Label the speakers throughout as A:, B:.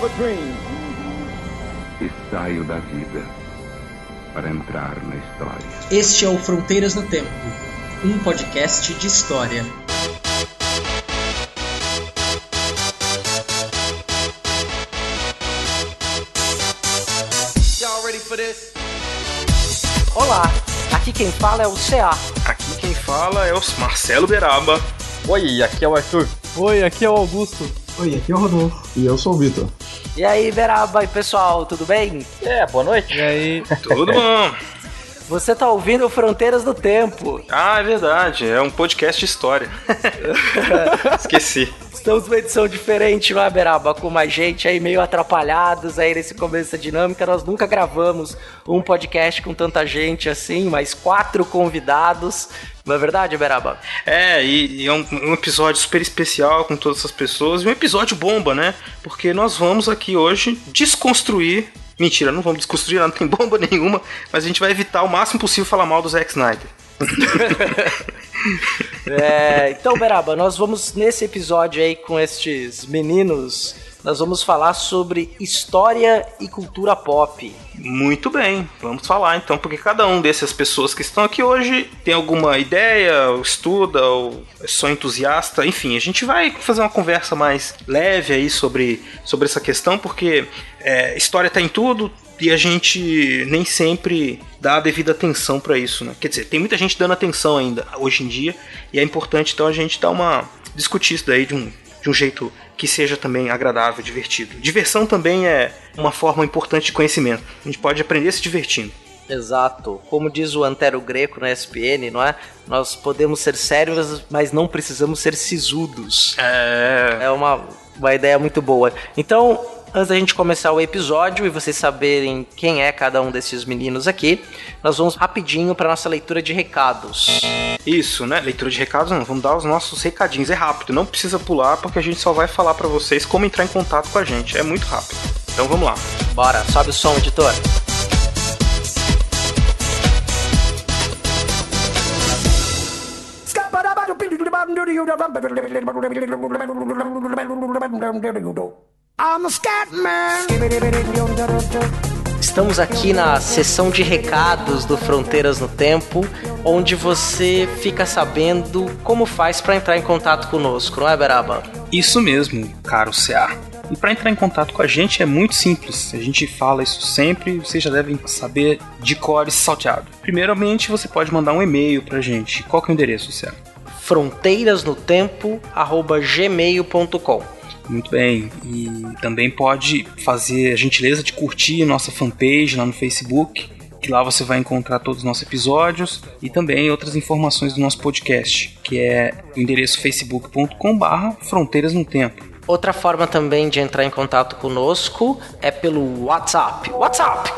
A: have a dream.
B: E saio da vida para entrar na história.
C: Este é o Fronteiras no Tempo, um podcast de história.
D: Olá, aqui quem fala é o CA.
E: Aqui quem fala é o Marcelo Beraba.
F: Oi, aqui é o Arthur.
G: Oi, aqui é o Augusto.
H: Oi, aqui é o Rodolfo. E eu sou o Vitor.
D: E aí, Beraba e pessoal, tudo bem?
F: É, boa noite.
G: E aí?
E: Tudo bom?
D: Você tá ouvindo Fronteiras do Tempo.
E: Ah, é verdade, é um podcast de história. Esqueci.
D: Estamos numa edição diferente, não é, Beraba? Com mais gente aí meio atrapalhados aí nesse começo da dinâmica. Nós nunca gravamos um podcast com tanta gente assim, mais quatro convidados. Não é verdade, Beraba?
E: É, e, e é um, um episódio super especial com todas essas pessoas. E um episódio bomba, né? Porque nós vamos aqui hoje desconstruir Mentira, não vamos desconstruir, não tem bomba nenhuma, mas a gente vai evitar o máximo possível falar mal do Zack Snyder.
D: é, então, Beraba, nós vamos nesse episódio aí com estes meninos, nós vamos falar sobre história e cultura pop.
E: Muito bem, vamos falar então, porque cada um dessas pessoas que estão aqui hoje tem alguma ideia, ou estuda, ou é só entusiasta, enfim, a gente vai fazer uma conversa mais leve aí sobre, sobre essa questão, porque é, história está em tudo, e a gente nem sempre dá a devida atenção para isso, né? Quer dizer, tem muita gente dando atenção ainda hoje em dia e é importante então a gente dar uma discutir isso daí de um, de um jeito que seja também agradável, divertido. Diversão também é uma forma importante de conhecimento. A gente pode aprender se divertindo.
D: Exato. Como diz o Antero Greco na SPN, não é? Nós podemos ser sérios, mas não precisamos ser sisudos.
E: É.
D: É uma, uma ideia muito boa. Então, Antes da gente começar o episódio e vocês saberem quem é cada um desses meninos aqui, nós vamos rapidinho para nossa leitura de recados.
E: Isso, né? Leitura de recados não, vamos dar os nossos recadinhos. É rápido, não precisa pular porque a gente só vai falar para vocês como entrar em contato com a gente. É muito rápido. Então vamos lá.
D: Bora, sobe o som, editor. Estamos aqui na sessão de recados do Fronteiras no Tempo, onde você fica sabendo como faz para entrar em contato conosco, não é, Beraba?
E: Isso mesmo, caro CA. E para entrar em contato com a gente é muito simples. A gente fala isso sempre, vocês já devem saber de cores salteado. Primeiramente, você pode mandar um e-mail pra gente. Qual que é o endereço, CA?
D: fronteirasnotempo@gmail.com.
E: Muito bem. E também pode fazer a gentileza de curtir nossa fanpage lá no Facebook, que lá você vai encontrar todos os nossos episódios e também outras informações do nosso podcast, que é o endereço facebook.com/barra Fronteiras no Tempo.
D: Outra forma também de entrar em contato conosco é pelo WhatsApp. WhatsApp!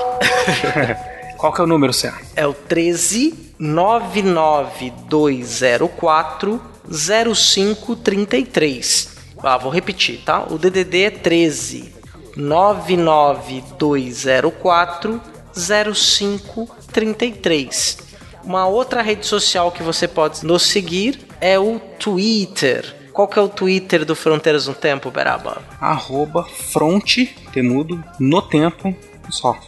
E: Qual que é o número, Cé?
D: É o 13 99204 0533. Ah, vou repetir, tá? O DDD é 13 99204 0533. Uma outra rede social que você pode nos seguir é o Twitter. Qual que é o Twitter do Fronteiras no Tempo, Beraba?
E: Arroba fronte, temudo, no tempo, só.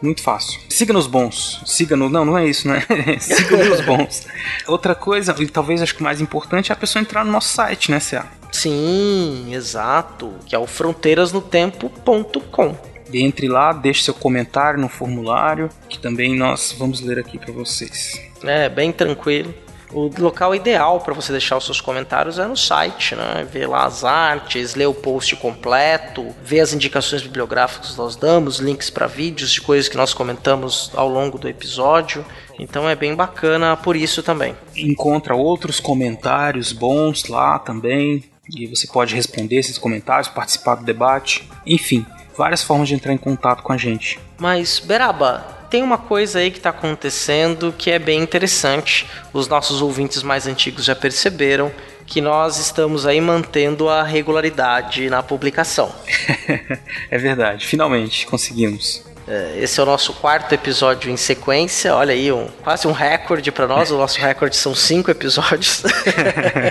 E: Muito fácil. Siga nos bons. Siga no. Não, não é isso, né? Siga nos bons. Outra coisa, e talvez acho que o mais importante, é a pessoa entrar no nosso site, né, Cia?
D: Sim, exato. Que é o fronteirasnotempo.com.
E: Entre lá, deixe seu comentário no formulário, que também nós vamos ler aqui para vocês.
D: É, bem tranquilo. O local ideal para você deixar os seus comentários é no site, né? Ver lá as artes, ler o post completo, ver as indicações bibliográficas que nós damos, links para vídeos de coisas que nós comentamos ao longo do episódio. Então é bem bacana por isso também.
E: Encontra outros comentários bons lá também, e você pode responder esses comentários, participar do debate, enfim, várias formas de entrar em contato com a gente.
D: Mas, Beraba, tem uma coisa aí que está acontecendo que é bem interessante. Os nossos ouvintes mais antigos já perceberam que nós estamos aí mantendo a regularidade na publicação.
E: é verdade, finalmente conseguimos.
D: É, esse é o nosso quarto episódio em sequência. Olha aí, um, quase um recorde para nós. O nosso recorde são cinco episódios.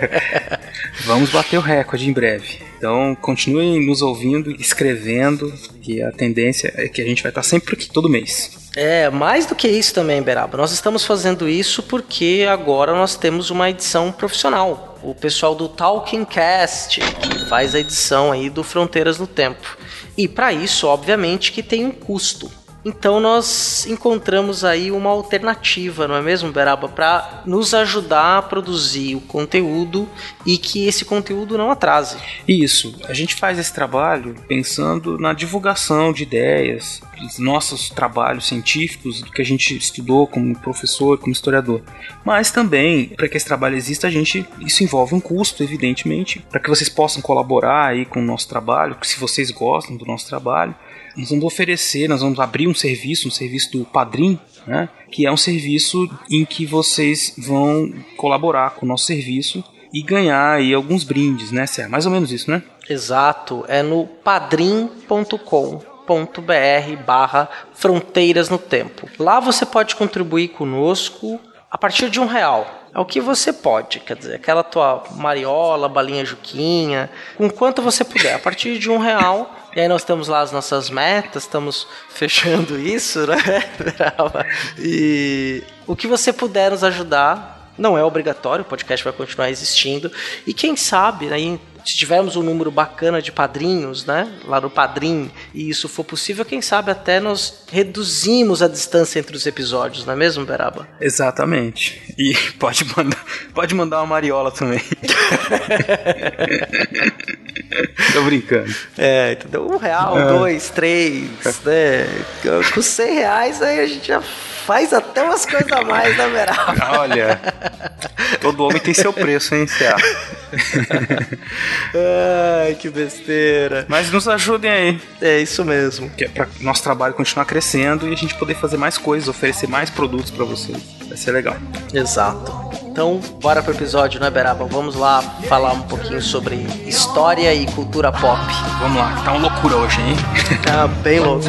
E: Vamos bater o recorde em breve. Então continuem nos ouvindo, escrevendo, que a tendência é que a gente vai estar sempre aqui todo mês.
D: É, mais do que isso também, Beraba. Nós estamos fazendo isso porque agora nós temos uma edição profissional. O pessoal do Talking Cast, que faz a edição aí do Fronteiras no Tempo. E para isso, obviamente, que tem um custo. Então nós encontramos aí uma alternativa, não é mesmo, Beraba, para nos ajudar a produzir o conteúdo e que esse conteúdo não atrase.
E: Isso, a gente faz esse trabalho pensando na divulgação de ideias, dos nossos trabalhos científicos, do que a gente estudou como professor, como historiador. Mas também, para que esse trabalho exista, a gente isso envolve um custo, evidentemente, para que vocês possam colaborar aí com o nosso trabalho, se vocês gostam do nosso trabalho nós vamos oferecer, nós vamos abrir um serviço, um serviço do Padrim, né, que é um serviço em que vocês vão colaborar com o nosso serviço e ganhar aí alguns brindes, né, Sérgio? Mais ou menos isso, né?
D: Exato, é no padrim.com barra Fronteiras no Tempo. Lá você pode contribuir conosco a partir de um real. É o que você pode, quer dizer, aquela tua mariola, balinha juquinha, com quanto você puder. A partir de um real, e aí nós temos lá as nossas metas, estamos fechando isso, né? e o que você puder nos ajudar, não é obrigatório, o podcast vai continuar existindo. E quem sabe, aí se tivermos um número bacana de padrinhos, né, lá no Padrim, e isso for possível, quem sabe até nós reduzimos a distância entre os episódios, não é mesmo, Beraba?
E: Exatamente. E pode mandar, pode mandar uma mariola também. Tô brincando.
D: É, entendeu? Um real, é. dois, três, né? Com cem reais aí a gente já faz até umas coisas a mais, né, Beraba?
E: Olha, todo homem tem seu preço, hein, Cé?
D: Ai, que besteira.
E: Mas nos ajudem aí.
D: É isso mesmo.
E: Que é pra nosso trabalho continuar crescendo e a gente poder fazer mais coisas, oferecer mais produtos para vocês. Vai ser legal.
D: Exato. Então, bora pro episódio, né, Beraba? Vamos lá falar um pouquinho sobre história e cultura pop.
E: Vamos lá, tá uma loucura hoje, hein?
D: Tá bem louco.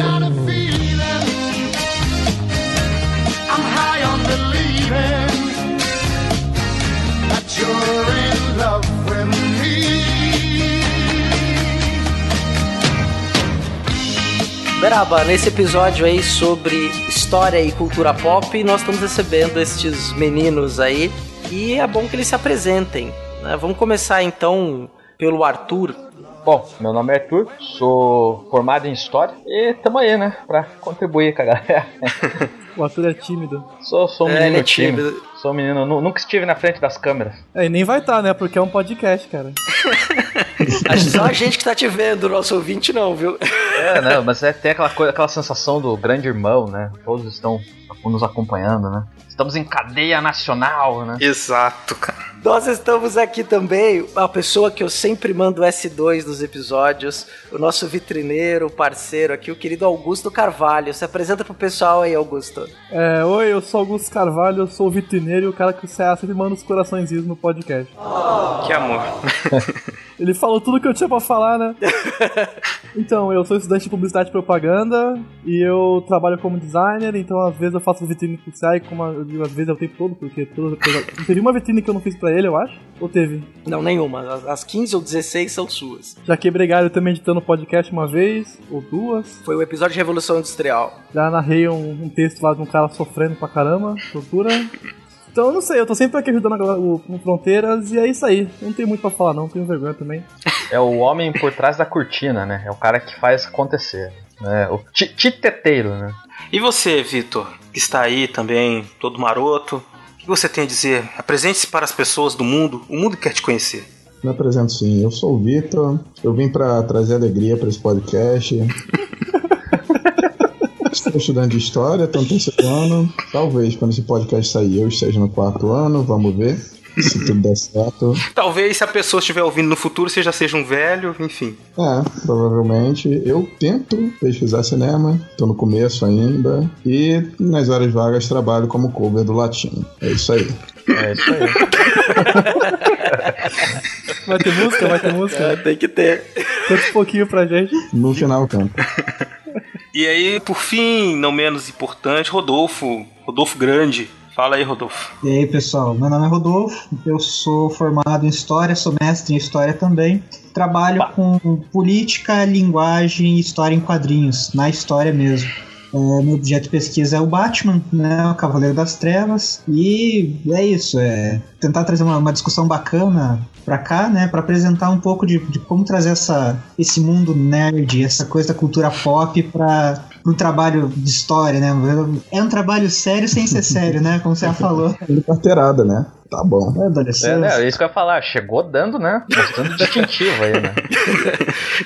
D: Beraba, nesse episódio aí sobre história e cultura pop, nós estamos recebendo estes meninos aí e é bom que eles se apresentem. Né? Vamos começar então pelo Arthur.
F: Bom, meu nome é Arthur, sou formado em História e tamo aí, né, pra contribuir com a galera.
A: O Arthur é tímido.
F: Sou, sou um é, menino é, tímido. tímido. Sou um menino, nunca estive na frente das câmeras.
A: É, e nem vai estar, tá, né, porque é um podcast, cara.
D: Acho só a gente que tá te vendo, o nosso ouvinte não, viu?
F: É, não, mas é ter aquela coisa, aquela sensação do grande irmão, né? Todos estão nos acompanhando, né? Estamos em cadeia nacional, né?
E: Exato, cara.
D: Nós estamos aqui também, a pessoa que eu sempre mando S2 nos episódios, o nosso vitrineiro, parceiro aqui, o querido Augusto Carvalho. Se apresenta pro pessoal aí, Augusto.
A: É, oi, eu sou Augusto Carvalho, eu sou o vitrineiro e o cara que o CA sempre manda os coraçõezinhos no podcast.
E: Oh. Que amor.
A: Ele falou tudo que eu tinha pra falar, né? então, eu sou estudante de publicidade e propaganda e eu trabalho como designer, então às vezes eu faço vitrine pro e como às vezes é o tempo todo, porque toda, toda, teve uma vitrine que eu não fiz pra ele, eu acho. Ou teve?
D: Não, nenhuma. As 15 ou 16 são suas.
A: Já quebrei galho também editando podcast uma vez, ou duas.
D: Foi o episódio de Revolução Industrial.
A: Já narrei um, um texto lá de um cara sofrendo pra caramba, tortura. Então, não sei, eu tô sempre aqui ajudando o, o Fronteiras e é isso aí. Não tem muito pra falar, não, tenho vergonha também.
F: É o homem por trás da cortina, né? É o cara que faz acontecer. É, o titeteiro, né?
E: E você, Vitor, que está aí também, todo maroto, o que você tem a dizer? Apresente-se para as pessoas do mundo, o mundo quer te conhecer.
H: Me apresento sim, eu sou o Vitor, eu vim para trazer alegria para esse podcast. Estou estudando de história, estou no terceiro ano. Talvez quando esse podcast sair eu esteja no quarto ano, vamos ver. Se tudo der certo.
E: Talvez se a pessoa estiver ouvindo no futuro, você já seja um velho, enfim.
H: É, provavelmente. Eu tento pesquisar cinema, tô no começo ainda. E nas horas vagas trabalho como cover do latim. É isso aí.
F: É isso aí.
A: vai ter música? Vai ter música? É,
D: tem que ter.
A: Canta um pouquinho pra gente.
H: No final, canto.
E: E aí, por fim, não menos importante, Rodolfo. Rodolfo Grande. Fala aí, Rodolfo.
G: E aí, pessoal? Meu nome é Rodolfo, eu sou formado em História, sou mestre em História também. Trabalho com política, linguagem e história em quadrinhos, na história mesmo. Meu objeto de pesquisa é o Batman, né, o Cavaleiro das Trevas, e é isso, é tentar trazer uma, uma discussão bacana pra cá, né, para apresentar um pouco de, de, como trazer essa, esse mundo nerd, essa coisa da cultura pop para um trabalho de história, né? É um trabalho sério sem ser sério, né? Como você já falou.
H: Ele carteirada, né? Tá bom.
F: É, é, né, é isso que eu ia falar. Chegou dando, né? Mostrando distintivo aí, né?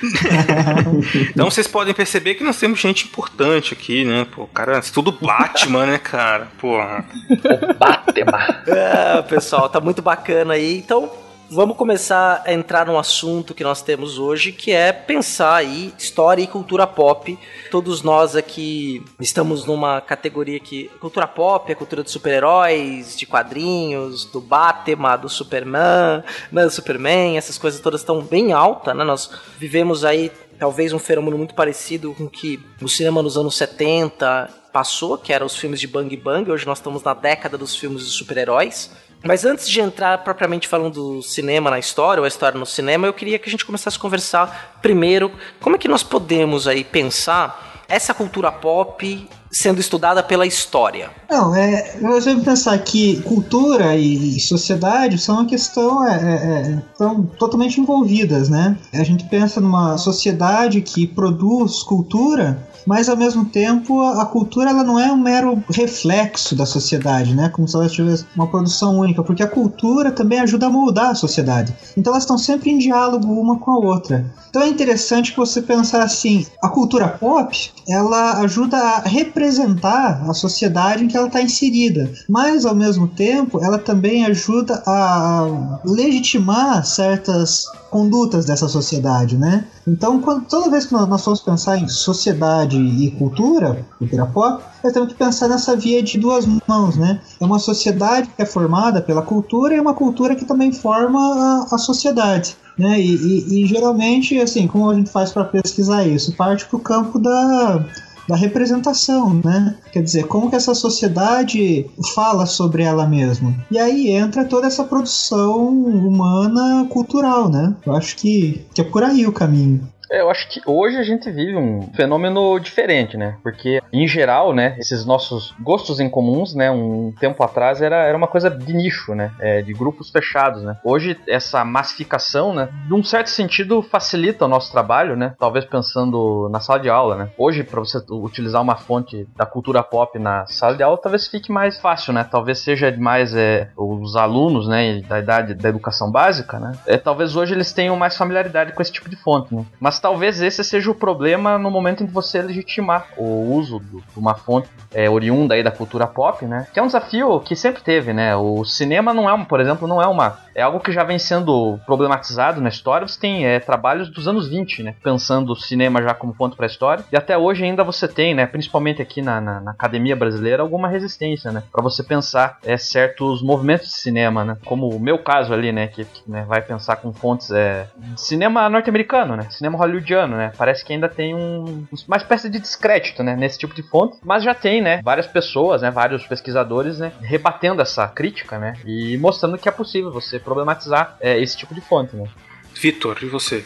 E: então vocês podem perceber que nós temos gente importante aqui, né? Pô, cara, é tudo Batman, né, cara? Porra.
D: O Batman. É, pessoal, tá muito bacana aí. Então, vamos começar a entrar num assunto que nós temos hoje, que é pensar aí história e cultura pop. Todos nós aqui estamos numa categoria que cultura pop é cultura de super-heróis, de quadrinhos, do Batman, do Superman, né, do Superman, essas coisas todas estão bem alta, né? Nós vivemos aí talvez um fenômeno muito parecido com que o cinema nos anos 70 passou, que eram os filmes de Bang Bang. Hoje nós estamos na década dos filmes de super-heróis. Mas antes de entrar propriamente falando do cinema na história, ou a história no cinema, eu queria que a gente começasse a conversar primeiro como é que nós podemos aí pensar essa cultura pop sendo estudada pela história?
G: Não, é, nós vamos pensar que cultura e sociedade são uma questão é, é, estão é, totalmente envolvidas, né? A gente pensa numa sociedade que produz cultura mas ao mesmo tempo a cultura ela não é um mero reflexo da sociedade, né? Como se ela tivesse uma produção única, porque a cultura também ajuda a moldar a sociedade. Então elas estão sempre em diálogo uma com a outra. Então é interessante você pensar assim, a cultura pop, ela ajuda a representar a sociedade em que ela está inserida, mas ao mesmo tempo ela também ajuda a legitimar certas condutas dessa sociedade, né? Então, quando, toda vez que nós, nós formos pensar em sociedade e cultura, cultura pop, nós temos que pensar nessa via de duas mãos, né? É uma sociedade que é formada pela cultura e é uma cultura que também forma a, a sociedade. Né? E, e, e geralmente, assim, como a gente faz para pesquisar isso? Parte para o campo da, da representação, né? Quer dizer, como que essa sociedade fala sobre ela mesma. E aí entra toda essa produção humana cultural, né? Eu acho que, que é por aí o caminho.
F: É, eu acho que hoje a gente vive um fenômeno diferente, né? Porque, em geral, né, esses nossos gostos em comuns, né, um tempo atrás era, era uma coisa de nicho, né? É, de grupos fechados, né? Hoje, essa massificação, né, num certo sentido, facilita o nosso trabalho, né? Talvez pensando na sala de aula, né? Hoje, para você utilizar uma fonte da cultura pop na sala de aula, talvez fique mais fácil, né? Talvez seja mais é, os alunos, né, da idade da educação básica, né? É, talvez hoje eles tenham mais familiaridade com esse tipo de fonte, né? Mas talvez esse seja o problema no momento em que você legitimar o uso de uma fonte é, oriunda aí da cultura pop, né? Que é um desafio que sempre teve, né? O cinema não é, um, por exemplo, não é uma é algo que já vem sendo problematizado na história. Você tem é, trabalhos dos anos 20, né? Pensando o cinema já como ponto para a história. E até hoje ainda você tem, né? Principalmente aqui na, na, na academia brasileira, alguma resistência, né? Para você pensar é, certos movimentos de cinema, né? Como o meu caso ali, né? Que, que né, vai pensar com fontes é, cinema norte-americano, né? Cinema hollywoodiano, né? Parece que ainda tem um, uma espécie de descrédito, né? Nesse tipo de fonte. Mas já tem, né? Várias pessoas, né? Vários pesquisadores, né? Rebatendo essa crítica, né? E mostrando que é possível você problematizar é, esse tipo de fonte, né?
E: Vitor, e você?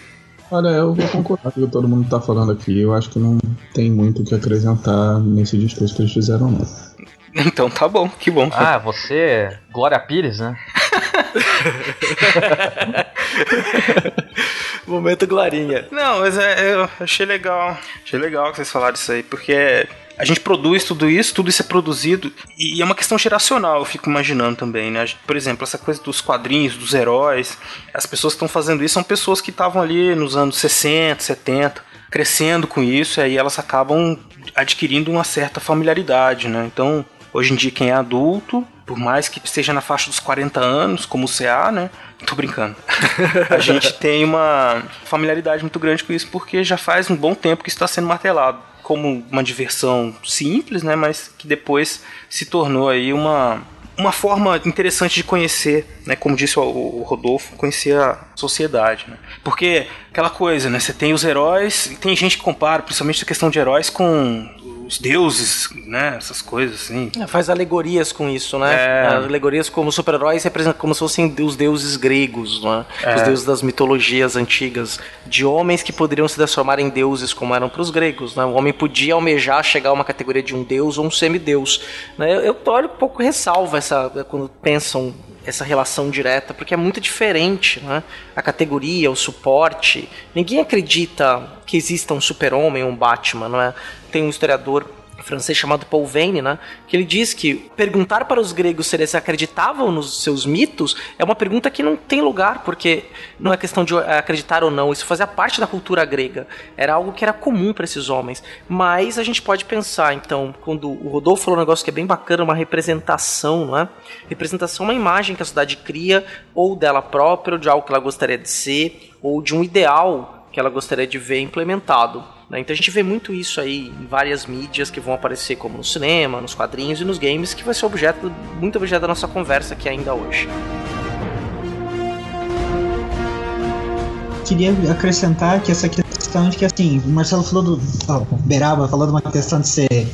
H: Olha, eu vou concordar com o que todo mundo está falando aqui. Eu acho que não tem muito o que acrescentar nesse discurso que eles fizeram, não.
E: Então tá bom, que bom.
F: Ah, você, Glória Pires, né?
D: Momento Glorinha.
E: Não, mas é, eu achei legal. Achei legal que vocês falaram isso aí, porque a gente produz tudo isso, tudo isso é produzido, e é uma questão geracional, eu fico imaginando também, né? Por exemplo, essa coisa dos quadrinhos, dos heróis, as pessoas que estão fazendo isso são pessoas que estavam ali nos anos 60, 70, crescendo com isso, e aí elas acabam adquirindo uma certa familiaridade, né? Então, hoje em dia, quem é adulto, por mais que esteja na faixa dos 40 anos, como o CA, né? Tô brincando. a gente tem uma familiaridade muito grande com isso porque já faz um bom tempo que isso está sendo martelado como uma diversão simples, né, mas que depois se tornou aí uma uma forma interessante de conhecer, né? Como disse o, Rodolfo, conhecer a sociedade, né? Porque aquela coisa, né? Você tem os heróis, e tem gente que compara, principalmente a questão de heróis, com os deuses, né? Essas coisas assim.
D: É, faz alegorias com isso, né?
E: É.
D: Alegorias como super-heróis representam como se fossem os deuses gregos, né?
E: É.
D: Os deuses das mitologias antigas, de homens que poderiam se transformar em deuses como eram para os gregos, né? O homem podia almejar chegar a uma categoria de um deus ou um semideus, né? Eu, eu olho um pouco ressalva essa quando pensam essa relação direta, porque é muito diferente, né? A categoria, o suporte. Ninguém acredita que exista um super-homem, um Batman, não é? Tem um historiador francês chamado Paul Veyne, né? Que ele diz que perguntar para os gregos se eles acreditavam nos seus mitos é uma pergunta que não tem lugar, porque não é questão de acreditar ou não, isso fazia parte da cultura grega. Era algo que era comum para esses homens. Mas a gente pode pensar, então, quando o Rodolfo falou um negócio que é bem bacana, uma representação, não é? Representação é uma imagem que a sociedade cria, ou dela própria, ou de algo que ela gostaria de ser, ou de um ideal que ela gostaria de ver implementado. Né? Então a gente vê muito isso aí em várias mídias que vão aparecer, como no cinema, nos quadrinhos e nos games, que vai ser objeto, muito objeto da nossa conversa aqui ainda hoje.
G: Queria acrescentar que essa questão de que, assim, o Marcelo falou do. ó, o Beraba falou de uma questão de ser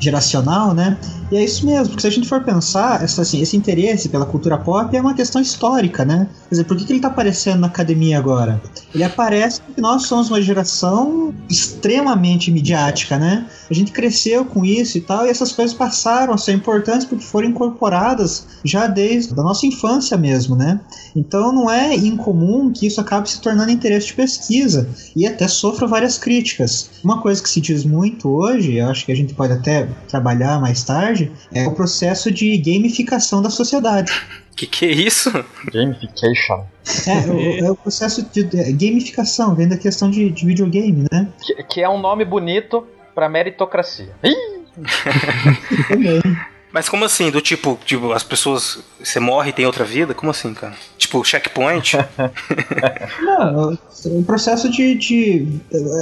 G: geracional, né? E é isso mesmo, porque se a gente for pensar, assim, esse interesse pela cultura pop é uma questão histórica, né? Quer dizer, por que, que ele está aparecendo na academia agora? Ele aparece porque nós somos uma geração extremamente midiática, né? A gente cresceu com isso e tal, e essas coisas passaram a ser importantes porque foram incorporadas já desde a nossa infância mesmo, né? Então não é incomum que isso acabe se tornando interesse de pesquisa e até sofra várias críticas. Uma coisa que se diz muito hoje, eu acho que a gente pode até trabalhar mais tarde, é o processo de gamificação da sociedade.
E: Que que é isso?
F: Gamification.
G: É, o, é o processo de, de gamificação, vem da questão de, de videogame, né?
F: Que, que é um nome bonito pra meritocracia.
G: Também.
E: Mas como assim? Do tipo, tipo, as pessoas. Você morre e tem outra vida? Como assim, cara? Tipo, checkpoint?
G: Não, o processo de, de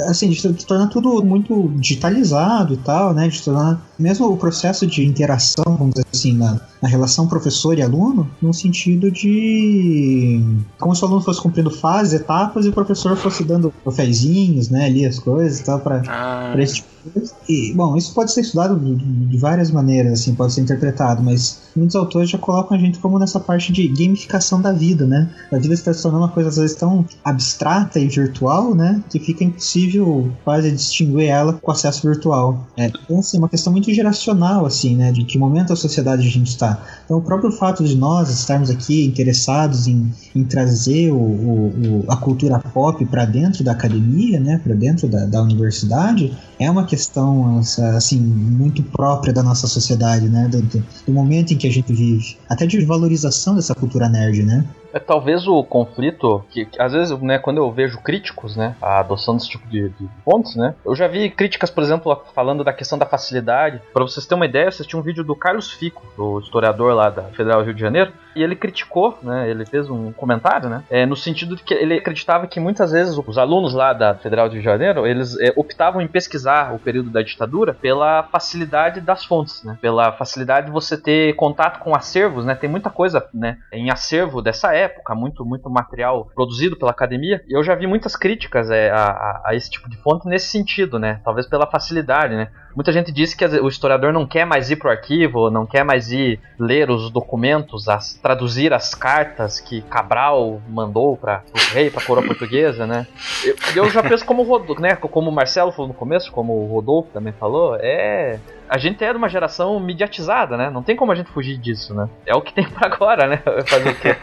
G: assim, de se tornar tudo muito digitalizado e tal, né? De tornar mesmo o processo de interação, vamos dizer assim, na, na relação professor e aluno, no sentido de como se o aluno fosse cumprindo fases, etapas e o professor fosse dando troféuzinhos, né? Ali as coisas e tal para
E: Ah,
G: para esse tipo de coisa. E, bom, isso pode ser estudado de, de várias maneiras, assim, pode ser interpretado, mas muitos autores já colocam a gente como nessa parte de gamificação da vida, né? A vida está se tornando uma coisa às vezes tão abstrata e virtual, né? Que fica impossível quase distinguir ela com acesso virtual. É, então, assim, uma questão muito geracional, assim, né? De que momento a sociedade a gente está. Então, o próprio fato de nós estarmos aqui interessados em, em trazer o, o- o- a cultura pop para dentro da academia, né? Para dentro da, da universidade, é uma questão assim muito própria da nossa sociedade, né? Do- do momento em que a gente vive, até de valorização dessa cultura nerd, né?
F: É talvez o conflito que, que às vezes, né, quando eu vejo críticos, né, a adoção desse tipo de, de fontes, né, eu já vi críticas, por exemplo, falando da questão da facilidade. Para vocês terem uma ideia, eu assisti um vídeo do Carlos Fico, do historiador lá da Federal Rio de Janeiro, e ele criticou, né, ele fez um comentário, né, é, no sentido de que ele acreditava que muitas vezes os alunos lá da Federal de Janeiro, eles é, optavam em pesquisar o período da ditadura pela facilidade das fontes, né, pela facilidade de você ter contato com acervos, né, tem muita coisa, né, em acervo dessa época, muito muito material produzido pela academia, e eu já vi muitas críticas é, a, a- a esse tipo de fonte nesse sentido, né, talvez pela facilidade, né, Muita gente disse que o historiador não quer mais ir pro arquivo, não quer mais ir ler os documentos, as, traduzir as cartas que Cabral mandou para o rei, para a coroa portuguesa, né? Eu, eu já penso como Rodolfo, né? Como o Marcelo falou no começo, como o Rodolfo também falou, é a gente é de uma geração mediatizada, né? Não tem como a gente fugir disso, né? É o que tem para agora, né? Fazer o quê?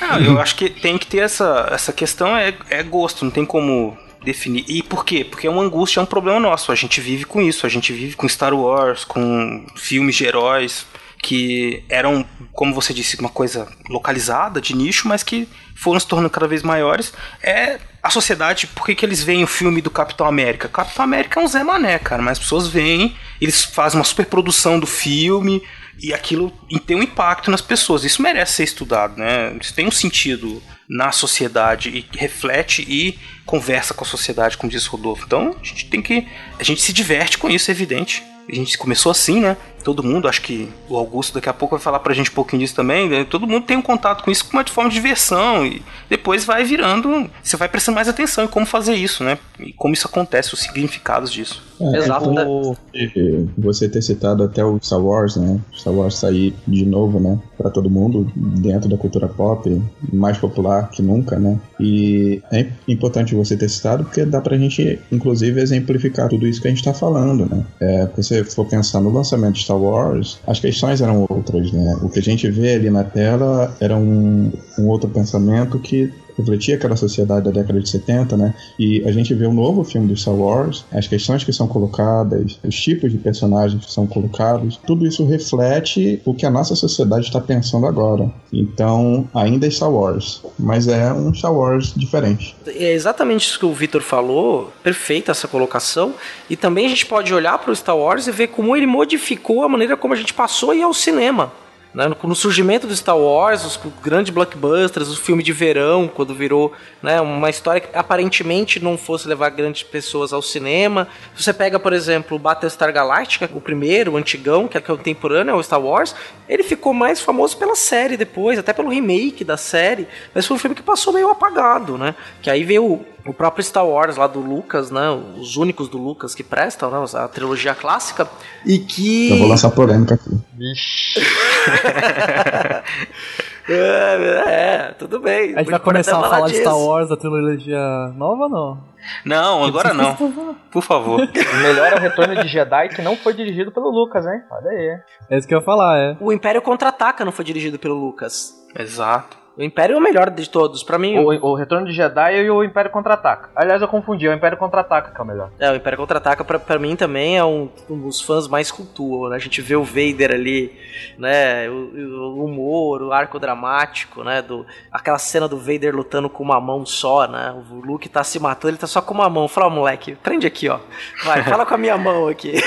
E: Não, eu acho que tem que ter essa, essa questão, é, é gosto, não tem como definir. E por quê? Porque é uma angústia, é um problema nosso. A gente vive com isso, a gente vive com Star Wars, com filmes de heróis que eram, como você disse, uma coisa localizada, de nicho, mas que foram se tornando cada vez maiores. É a sociedade, por que, que eles veem o filme do Capitão América? Capitão América é um Zé Mané, cara, mas as pessoas veem, eles fazem uma superprodução do filme, e aquilo tem um impacto nas pessoas. Isso merece ser estudado, né? Isso tem um sentido na sociedade e reflete e conversa com a sociedade, como diz Rodolfo. Então a gente tem que. A gente se diverte com isso, é evidente. A gente começou assim, né? Todo mundo, acho que o Augusto daqui a pouco vai falar pra gente um pouquinho disso também. Né? Todo mundo tem um contato com isso como uma forma de diversão e depois vai virando. Você vai prestando mais atenção em como fazer isso, né? E como isso acontece, os significados disso.
H: É,
D: Exato, né?
H: Você ter citado até o Star Wars, né? Star Wars sair de novo, né? Pra todo mundo, dentro da cultura pop, mais popular que nunca, né? E é importante você ter citado porque dá pra gente, inclusive, exemplificar tudo isso que a gente tá falando, né? É, porque for pensar no lançamento de Star Wars, as questões eram outras, né? O que a gente vê ali na tela era um, um outro pensamento que refletia aquela sociedade da década de 70, né? E a gente vê o novo filme do Star Wars, as questões que são colocadas, os tipos de personagens que são colocados, tudo isso reflete o que a nossa sociedade está pensando agora. Então, ainda é Star Wars, mas é um Star Wars diferente.
D: É exatamente isso que o Vitor falou, perfeita essa colocação. E também a gente pode olhar para o Star Wars e ver como ele modificou a maneira como a gente passou ir ao cinema. Né? No, surgimento do Star Wars, os grandes blockbusters, o filme de verão, quando virou né, uma história que aparentemente não fosse levar grandes pessoas ao cinema. Você pega, por exemplo, o Battlestar Galactica, o primeiro, o antigão, que é contemporâneo ao Star Wars, ele ficou mais famoso pela série depois, até pelo remake da série, mas foi um filme que passou meio apagado, né? Que aí veio o- próprio Star Wars lá do Lucas, né? Os únicos do Lucas que prestam, né? A trilogia clássica. E que.
H: Eu vou lançar polêmica aqui.
F: Vixe.
D: É, é, tudo bem.
A: A gente vai começar a falar de Star Wars, da trilogia nova ou não?
E: Não, agora não. Por favor.
F: Melhor é o Retorno de Jedi, que não foi dirigido pelo Lucas, hein? Olha aí.
A: É isso que eu ia falar, é.
D: O Império Contra-Ataca não foi dirigido pelo Lucas.
E: Exato.
D: O Império é o melhor de todos. Pra mim,
F: O, o Retorno de Jedi e o Império Contra-Ataca. Aliás, eu confundi, é o Império Contra-Ataca que é o melhor.
D: É, o Império Contra-Ataca pra, pra mim também é um, um dos fãs mais cultuam, né? A gente vê o Vader ali, né? O, o humor, o arco dramático, né? Do, aquela cena do Vader lutando com uma mão só, né? O Luke tá se matando, ele tá só com uma mão. Fala, moleque, prende aqui, ó. Vai, fala com a minha mão aqui.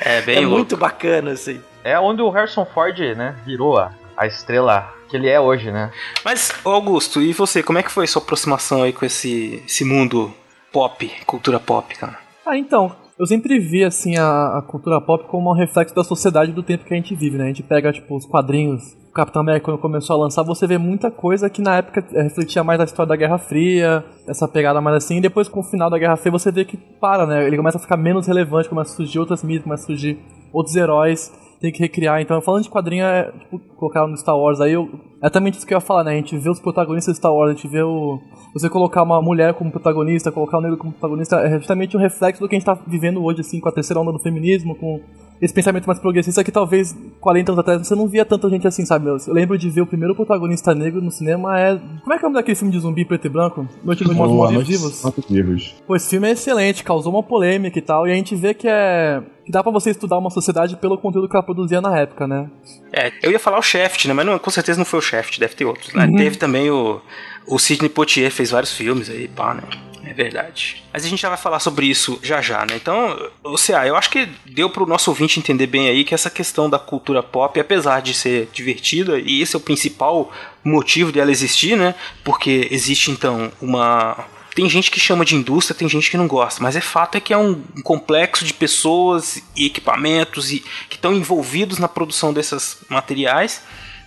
E: É bem
D: é
E: louco.
D: muito bacana, assim.
F: É onde o Harrison Ford, né, virou a, a estrela que ele é hoje, né?
E: Mas, Augusto, e você, como é que foi sua aproximação aí com esse, esse mundo pop, cultura pop, cara?
A: Ah, então, eu sempre vi, assim, a, a cultura pop como um reflexo da sociedade do tempo que a gente vive, né? A gente pega, tipo, os quadrinhos, o Capitão América quando começou a lançar, você vê muita coisa que na época eh, refletia mais a história da Guerra Fria, essa pegada mais assim, e depois com o final da Guerra Fria você vê que para, né? Ele começa a ficar menos relevante, começa a surgir outras mídias, começa a surgir outros heróis, tem que recriar. Então, falando de quadrinho, é, tipo, colocar no Star Wars aí, eu, é exatamente isso que eu ia falar, né? A gente vê os protagonistas de Star Wars, a gente vê o. Você colocar uma mulher como protagonista, colocar o negro como protagonista, é justamente um reflexo do que a gente tá vivendo hoje, assim, com a terceira onda do feminismo, com esse pensamento mais progressista que talvez 40 anos atrás você não via tanta gente assim, sabe? Eu lembro de ver o primeiro protagonista negro no cinema é. Como é que é o nome daquele filme de zumbi preto e branco? Noite dos Mortos Vivos?
H: Vivos.
A: Pô, esse filme é excelente, causou uma polêmica e tal, e a gente vê que é. que dá pra você estudar uma sociedade pelo conteúdo que ela produzia na época, né?
E: É, eu ia falar o Shaft, né? Mas não, com certeza não foi o Shaft, deve ter outros. Né?
A: Uhum.
E: Teve também o, o Sidney Poitier, fez vários filmes aí, pá, né? É verdade. Mas a gente já vai falar sobre isso já já, né? Então, o CA, eu acho que deu pro nosso ouvinte entender bem aí que essa questão da cultura pop, apesar de ser divertida, e esse é o principal motivo dela existir, né? Porque existe então uma tem gente que chama de indústria, tem gente que não gosta, mas é fato é que é um um complexo de pessoas e equipamentos e que estão envolvidos na produção desses materiais,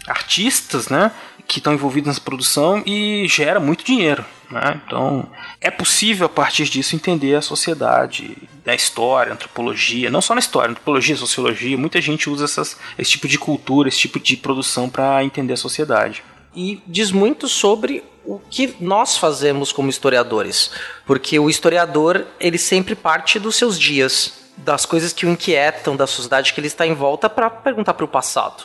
E: artistas, né, que estão envolvidos nessa produção e gera muito dinheiro, né? Então, é possível a partir disso entender a sociedade, a história, a antropologia, não só na história, antropologia, sociologia, muita gente usa essas, esse tipo de cultura, esse tipo de produção para entender a sociedade.
D: e diz muito sobre o que nós fazemos como historiadores, porque o historiador ele sempre parte dos seus dias, das coisas que o inquietam, da sociedade que ele está em volta para perguntar para o passado.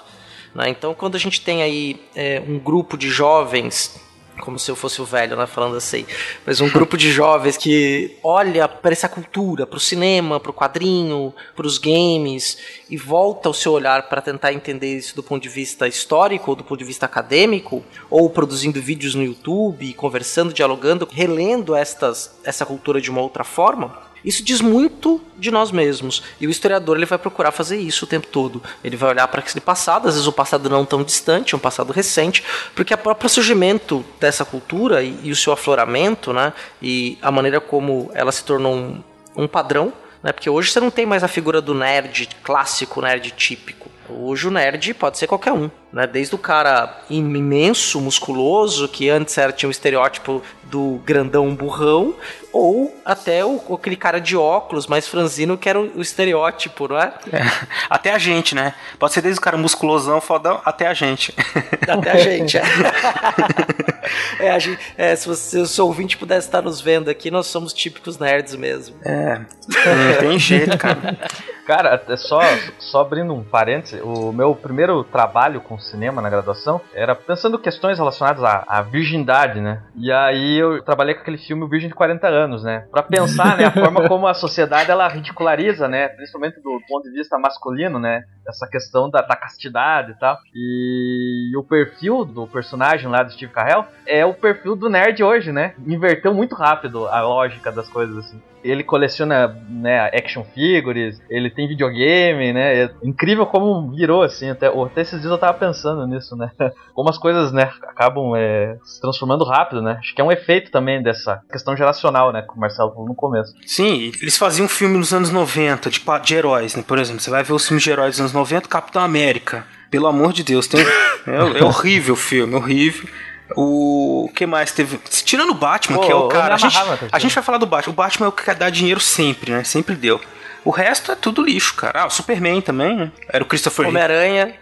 D: Né? Então, quando a gente tem aí é, um grupo de jovens como se eu fosse o velho, né, falando assim, mas um grupo de jovens que olha para essa cultura, para o cinema, para o quadrinho, para os games e volta o seu olhar para tentar entender isso do ponto de vista histórico ou do ponto de vista acadêmico, ou produzindo vídeos no YouTube, conversando, dialogando, relendo estas, essa cultura de uma outra forma. Isso diz muito de nós mesmos. E o historiador ele vai procurar fazer isso o tempo todo. Ele vai olhar para aquele passado, às vezes o passado não tão distante, um passado recente, porque o próprio surgimento dessa cultura e, e o seu afloramento, né, e a maneira como ela se tornou um, um padrão Né? Porque hoje você não tem mais a figura do nerd clássico, nerd típico. Hoje o nerd pode ser qualquer um, né? Desde o cara imenso, musculoso, que antes era, tinha o estereótipo do grandão burrão, ou até o, aquele cara de óculos mais franzino que era o, o estereótipo, não é?
E: é? Até a gente, né? Pode ser desde o cara musculosão, fodão, até a gente.
D: Até a gente, é. é, a gente, é se, você, se o seu ouvinte pudesse estar nos vendo aqui, nós somos típicos nerds mesmo.
E: É, não tem jeito, cara.
F: Cara, é só, só abrindo um parêntese, o meu primeiro trabalho com cinema na graduação era pensando questões relacionadas à, à virgindade, né? E aí eu trabalhei com aquele filme O Virgem de 40 anos, né? Pra pensar, né, a forma como a sociedade ela ridiculariza, né? Principalmente do ponto de vista masculino, né? Essa questão da, da castidade e tal. E, o perfil do personagem lá do Steve Carell é o perfil do nerd hoje, né? Inverteu muito rápido a lógica das coisas, assim ele coleciona né, action figures, ele tem videogame, né? É incrível como virou, assim. Até, até esses dias eu tava pensando nisso, né? Como as coisas, né, acabam é, se transformando rápido, né? Acho que é um efeito também dessa questão geracional, né? Que o Marcelo falou no começo.
E: Sim, eles faziam filme nos anos 90 de, de heróis, né? Por exemplo, você vai ver os filmes de heróis dos anos 90, Capitão América. Pelo amor de Deus, tem... é, é horrível o filme, horrível. O que mais teve? Tirando o Batman, Pô, que é o cara. A gente, a gente vai falar do Batman. O Batman é o que dar dinheiro sempre, né? Sempre deu. O resto é tudo lixo, cara. Ah, o Superman também, né? Era o Christopher
D: Homem-Aranha.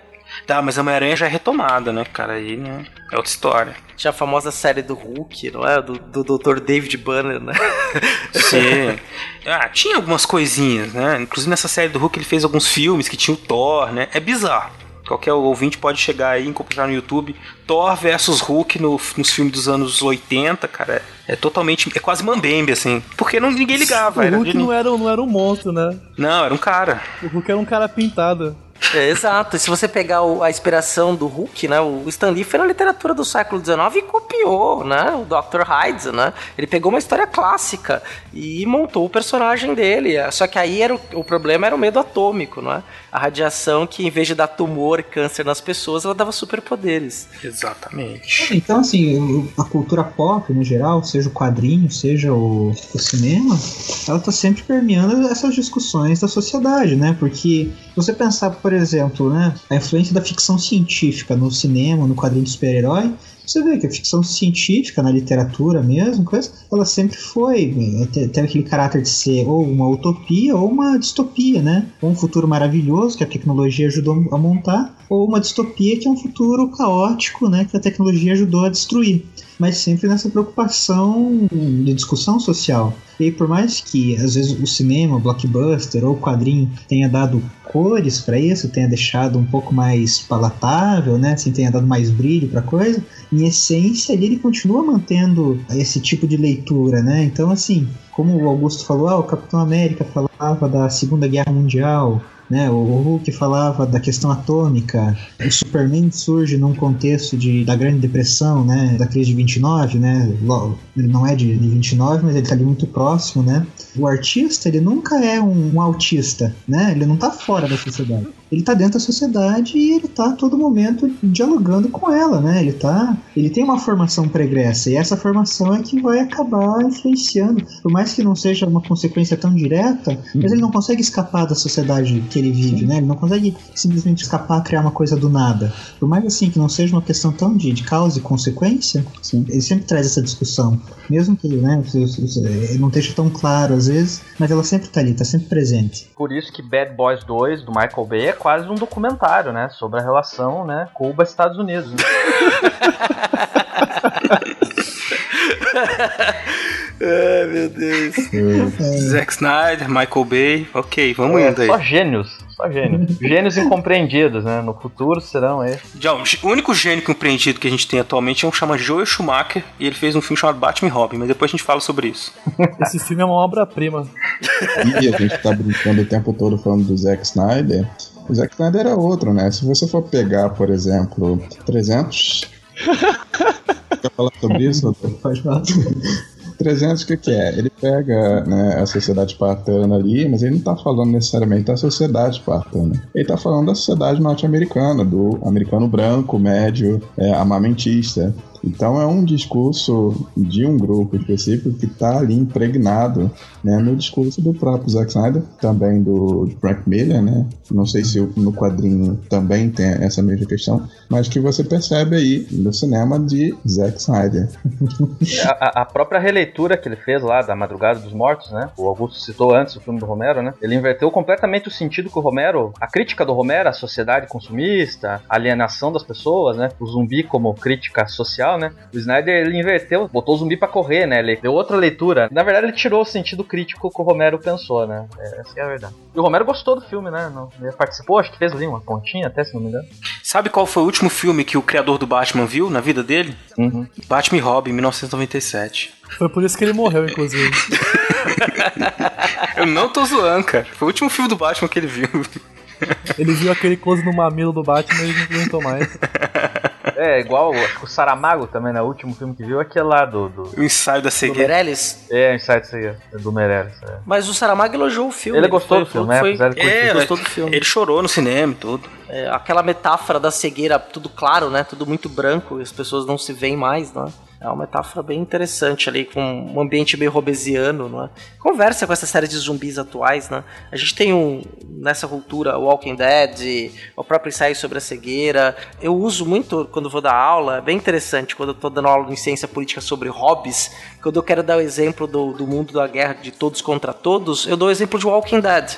E: Tá, mas a Homem-Aranha já é retomada, né, cara? Aí, né? É outra história.
D: Tinha a famosa série do Hulk, não é? Do, do Dr. David Banner, né?
E: Sim. Ah, tinha algumas coisinhas, né? Inclusive nessa série do Hulk ele fez alguns filmes que tinha o Thor, né? É bizarro. Qualquer ouvinte pode chegar aí e encontrar no YouTube Thor versus Hulk no, nos filmes dos anos 80, cara. É, é totalmente. É quase mambembe, assim. Porque não, ninguém ligava.
A: O Hulk não, era, não era um monstro, né?
E: Não, era um cara.
A: O Hulk era um cara pintado.
D: É, exato. E se você pegar o, a inspiração do Hulk, né? O Stan Lee foi na literatura do século XIX e copiou, né? O Dr. Hyde, né? Ele pegou uma história clássica e montou o personagem dele. Só que aí era o, o problema era o medo atômico, não é? A radiação que em vez de dar tumor, câncer nas pessoas, ela dava superpoderes.
E: Exatamente.
G: Então, assim, a cultura pop, no geral, seja o quadrinho, seja o, o cinema, ela tá sempre permeando essas discussões da sociedade, né? Porque se você pensar, por exemplo, né, a influência da ficção científica no cinema, no quadrinho de super-herói, você vê que a ficção científica, na literatura mesmo, coisa, ela sempre foi, teve aquele caráter de ser ou uma utopia ou uma distopia, né? Ou um futuro maravilhoso que a tecnologia ajudou a montar, ou uma distopia que é um futuro caótico, né? Que a tecnologia ajudou a destruir mas sempre nessa preocupação de discussão social. E por mais que às vezes o cinema, o blockbuster ou o quadrinho tenha dado cores para isso, tenha deixado um pouco mais palatável, né, assim, tenha dado mais brilho para coisa, em essência ele continua mantendo esse tipo de leitura, né? Então assim, como o Augusto falou, ah, o Capitão América falava da Segunda Guerra Mundial, né? O Hulk falava da questão atômica, o Superman surge num contexto de, da Grande Depressão, né? Da crise de 29, né? Ele não é de, de 29, mas ele está ali muito próximo, né? O artista, ele nunca é um, um autista, né? Ele não está fora da sociedade ele tá dentro da sociedade e ele tá a todo momento dialogando com ela, né? Ele tá, ele tem uma formação pregressa e essa formação é que vai acabar influenciando, por mais que não seja uma consequência tão direta, mas ele não consegue escapar da sociedade que ele vive, Sim. né? Ele não consegue simplesmente escapar, criar uma coisa do nada. Por mais assim que não seja uma questão tão de, de causa e consequência, Sim. ele sempre traz essa discussão, mesmo que, né, não esteja tão claro às vezes, mas ela sempre tá ali, tá sempre presente.
F: Por isso que Bad Boys 2 do Michael Bay é quase um documentário, né? Sobre a relação, né? Cuba-Estados Unidos. Né?
E: Ai, meu Deus. Zack Snyder, Michael Bay. Ok, vamos é, indo aí.
F: Só gênios. Só gênios. gênios incompreendidos, né? No futuro serão aí.
E: Já, o único gênio compreendido que a gente tem atualmente é um chama Joel Schumacher e ele fez um filme chamado Batman e Robin, mas depois a gente fala sobre isso.
A: Esse filme é uma obra-prima.
H: E a gente tá brincando o tempo todo falando do Zack Snyder. O Zack Snyder era outro, né? Se você for pegar, por exemplo, 300. Quer falar sobre isso? Pode falar. 300 o que, que é? Ele pega né, a sociedade espartana ali, mas ele não está falando necessariamente da sociedade espartana. Ele está falando da sociedade norte-americana, do americano branco, médio, é, amamentista. Então é um discurso de um grupo específico que está ali impregnado né, no discurso do próprio Zack Snyder, também do Frank Miller, né? Não sei se no quadrinho também tem essa mesma questão, mas que você percebe aí no cinema de Zack Snyder.
F: A, a própria releitura que ele fez lá da Madrugada dos Mortos, né? O Augusto citou antes o filme do Romero, né? Ele inverteu completamente o sentido que o Romero, a crítica do Romero à sociedade consumista, alienação das pessoas, né? O zumbi como crítica social, né? O Snyder ele inverteu, botou o zumbi para correr, né? Ele deu outra leitura. Na verdade, ele tirou o sentido crítico que o Romero pensou, né? É, essa é a verdade. E o Romero gostou do filme, né? Ele participou, acho que fez ali uma pontinha, até se não me engano.
E: Sabe qual foi o último filme que o criador do Batman viu na vida dele?
F: Uhum.
E: Batman e Robin, 1997.
A: Foi por isso que ele morreu, inclusive.
E: Eu não tô zoando, cara. Foi o último filme do Batman que ele viu.
A: Ele viu aquele close no mamilo do Batman e não aguentou mais.
F: É, igual acho que o Saramago também, né? O último filme que viu, aquele lá do. do...
E: O ensaio da
D: Do
E: cegueira.
D: Meirelles?
F: É, o ensaio disso aí, do Meirelles. É.
D: Mas o Saramago elogiou o filme.
F: Ele gostou
D: foi-
F: do filme, né?
D: foi-
F: Apesar de curtir.
E: É,
D: gostou do filme.
E: ele chorou no cinema e tudo.
D: É, aquela metáfora da cegueira, tudo claro, né? Tudo muito branco e as pessoas não se veem mais, não é? Uma metáfora bem interessante ali, com um ambiente meio robesiano, não é? Conversa com essa série de zumbis atuais, né? A gente tem um, nessa cultura, Walking Dead, o próprio ensaio sobre a cegueira. Eu uso muito quando vou dar aula, é bem interessante, quando eu tô dando aula em ciência política sobre hobbies, quando eu quero dar o exemplo do, do mundo da guerra de todos contra todos, eu dou o exemplo de Walking Dead.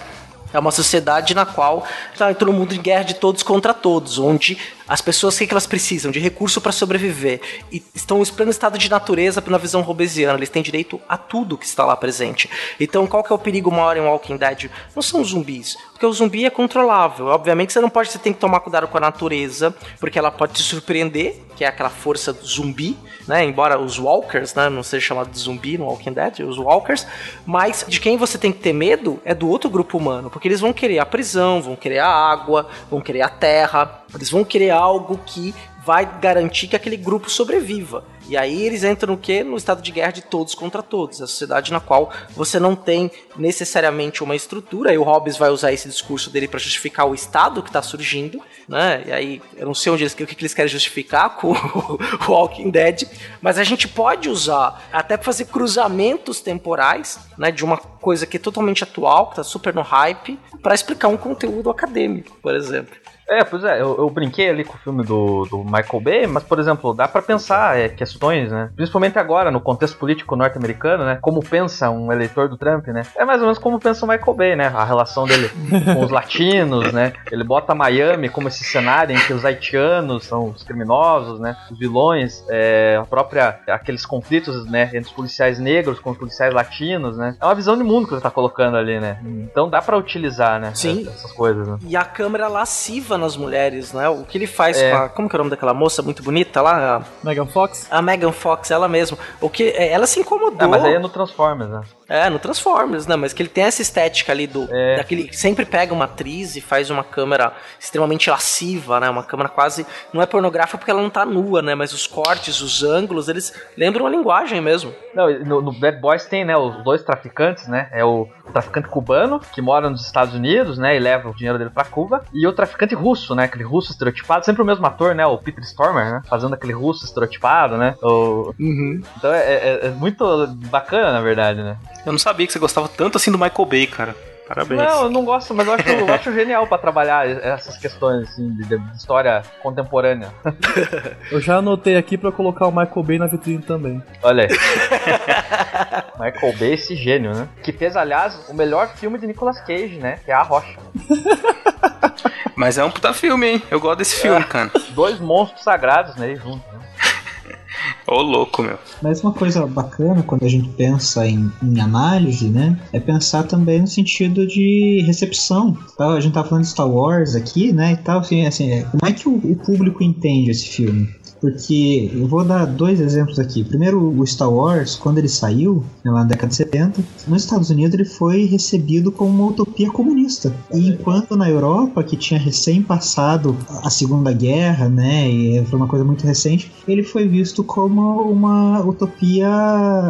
D: É uma sociedade na qual está todo mundo em guerra de todos contra todos, onde as pessoas, o que, elas precisam? De recurso para sobreviver. E estão em pleno estado de natureza na visão robesiana. Eles têm direito a tudo que está lá presente. Então, qual que é o perigo maior em Walking Dead? Não são zumbis. Porque o zumbi é controlável. Obviamente, você não pode, você tem que tomar cuidado com a natureza, porque ela pode te surpreender, que é aquela força do zumbi, né? Embora os walkers, né, não seja chamado de zumbi no Walking Dead, os walkers, mas de quem você tem que ter medo é do outro grupo humano, porque eles vão querer a prisão, vão querer a água, vão querer a terra, eles vão querer algo que vai garantir que aquele grupo sobreviva. E aí eles entram no quê? No estado de guerra de todos contra todos. A sociedade na qual você não tem necessariamente uma estrutura. E o Hobbes vai usar esse discurso dele para justificar o estado que está surgindo, né? E aí eu não sei onde eles, o que, que eles querem justificar com o Walking Dead, mas a gente pode usar até para fazer cruzamentos temporais, né? De uma coisa que é totalmente atual, que está super no hype, para explicar um conteúdo acadêmico, por exemplo.
F: É, pois é, eu, eu brinquei ali com o filme do, do Michael Bay, mas, por exemplo, dá pra pensar é, questões, né? Principalmente agora, no contexto político norte-americano, né? Como pensa um eleitor do Trump, né? É mais ou menos como pensa o Michael Bay, né? A relação dele com os latinos, né? Ele bota Miami como esse cenário em que os haitianos são os criminosos, né? Os vilões, é, a própria, aqueles conflitos, né? Entre os policiais negros com os policiais latinos, né? É uma visão de mundo que ele tá colocando ali, né? Então dá pra utilizar, né?
D: Sim.
F: Essas coisas, né?
D: E a câmera lasciva nas mulheres, né? O que ele faz
F: É.
D: com a. Como que é o nome daquela moça muito bonita lá? A-
A: Megan Fox?
D: A Megan Fox, ela mesma. O que é, ela se incomodou.
F: Ah, mas aí é no Transformers, né?
D: É, no Transformers, né? Mas que ele tem essa estética ali do.
F: É.
D: Daquele, sempre pega uma atriz e faz uma câmera extremamente lasciva, né? Uma câmera quase. Não é pornográfica porque ela não tá nua, né? Mas os cortes, os ângulos, eles lembram a linguagem mesmo.
F: Não, no, no Bad Boys tem, né, os dois traficantes, né? É o traficante cubano, que mora nos Estados Unidos, né? E leva o dinheiro dele pra Cuba. E o traficante russo, né? Aquele russo estereotipado, sempre o mesmo ator, né? O Peter Stormer, né? Fazendo aquele russo estereotipado, né? O... Então é, é- é muito bacana, na verdade, né?
E: Eu não sabia que você gostava tanto assim do Michael Bay, cara. Parabéns.
F: Não, eu não gosto, mas eu acho, eu acho genial pra trabalhar essas questões, assim, de, de história contemporânea.
A: Eu já anotei aqui pra colocar o Michael Bay na vitrine também.
F: Olha aí. Michael Bay, esse gênio, né? Que fez, aliás, o melhor filme de Nicolas Cage, né? Que é A Rocha.
E: Mas é um puta filme, hein? Eu gosto desse filme, cara.
F: Dois monstros sagrados, né? Juntos, né?
E: Ô, louco, meu.
G: Mas uma coisa bacana quando a gente pensa em, em análise, né? É pensar também no sentido de recepção. Tá? A gente tá falando de Star Wars aqui, né? E tal, assim, assim, é, como é que o, o público entende esse filme? Porque eu vou dar dois exemplos aqui. Primeiro, o Star Wars, quando ele saiu, né, lá na década de 70, nos Estados Unidos ele foi recebido como uma utopia comunista. E enquanto na Europa, que tinha recém passado a Segunda Guerra, né, e foi uma coisa muito recente, ele foi visto como uma utopia,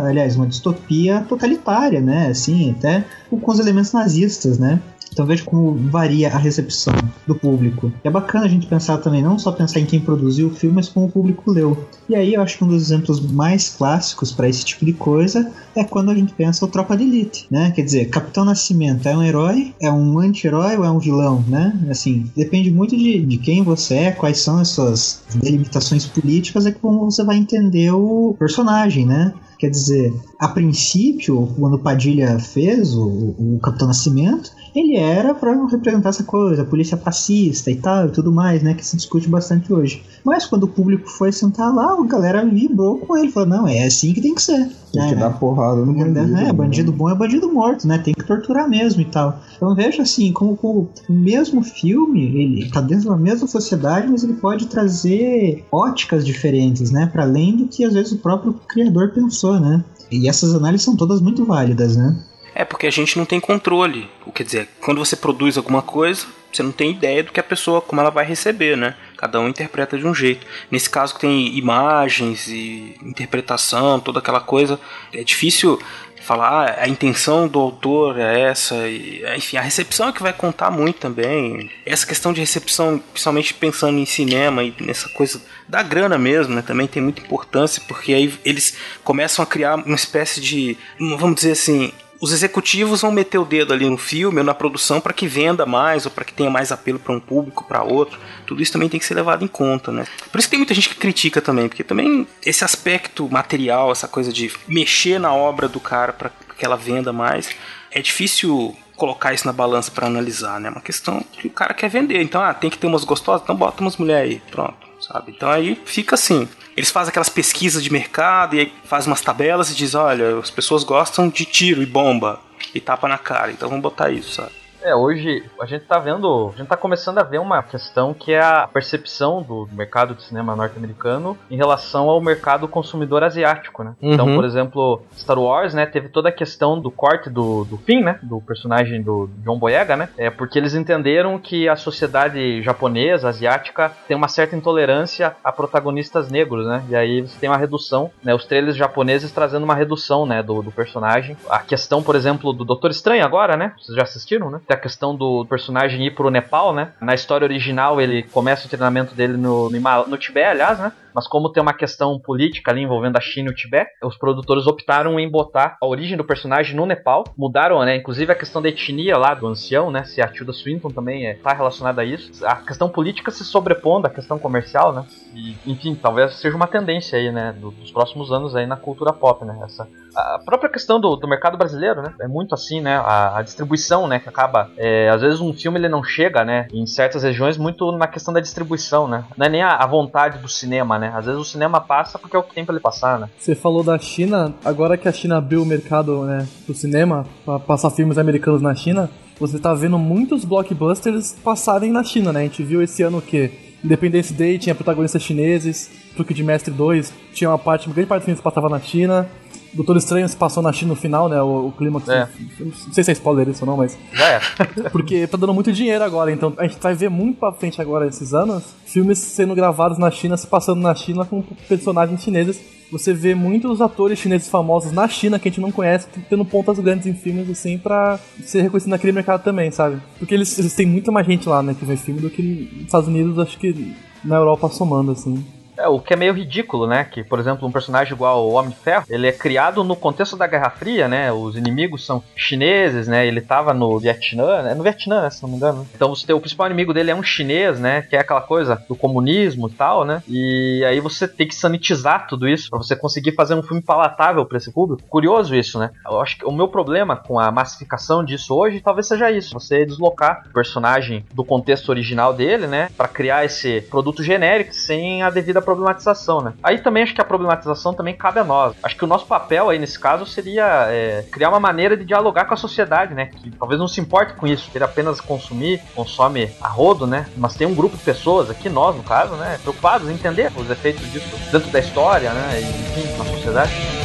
G: aliás, uma distopia totalitária, né, assim, até com os elementos nazistas, né. Então veja como varia a recepção do público. E é bacana a gente pensar também, não só pensar em quem produziu o filme, mas como o público leu. E aí eu acho que um dos exemplos mais clássicos para esse tipo de coisa é quando a gente pensa o Tropa de Elite, né? Quer dizer, Capitão Nascimento é um herói, é um anti-herói ou é um vilão, né? Assim, depende muito de, de quem você é, quais são as suas delimitações políticas, é como você vai entender o personagem, né? Quer dizer, a princípio, quando Padilha fez o, o Capitão Nascimento, ele era para representar essa coisa, a polícia fascista e tal e tudo mais, né? Que se discute bastante hoje. Mas quando o público foi sentar lá, a galera vibrou com ele, falou: não, é assim que tem que ser.
H: Tem que
G: né?
H: dar porrada no bandido.
G: É,
H: né?
G: bandido bom é bandido morto, né? Tem que torturar mesmo e tal. Então veja assim, como, como o mesmo filme, ele tá dentro da mesma sociedade, mas ele pode trazer óticas diferentes, né? Para além do que às vezes o próprio criador pensou, né? E essas análises são todas muito válidas, né?
E: É porque a gente não tem controle. Quer dizer, quando você produz alguma coisa, você não tem ideia do que a pessoa, como ela vai receber, né? Cada um interpreta de um jeito. Nesse caso que tem imagens e interpretação, toda aquela coisa, é difícil falar ah, a intenção do autor é essa e, enfim a recepção é que vai contar muito também essa questão de recepção principalmente pensando em cinema e nessa coisa da grana mesmo né também tem muita importância porque aí eles começam a criar uma espécie de vamos dizer assim os executivos vão meter o dedo ali no filme ou na produção para que venda mais ou para que tenha mais apelo para um público, para outro. Tudo isso também tem que ser levado em conta, né? Por isso que tem muita gente que critica também, porque também esse aspecto material, essa coisa de mexer na obra do cara para que ela venda mais, é difícil colocar isso na balança para analisar, né? É uma questão que o cara quer vender. Então, ah, tem que ter umas gostosas, então bota umas mulheres aí, pronto, sabe? Então aí fica assim. Eles fazem aquelas pesquisas de mercado e aí fazem umas tabelas e diz, olha, as pessoas gostam de tiro e bomba e tapa na cara, então vamos botar isso, sabe?
F: É, hoje a gente tá vendo, a gente tá começando a ver uma questão que é a percepção do mercado de cinema norte-americano em relação ao mercado consumidor asiático, né? Então,
D: Uhum.
F: por exemplo, Star Wars, né, teve toda a questão do corte do, do Finn, né, do personagem do John Boyega, né? É porque eles entenderam que a sociedade japonesa, asiática, tem uma certa intolerância a protagonistas negros, né? E aí você tem uma redução, né? Os trailers japoneses trazendo uma redução, né, do, do personagem. A questão, por exemplo, do Doutor Estranho agora, né? Vocês já assistiram, né? Tem a questão do personagem ir pro Nepal, né? Na história original ele começa o treinamento dele no, no, no Tibete, aliás, né? Mas como tem uma questão política ali envolvendo a China e o Tibete, os produtores optaram em botar a origem do personagem no Nepal. Mudaram, né? Inclusive a questão da etnia lá do ancião, né? Se a Tilda Swinton também é, tá relacionada a isso. A questão política se sobrepondo à questão comercial, né? E, enfim, talvez seja uma tendência aí, né? do- dos próximos anos aí na cultura pop, né? Essa, a própria questão do, do mercado brasileiro, né? É muito assim, né? A, a distribuição, né? Que acaba. é, às vezes um filme ele não chega, né? Em certas regiões, muito na questão da distribuição, né? Não é nem a, a vontade do cinema, né? Às vezes o cinema passa porque é o que tem pra ele passar, né?
A: Você falou da China, agora que a China abriu o mercado né, pro cinema, pra passar filmes americanos na China, você tá vendo muitos blockbusters passarem na China, né? A gente viu esse ano que Independence Day tinha protagonistas chineses, Truque de Mestre 2 tinha uma parte, uma grande parte do filme se passava na China, Doutor Estranho se passou na China no final, né? O, o clima
F: É.
A: Não sei se é spoiler isso ou não, mas.
F: Já é.
A: Porque tá dando muito dinheiro agora, então a gente vai ver muito pra frente agora, esses anos, filmes sendo gravados na China, se passando na China com personagens chineses. Você vê muitos atores chineses famosos na China que a gente não conhece, tendo pontas grandes em filmes, assim, pra ser reconhecido naquele mercado também, sabe? Porque eles, eles têm muito mais gente lá, né, que vê filme do que nos Estados Unidos, acho que na Europa somando, assim.
F: É, o que é meio ridículo, né? Que, por exemplo, um personagem igual o Homem de Ferro, ele é criado no contexto da Guerra Fria, né? Os inimigos são chineses, né? Ele tava no Vietnã, né? No Vietnã, né? Se não me engano. Então você tem, o principal inimigo dele é um chinês, né? Que é aquela coisa do comunismo e tal, né? E aí você tem que sanitizar tudo isso pra você conseguir fazer um filme palatável pra esse público. Curioso isso, né? Eu acho que o meu problema com a massificação disso hoje talvez seja isso. Você deslocar o personagem do contexto original dele, né? Pra criar esse produto genérico sem a devida problematização, né? Aí também acho que a problematização também cabe a nós. Acho que o nosso papel aí nesse caso seria é, criar uma maneira de dialogar com a sociedade, né? Que talvez não se importe com isso, queira apenas consumir, consome a rodo, né? Mas tem um grupo de pessoas, aqui nós no caso, né? Preocupados em entender os efeitos disso dentro da história, né? E, enfim, na sociedade.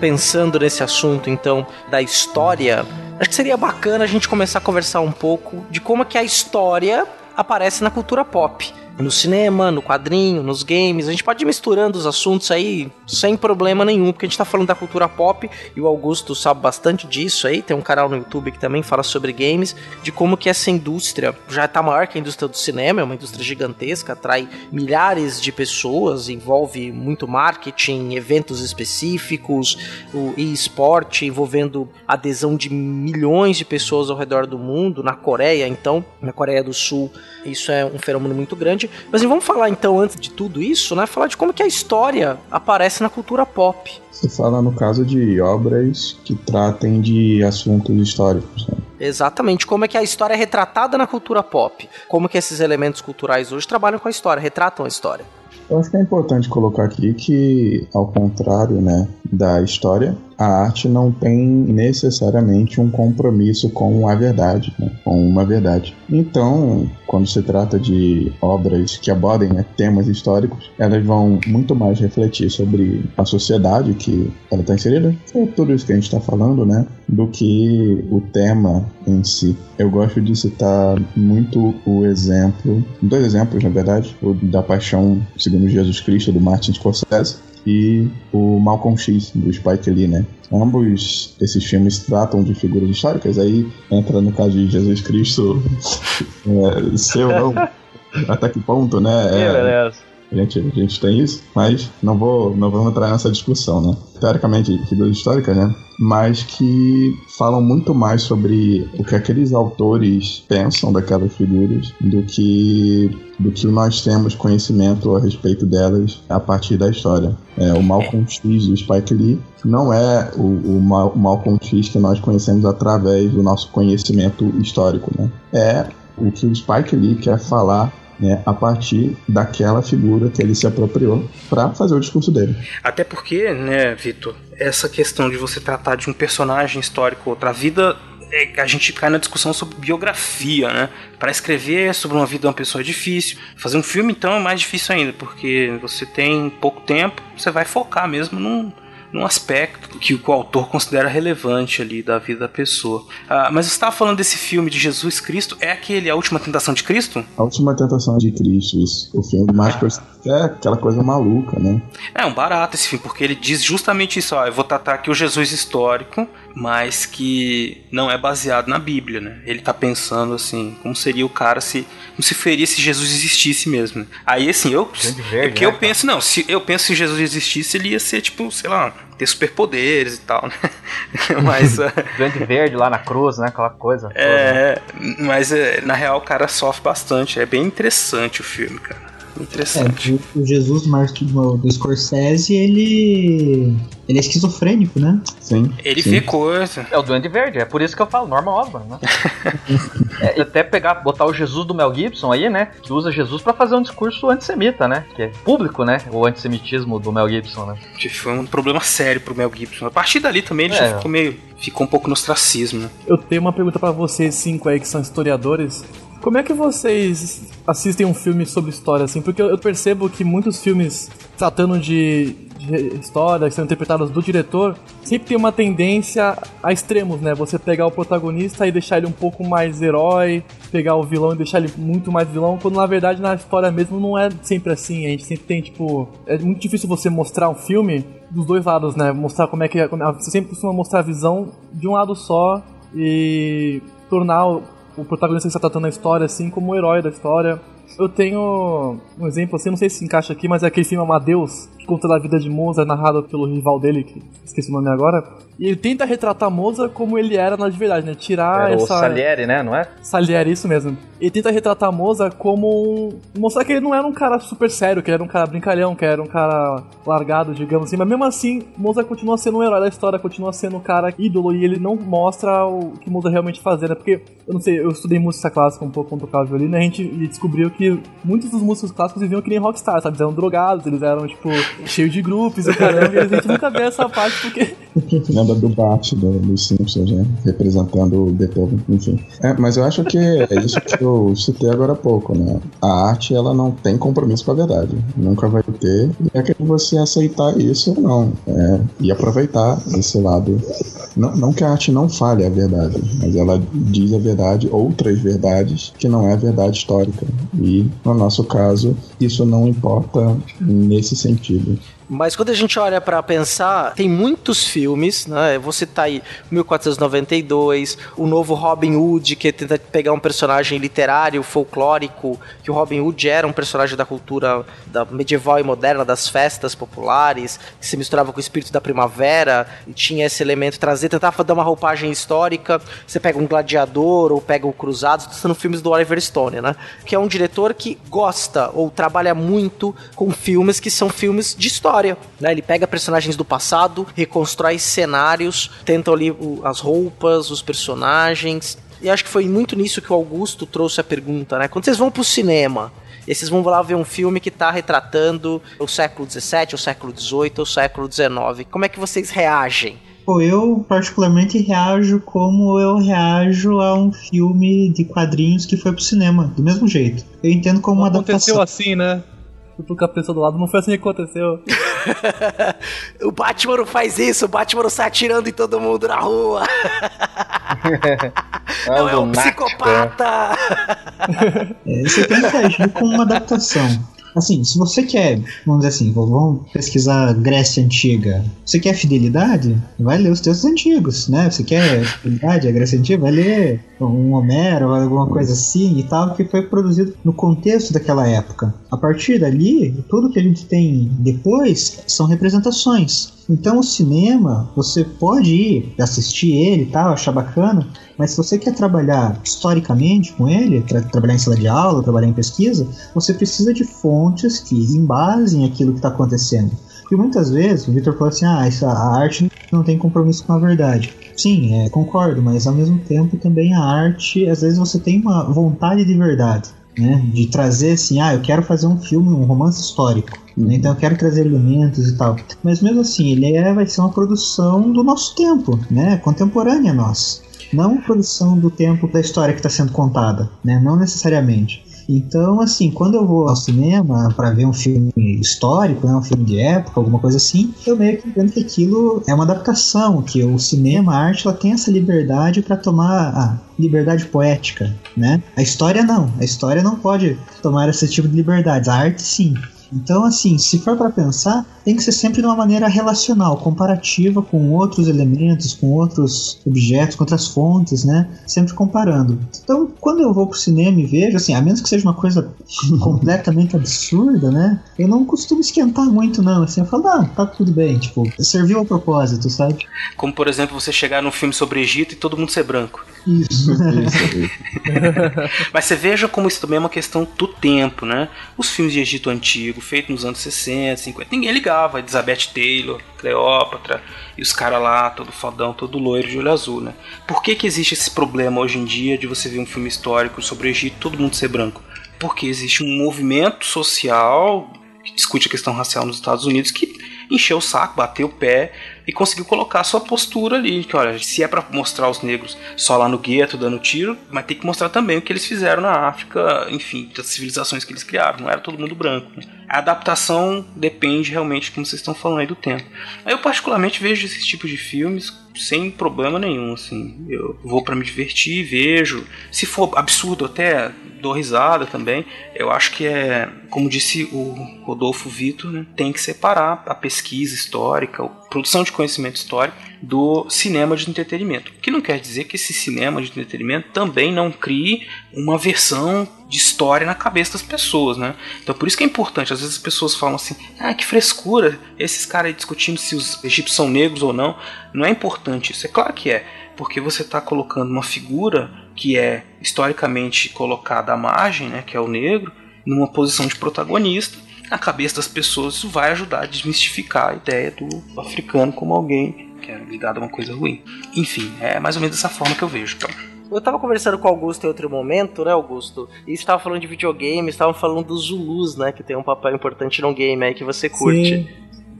D: Pensando nesse assunto, então, da história, acho que seria bacana a gente começar a conversar um pouco de como é que a história aparece na cultura pop no cinema, no quadrinho, nos games. A gente pode ir misturando os assuntos aí sem problema nenhum, porque a gente tá falando da cultura pop e o Augusto sabe bastante disso aí. Tem um canal no YouTube que também fala sobre games, de como que essa indústria já tá maior que a indústria do cinema, é uma indústria gigantesca, atrai milhares de pessoas, envolve muito marketing, eventos específicos, o e-sport envolvendo adesão de milhões de pessoas ao redor do mundo, na Coreia, então, na Coreia do Sul, isso é um fenômeno muito grande. Mas vamos falar então, antes de tudo isso, né? Falar de como que a história aparece na cultura pop.
H: Você fala no caso de obras que tratem de assuntos históricos, né?
D: Exatamente, como é que a história é retratada na cultura pop. Como que esses elementos culturais hoje trabalham com a história, retratam a história.
H: Eu acho que é importante colocar aqui que, ao contrário né, da história, a arte não tem necessariamente um compromisso com a verdade, né, com uma verdade. Então, quando se trata de obras que abordem né, temas históricos, elas vão muito mais refletir sobre a sociedade que ela está inserida, é tudo isso que a gente está falando, né, do que o tema em si. Eu gosto de citar muito o exemplo, dois exemplos, na verdade, o da Paixão segundo Jesus Cristo, do Martin Scorsese, e o Malcolm X, do Spike Lee, né? Ambos esses filmes tratam de figuras históricas, aí entra no caso de Jesus Cristo é, ser ou não, até que ponto, né? É, gente, a gente tem isso, mas não vou não vamos entrar nessa discussão, né? Teoricamente, figuras históricas, né? Mas que falam muito mais sobre o que aqueles autores pensam daquelas figuras do que do que nós temos conhecimento a respeito delas a partir da história. É, o Malcolm X e o Spike Lee não é o, o, Mal, o Malcolm X que nós conhecemos através do nosso conhecimento histórico, né? É o que o Spike Lee quer falar né, a partir daquela figura que ele se apropriou para fazer o discurso dele.
E: Até porque, né, Vitor, essa questão de você tratar de um personagem histórico outra vida é, a gente cai na discussão sobre biografia, né? Para escrever sobre uma vida de uma pessoa é difícil. Fazer um filme, então, é mais difícil ainda, porque você tem pouco tempo, você vai focar mesmo num, num aspecto que o autor considera relevante ali da vida da pessoa. Ah, mas você estava falando desse filme de Jesus Cristo, é aquele A Última Tentação de Cristo?
H: A Última Tentação de Cristo, isso. O filme mais é aquela coisa maluca, né?
E: É um barato esse filme, porque ele diz justamente isso, ó, eu vou tratar aqui o Jesus histórico, mas que não é baseado na Bíblia, né? Ele tá pensando assim, como seria o cara se como se faria se Jesus existisse mesmo. Né? Aí assim, eu verde, é que eu né, penso, não, se eu penso se Jesus existisse, ele ia ser tipo, sei lá, ter superpoderes e tal, né?
F: mas grande verde lá na cruz, né? Aquela coisa.
E: É, toda, né? mas é, na real o cara sofre bastante, é bem interessante o filme, cara. Interessante.
G: É, o Jesus Martin do Scorsese, ele. Ele é esquizofrênico, né?
H: Sim.
E: Ele
H: sim.
E: vê coisa.
F: É o Duende Verde, é por isso que eu falo Norman Osborn, né? é, até pegar, botar o Jesus do Mel Gibson aí, né? Que usa Jesus para fazer um discurso antissemita, né? Que é público, né? O antissemitismo do Mel Gibson, né?
E: Foi um problema sério pro Mel Gibson. A partir dali também ele é. já ficou meio. ficou um pouco no ostracismo, né?
A: Eu tenho uma pergunta para vocês cinco aí que são historiadores. Como é que vocês assistem um filme sobre história, assim? Porque eu percebo que muitos filmes tratando de, de história, que são interpretados do diretor, sempre tem uma tendência a extremos, né? Você pegar o protagonista e deixar ele um pouco mais herói, pegar o vilão e deixar ele muito mais vilão, quando na verdade na história mesmo não é sempre assim. A gente sempre tem, tipo. É muito difícil você mostrar um filme dos dois lados, né? Mostrar como é que. É, você sempre costuma mostrar a visão de um lado só e tornar o protagonista que está tratando a história assim como o herói da história. Eu tenho um exemplo assim, não sei se encaixa aqui, mas é aquele filme Amadeus, que conta a vida de Mozart, narrado pelo rival dele, que esqueci o nome agora. E ele tenta retratar Mozart como ele era na de verdade, né? Tirar
F: era
A: essa.
F: O Salieri, né? Não é?
A: Salieri, isso mesmo. Ele tenta retratar Mozart como um... Mostrar que ele não era um cara super sério, que ele era um cara brincalhão, que era um cara largado, digamos assim. Mas mesmo assim, Mozart continua sendo um herói da história, continua sendo um cara ídolo e ele não mostra o que Mozart realmente fazia, né? Porque, eu não sei, eu estudei música clássica um pouco quando tocava violino e a gente descobriu que muitos dos músicos clássicos viviam que nem rockstar, sabe? Eles eram drogados, eles eram, tipo, cheios de grupos e caramba, e a gente nunca vê essa parte porque.
H: Lembra do Bart do, dos Simpsons, né? Representando o Beethoven, enfim. É, mas eu acho que é isso que eu citei agora há pouco, né? A arte, ela não tem compromisso com a verdade. Nunca vai ter. E é que você aceitar isso ou não. É, e aproveitar esse lado. Não, não que a arte não fale a verdade, mas ela diz a verdade, outras verdades, que não é a verdade histórica. E, no nosso caso, isso não importa nesse sentido.
D: Mas quando a gente olha para pensar, tem muitos filmes, né? Você tá aí 1492, o novo Robin Hood, que tenta pegar um personagem literário, folclórico, que o Robin Hood era um personagem da cultura da medieval e moderna, das festas populares, que se misturava com o espírito da primavera, e tinha esse elemento trazer, tentava dar uma roupagem histórica. Você pega um gladiador ou pega o Cruzados, são filmes do Oliver Stone, né? Que é um diretor que gosta ou trabalha muito com filmes que são filmes de história história, né? Ele pega personagens do passado, reconstrói cenários, tenta ali as roupas, os personagens. E acho que foi muito nisso que o Augusto trouxe a pergunta, né? Quando vocês vão pro cinema, e vocês vão lá ver um filme que está retratando o século XVII, o século XVIII, o século XIX. Como é que vocês reagem?
G: Pô, eu particularmente reajo como eu reajo a um filme de quadrinhos que foi pro cinema, do mesmo jeito. Eu entendo como
A: Não
G: uma
A: aconteceu
G: adaptação.
A: assim, né? Com a pessoa do lado, não foi assim que aconteceu.
D: o Batman não faz isso, o Batman não sai atirando em todo mundo na rua. não é um psicopata.
G: É, você tem que agir como uma adaptação. Assim, se você quer, vamos dizer assim, vamos pesquisar Grécia Antiga. Você quer fidelidade? Vai ler os textos antigos, né? Você quer fidelidade, a Grécia Antiga? Vai ler um Homero, alguma coisa assim e tal, que foi produzido no contexto daquela época. A partir dali, tudo que a gente tem depois são representações. Então o cinema, você pode ir assistir ele e tal, achar bacana, mas se você quer trabalhar historicamente com ele, tra trabalhar em sala de aula, trabalhar em pesquisa, você precisa de fontes que embasem aquilo que está acontecendo. Porque muitas vezes o Victor falou assim: ah, essa, a arte não tem compromisso com a verdade. Sim, é, concordo, mas ao mesmo tempo também a arte, às vezes você tem uma vontade de verdade. Né, de trazer assim, ah, eu quero fazer um filme, um romance histórico, né, então eu quero trazer elementos e tal. Mas mesmo assim, ele é, vai ser uma produção do nosso tempo, né, contemporânea nossa. Não produção do tempo da história que está sendo contada, né, não necessariamente. Então, assim, quando eu vou ao cinema para ver um filme histórico, né, um filme de época, alguma coisa assim, eu meio que entendo que aquilo é uma adaptação, que o cinema, a arte, ela tem essa liberdade para tomar a liberdade poética, né? A história não, a história não pode tomar esse tipo de liberdade, a arte sim. Então, assim, se for para pensar, tem que ser sempre de uma maneira relacional, comparativa com outros elementos, com outros objetos, com outras fontes, né? Sempre comparando. Então, quando eu vou pro cinema e vejo, assim, a menos que seja uma coisa completamente absurda, né? Eu não costumo esquentar muito, não. Assim, eu falo, não, tá tudo bem, tipo, serviu ao propósito, sabe?
E: Como, por exemplo, você chegar num filme sobre Egito e todo mundo ser branco.
G: Isso.
E: Mas você veja como isso também é uma questão do tempo, né? Os filmes de Egito antigo, feitos nos anos 60, 50, ninguém ligava. Elizabeth Taylor, Cleópatra, e os caras lá, todo fodão, todo loiro de olho azul, né? Por que, que existe esse problema hoje em dia de você ver um filme histórico sobre o Egito todo mundo ser branco? Porque existe um movimento social que discute a questão racial nos Estados Unidos que encheu o saco, bateu o pé e conseguiu colocar a sua postura ali. Que olha, se é para mostrar os negros só lá no gueto dando tiro, mas tem que mostrar também o que eles fizeram na África, enfim, das civilizações que eles criaram. Não era todo mundo branco. Né? A adaptação depende realmente, como vocês estão falando aí, do tempo. Eu, particularmente, vejo esse tipo de filmes sem problema nenhum, assim. Eu vou para me divertir, vejo. Se for absurdo até, dou risada também. Eu acho que é, como disse o Rodolfo Vitor, né, tem que separar a pesquisa histórica, a produção de conhecimento histórico do cinema de entretenimento. O que não quer dizer que esse cinema de entretenimento também não crie uma versão de história na cabeça das pessoas, né? Então por isso que é importante. Às vezes as pessoas falam assim: "Ah, que frescura, esses caras aí discutindo se os egípcios são negros ou não". Não é importante isso. É claro que é, porque você está colocando uma figura que é historicamente colocada à margem, né, que é o negro, numa posição de protagonista. Na cabeça das pessoas isso vai ajudar a desmistificar a ideia do africano como alguém que é ligado a uma coisa ruim. Enfim, é mais ou menos dessa forma que eu vejo. Então.
D: Eu tava conversando com o Augusto em outro momento, né, Augusto? E estava falando de videogames, estavam falando dos Zulus, né? Que tem um papel importante no game aí que você curte.
A: Sim.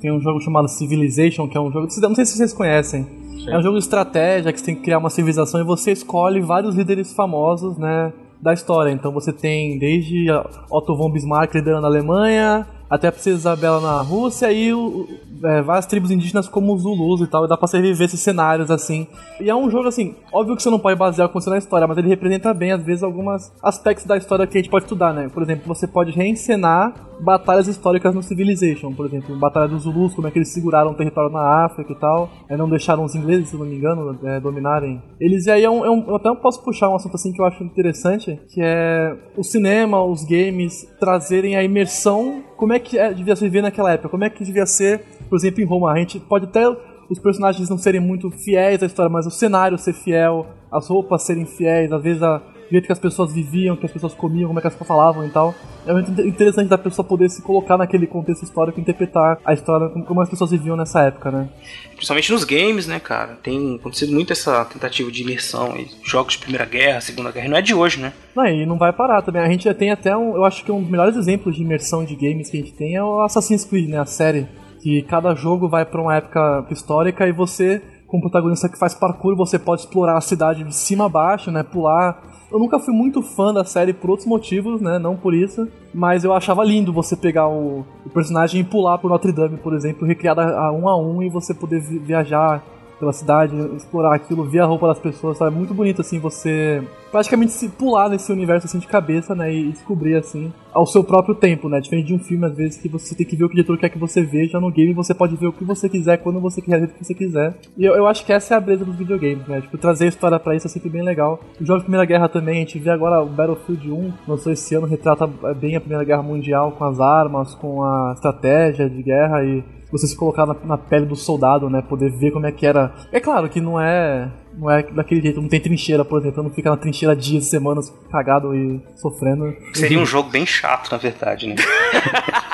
A: Tem um jogo chamado Civilization, que é um jogo. Não sei se vocês conhecem. É um jogo de estratégia que você tem que criar uma civilização e você escolhe vários líderes famosos, né? Da história. Então você tem desde Otto von Bismarck liderando a Alemanha, até a Princesa Isabela na Rússia e o, é, várias tribos indígenas como os Zulus e tal, e dá pra você reviver esses cenários assim. E é um jogo assim, óbvio que você não pode basear o que aconteceu na história, mas ele representa bem, às vezes, alguns aspectos da história que a gente pode estudar, né? Por exemplo, você pode reencenar batalhas históricas no Civilization, por exemplo, batalha dos Zulus, como é que eles seguraram o território na África e tal, e não deixaram os ingleses, se não me engano, é, dominarem eles. E aí é um, é um, eu até posso puxar um assunto assim que eu acho interessante, que é o cinema, os games trazerem a imersão como é que é, devia se viver naquela época, como é que devia ser, por exemplo, em Roma. A gente pode até os personagens não serem muito fiéis à história, mas o cenário ser fiel, as roupas serem fiéis, às vezes a, jeito que as pessoas viviam, que as pessoas comiam, como é que as pessoas falavam e tal. É muito interessante da pessoa poder se colocar naquele contexto histórico e interpretar a história como as pessoas viviam nessa época, né?
E: Principalmente nos games, né, cara? Tem acontecido muito essa tentativa de imersão e jogos de Primeira Guerra, Segunda Guerra, não é de hoje, né?
A: Não, e não vai parar também. A gente já tem até um, eu acho que um dos melhores exemplos de imersão de games que a gente tem é o Assassin's Creed, né, a série, que cada jogo vai para uma época histórica e você com o protagonista que faz parkour, você pode explorar a cidade de cima a baixo, né, pular eu nunca fui muito fã da série por outros motivos, né? Não por isso. Mas eu achava lindo você pegar o, o personagem e pular por Notre Dame, por exemplo, recriada a um a um e você poder viajar pela cidade, explorar aquilo, ver a roupa das pessoas? É muito bonito, assim, você praticamente se pular nesse universo, assim, de cabeça, né? E descobrir, assim, ao seu próprio tempo, né? Diferente de um filme, às vezes, que você tem que ver o que o diretor quer que você veja no game, você pode ver o que você quiser, quando você quiser, o que você quiser. E eu, eu acho que essa é a beleza dos videogames, né? Tipo, trazer a história pra isso é sempre bem legal. O jogo de Primeira Guerra também, a gente vê agora o Battlefield 1, lançou esse ano, retrata bem a Primeira Guerra Mundial, com as armas, com a estratégia de guerra e você se colocar na, na, pele do soldado, né? Poder ver como é que era. É claro que não é. Não é daquele jeito, não tem trincheira, por exemplo, não fica na trincheira dias, semanas, cagado e sofrendo.
E: Seria um jogo bem chato, na verdade, né?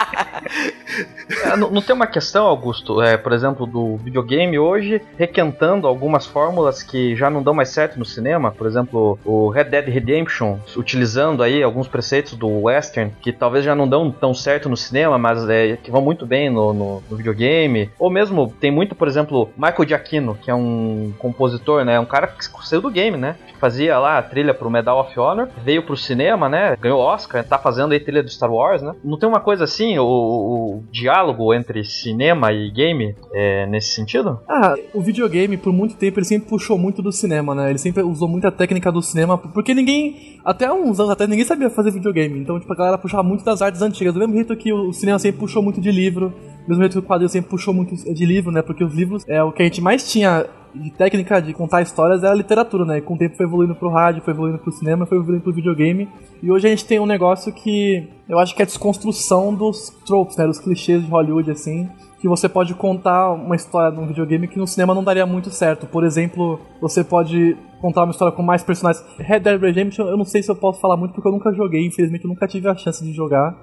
F: É, não, não, tem uma questão, Augusto, é, por exemplo, do videogame hoje requentando algumas fórmulas que já não dão mais certo no cinema, por exemplo, o Red Dead Redemption, utilizando aí alguns preceitos do western que talvez já não dão tão certo no cinema, mas é, que vão muito bem no, no, no, videogame, ou mesmo tem muito, por exemplo, Michael Giacchino, que é um compositor, né, um cara que saiu do game, né, fazia lá a trilha pro Medal of Honor, veio pro cinema, né? Ganhou Oscar, tá fazendo aí trilha do Star Wars, né? Não tem uma coisa assim, o, o diálogo entre cinema e game é, nesse sentido?
A: Ah, o videogame, por muito tempo, ele sempre puxou muito do cinema, né? Ele sempre usou muita técnica do cinema, porque ninguém, até uns anos atrás, ninguém sabia fazer videogame. Então, tipo, a galera puxava muito das artes antigas. Do mesmo jeito que o cinema sempre puxou muito de livro, do mesmo jeito que o quadrinho sempre puxou muito de livro, né? Porque os livros é o que a gente mais tinha de técnica de contar histórias era literatura, né? E com o tempo foi evoluindo pro rádio, foi evoluindo pro cinema, foi evoluindo pro videogame. E hoje a gente tem um negócio que eu acho que é a desconstrução dos tropes, né? Dos clichês de Hollywood, assim. Que você pode contar uma história num videogame que no cinema não daria muito certo. Por exemplo, você pode contar uma história com mais personagens. Red Dead Redemption, eu não sei se eu posso falar muito porque eu nunca joguei, infelizmente eu nunca tive a chance de jogar.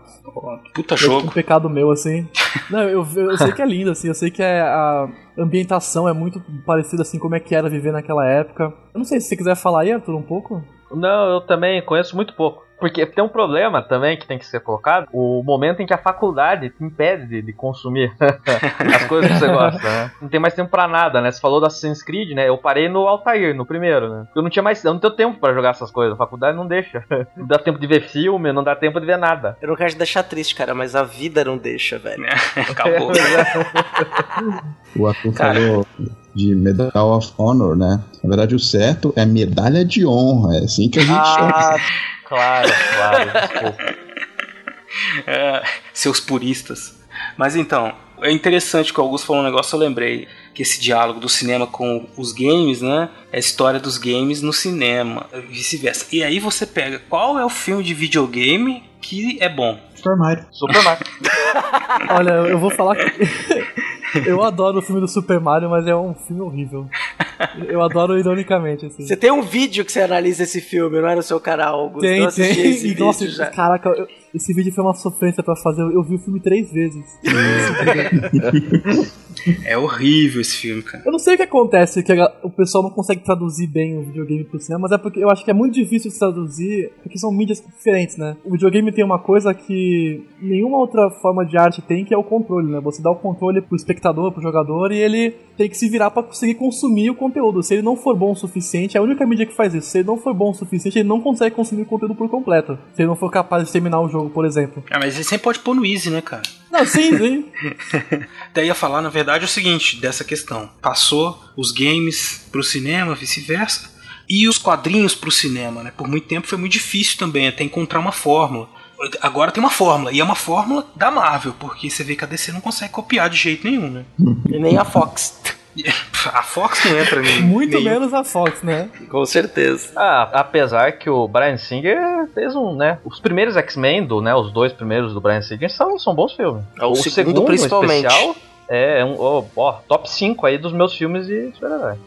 E: Puta jogo.
A: um pecado meu, assim. não, eu, eu sei que é lindo, assim, eu sei que é a ambientação é muito parecida, assim, como é que era viver naquela época. Eu não sei se você quiser falar aí, Arthur, um pouco.
F: Não, eu também conheço muito pouco. Porque tem um problema também que tem que ser colocado: o momento em que a faculdade te impede de, de consumir as coisas que você gosta, né? Não tem mais tempo pra nada, né? Você falou do Assassin's Creed, né? Eu parei no Altair, no primeiro, né? Eu não tinha mais. Eu não tenho tempo pra jogar essas coisas. A faculdade não deixa. Não dá tempo de ver filme, não dá tempo de ver nada.
D: Eu não quero te deixar triste, cara, mas a vida não deixa, velho.
E: Acabou.
H: o cara. falou de Medal of Honor, né? Na verdade, o certo é medalha de honra. É assim que a gente ah, chama.
F: Claro, claro.
E: É, seus puristas. Mas então, é interessante que o Augusto falou um negócio, eu lembrei que esse diálogo do cinema com os games, né? É a história dos games no cinema, vice-versa. E aí você pega qual é o filme de videogame que é bom.
G: Super Mario.
F: Super Mario.
A: Olha, eu vou falar que eu adoro o filme do Super Mario, mas é um filme horrível. Eu adoro ironicamente, assim.
D: Você tem um vídeo que você analisa esse filme, não é no seu canal, Augusto?
A: Tem, tem. Esse nossa, já. caraca, eu, esse vídeo foi uma sofrência pra fazer. Eu, eu vi o filme três vezes.
E: É horrível esse filme, cara.
A: Eu não sei o que acontece, que o pessoal não consegue traduzir bem o videogame pro cinema, mas é porque eu acho que é muito difícil de traduzir, porque são mídias diferentes, né? O videogame tem uma coisa que nenhuma outra forma de arte tem, que é o controle, né? Você dá o controle pro espectador, pro jogador, e ele tem que se virar pra conseguir consumir o conteúdo. Se ele não for bom o suficiente, é a única mídia que faz isso. Se ele não for bom o suficiente, ele não consegue consumir o conteúdo por completo. Se ele não for capaz de terminar o jogo, por exemplo.
E: Ah, mas ele sempre pode pôr no easy, né, cara?
A: Não, sim, sim.
E: Daí ia falar, na verdade, o seguinte, dessa questão. Passou os games pro cinema, vice-versa, e os quadrinhos pro cinema, né? Por muito tempo foi muito difícil também até encontrar uma fórmula. Agora tem uma fórmula, e é uma fórmula da Marvel, porque você vê que a DC não consegue copiar de jeito nenhum, né?
D: E nem a Fox.
E: A Fox não entra nem.
A: Muito
E: nem-
A: menos a Fox, né?
D: Com certeza.
F: Ah, apesar que o Brian Singer fez um, né? Os primeiros X-Men, do, né? Os dois primeiros do Brian Singer são, são bons filmes.
D: É, o segundo, principalmente.
F: em especial, é um ó, ó, top 5 aí dos meus filmes de super-herói.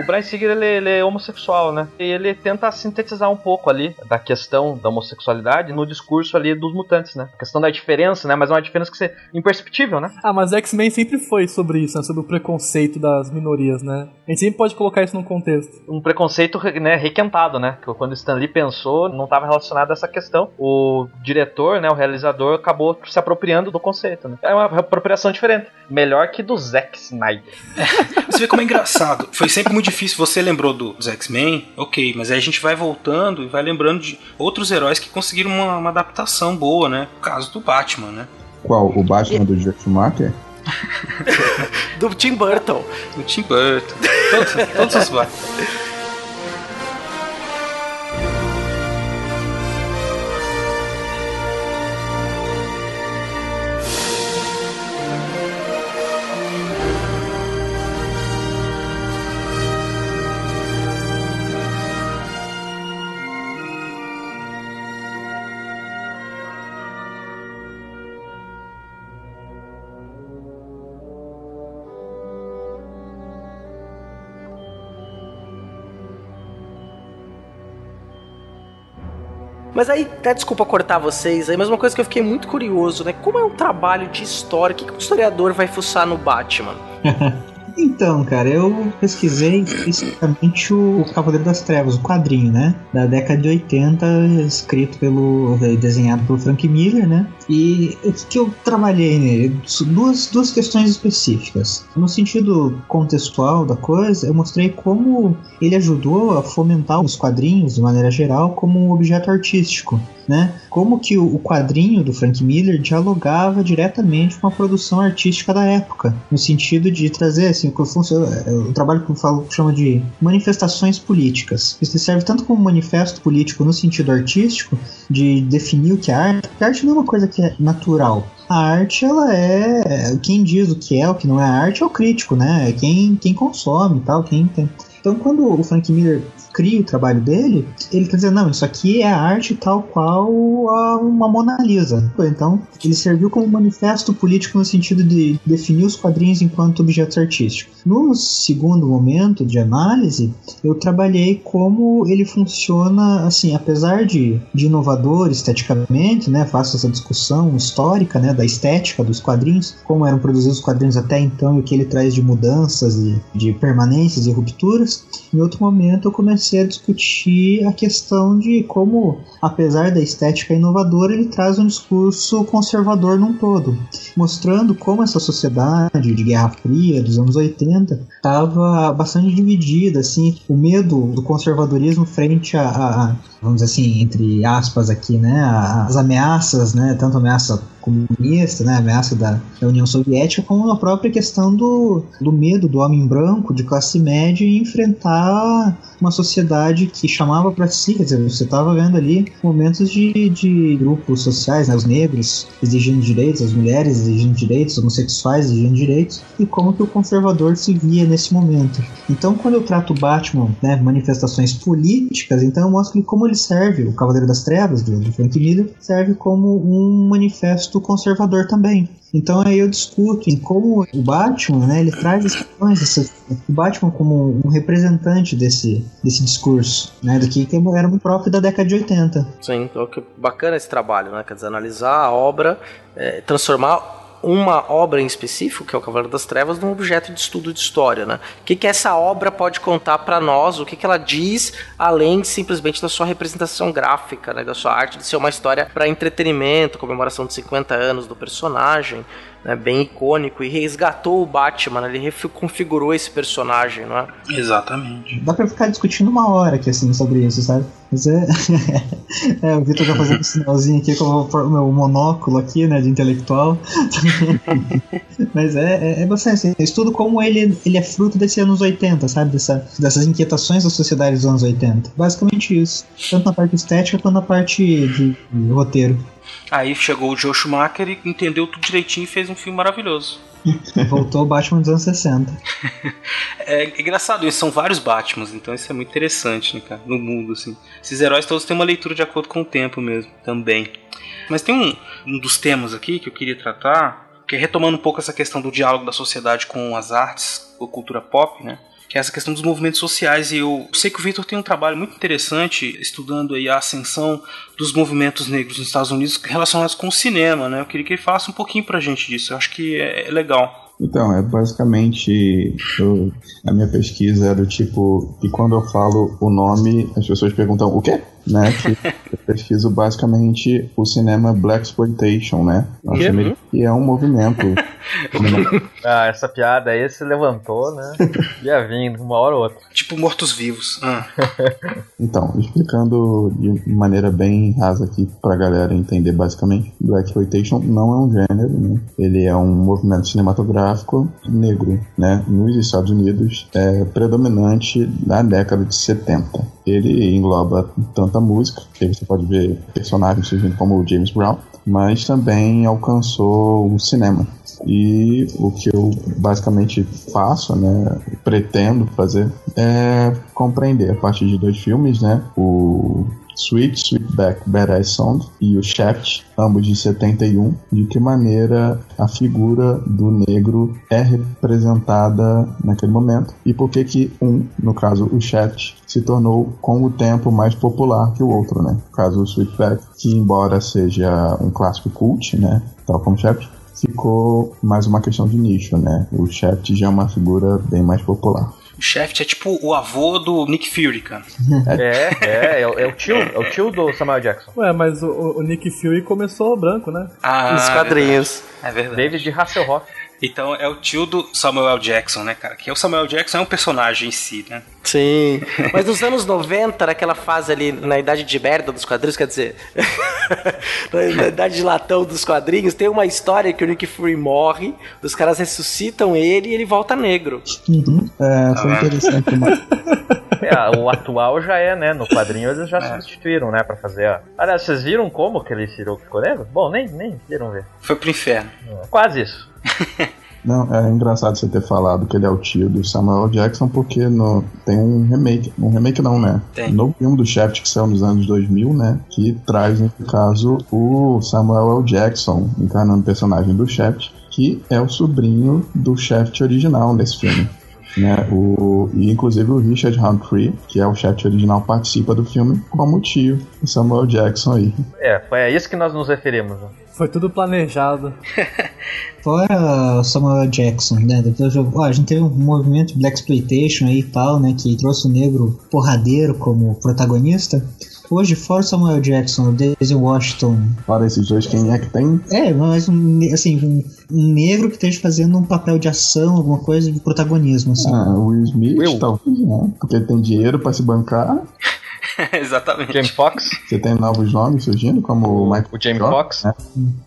F: O Brian Singer ele, ele é homossexual, né? E ele tenta sintetizar um pouco ali da questão da homossexualidade no discurso ali dos mutantes, né? A questão da diferença, né? Mas é uma diferença que é imperceptível, né?
A: Ah, mas X-Men sempre foi sobre isso, né? Sobre o preconceito das minorias, né? A gente sempre pode colocar isso num contexto.
F: um preconceito né, requentado, né? Que quando Stan Lee pensou, não estava relacionado a essa questão. O diretor, né, o realizador, acabou se apropriando do conceito. Né? É uma apropriação diferente. Melhor que do Zack Snyder.
E: Você vê como é engraçado. Foi sempre muito difícil. Você lembrou do- dos X-Men, ok, mas aí a gente vai voltando e vai lembrando de outros heróis que conseguiram uma, uma adaptação boa, né? O caso do Batman, né?
H: Qual? O Batman do Joe Schumacher?
D: Do Tim Burton.
E: O Tim Burton. Todos, todos os Batman.
D: Mas aí, até desculpa cortar vocês, aí, mas uma coisa que eu fiquei muito curioso, né? Como é um trabalho de história, o que, que um historiador vai fuçar no Batman?
G: Então, cara, eu pesquisei especificamente o Cavaleiro das Trevas, o quadrinho, né? Da década de 80, escrito pelo. desenhado pelo Frank Miller, né? E o que que eu trabalhei nele? Duas, duas questões específicas. No sentido contextual da coisa, eu mostrei como ele ajudou a fomentar os quadrinhos, de maneira geral, como um objeto artístico. Né? Como que o quadrinho do Frank Miller dialogava diretamente com a produção artística da época, no sentido de trazer assim, o é o trabalho que eu falo chama de manifestações políticas. Isso serve tanto como manifesto político no sentido artístico, de definir o que é arte, porque arte não é uma coisa que é natural. A arte, ela é. Quem diz o que é, o que não é arte é o crítico, né? É quem, quem consome tal, quem tem. Então, quando o Frank Miller cria o trabalho dele, ele quer dizer, não, isso aqui é arte tal qual uma Mona Lisa. Então, ele serviu como manifesto político no sentido de definir os quadrinhos enquanto objetos artísticos. No segundo momento de análise, eu trabalhei como ele funciona, assim, apesar de, de inovador esteticamente, né, faço essa discussão histórica, né, da estética dos quadrinhos, como eram produzidos os quadrinhos até então e o que ele traz de mudanças e de permanências e rupturas. Em outro momento, eu comecei a discutir a questão de como, apesar da estética inovadora, ele traz um discurso conservador num todo, mostrando como essa sociedade de Guerra Fria dos anos 80 estava bastante dividida, assim, o medo do conservadorismo frente a- a, vamos dizer assim, entre aspas aqui, né, as ameaças, né, tanto ameaça comunista, né, ameaça da, da União Soviética, como a própria questão do, do medo do homem branco de classe média enfrentar uma sociedade que chamava para si, quer dizer, você estava vendo ali momentos de, de grupos sociais, né, os negros exigindo direitos, as mulheres exigindo direitos, os homossexuais exigindo direitos, e como que o conservador se via nesse momento. Então, quando eu trato Batman, né, manifestações políticas, então eu mostro como ele serve, o Cavaleiro das Trevas, do, do Frank Miller, serve como um manifesto conservador também. Então aí eu discuto em como o Batman, né, ele traz as questões, o Batman como um representante desse, desse discurso, né, do que era muito próprio da década de 80.
D: Sim, então, bacana esse trabalho, né? Quer dizer, analisar a obra, é, transformar uma obra em específico, que é o Cavaleiro das Trevas, num objeto de estudo de história, né? O que, que essa obra pode contar para nós? O que, que ela diz, além simplesmente da sua representação gráfica, né? Da sua arte de ser uma história para entretenimento, comemoração de 50 anos do personagem né, bem icônico e resgatou o Batman, né, ele reconfigurou esse personagem, não é?
E: Exatamente.
G: Dá pra ficar discutindo uma hora aqui assim sobre isso, sabe? Mas é. é o Vitor tá fazendo um sinalzinho aqui com o meu monóculo aqui, né, de intelectual. Mas é, é, é bastante assim. Estudo como ele, ele é fruto desses anos 80, sabe? Dessa, dessas inquietações da sociedade dos anos 80. Basicamente isso. Tanto na parte estética quanto na parte de, de roteiro.
E: Aí chegou o Joe Schumacher e entendeu tudo direitinho e fez um filme maravilhoso.
G: Voltou o Batman dos anos 60.
E: é engraçado, isso são vários Batmans, então isso é muito interessante, né, cara, no mundo, assim. Esses heróis todos têm uma leitura de acordo com o tempo mesmo, também. Mas tem um, um dos temas aqui que eu queria tratar, que é retomando um pouco essa questão do diálogo da sociedade com as artes, ou cultura pop, né? Que é essa questão dos movimentos sociais. E eu sei que o Victor tem um trabalho muito interessante estudando aí a ascensão dos movimentos negros nos Estados Unidos relacionados com o cinema, né? Eu queria que ele falasse um pouquinho pra gente disso. Eu acho que é legal.
H: Então, é basicamente eu, a minha pesquisa é do tipo que quando eu falo o nome, as pessoas perguntam o quê? Né? Que eu pesquiso basicamente o cinema Black Exploitation, né? Que é um movimento.
F: ah, essa piada aí se levantou, né? Ia vindo, uma hora ou outra.
E: Tipo mortos-vivos. Ah.
H: então, explicando de maneira bem rasa aqui pra galera entender basicamente, Black Exploitation não é um gênero, né? Ele é um movimento cinematográfico negro, né? Nos Estados Unidos, é predominante na década de 70 ele engloba tanto a música, que você pode ver personagens surgindo como o James Brown, mas também alcançou o cinema. E o que eu basicamente faço, né, pretendo fazer, é compreender a partir de dois filmes, né, o Sweet Sweetback Badass Song e o Shaft, ambos de 71, de que maneira a figura do negro é representada naquele momento e por que que um, no caso o Shaft, se tornou com o tempo mais popular que o outro, né? No caso o Sweetback, que embora seja um clássico cult, né, tal como Shaft, ficou mais uma questão de nicho, né? O Shaft já é uma figura bem mais popular.
E: O Shaft é tipo o avô do Nick Fury, cara.
F: É, é, é, o, é o tio, é o tio do Samuel Jackson.
A: Ué, mas o, o Nick Fury começou branco, né?
D: Ah, Nos quadrinhos.
E: É verdade.
F: David Hasselhoff.
E: Então é o tio do Samuel Jackson, né, cara? Que o Samuel Jackson é um personagem em si, né?
D: Sim. Mas nos anos 90, naquela fase ali, na idade de merda dos quadrinhos, quer dizer, na idade de latão dos quadrinhos, tem uma história que o Nick Fury morre, os caras ressuscitam ele e ele volta negro.
G: Uhum. É, foi ah, interessante, mano.
F: É, o atual já é, né? No quadrinho eles já é. substituíram, né? Pra fazer a. Aliás, vocês viram como que ele tirou o ficou negro? Bom, nem, nem viram ver.
E: Foi pro inferno.
F: É, quase isso.
H: Não, é engraçado você ter falado que ele é o tio do Samuel Jackson, porque no, tem um remake. Um remake não, né?
E: Tem.
H: No filme do Shaft que saiu nos anos 2000, né? Que traz, no caso, o Samuel L. Jackson encarnando o personagem do Shaft, que é o sobrinho do Shaft original nesse filme. Né, o, e inclusive o Richard Humphrey, que é o chefe original, participa do filme como tio do Samuel Jackson aí.
F: É, foi a isso que nós nos referimos. Né?
A: Foi tudo planejado.
G: Fora Samuel Jackson, né? Depois eu, ó, a gente teve um movimento Black Exploitation aí e tal, né? Que trouxe o negro porradeiro como protagonista. Hoje, fora Samuel Jackson, Daisy Washington.
H: Fora esses dois, quem é que tem?
G: É, mas um, assim, um, um negro que esteja fazendo um papel de ação, alguma coisa de protagonismo. Assim.
H: Ah, Will Smith, Will. talvez, né? Porque ele tem dinheiro para se bancar.
E: Exatamente.
F: Jamie Foxx.
H: Você tem novos nomes surgindo, como o Michael
F: O Jamie Foxx. Né?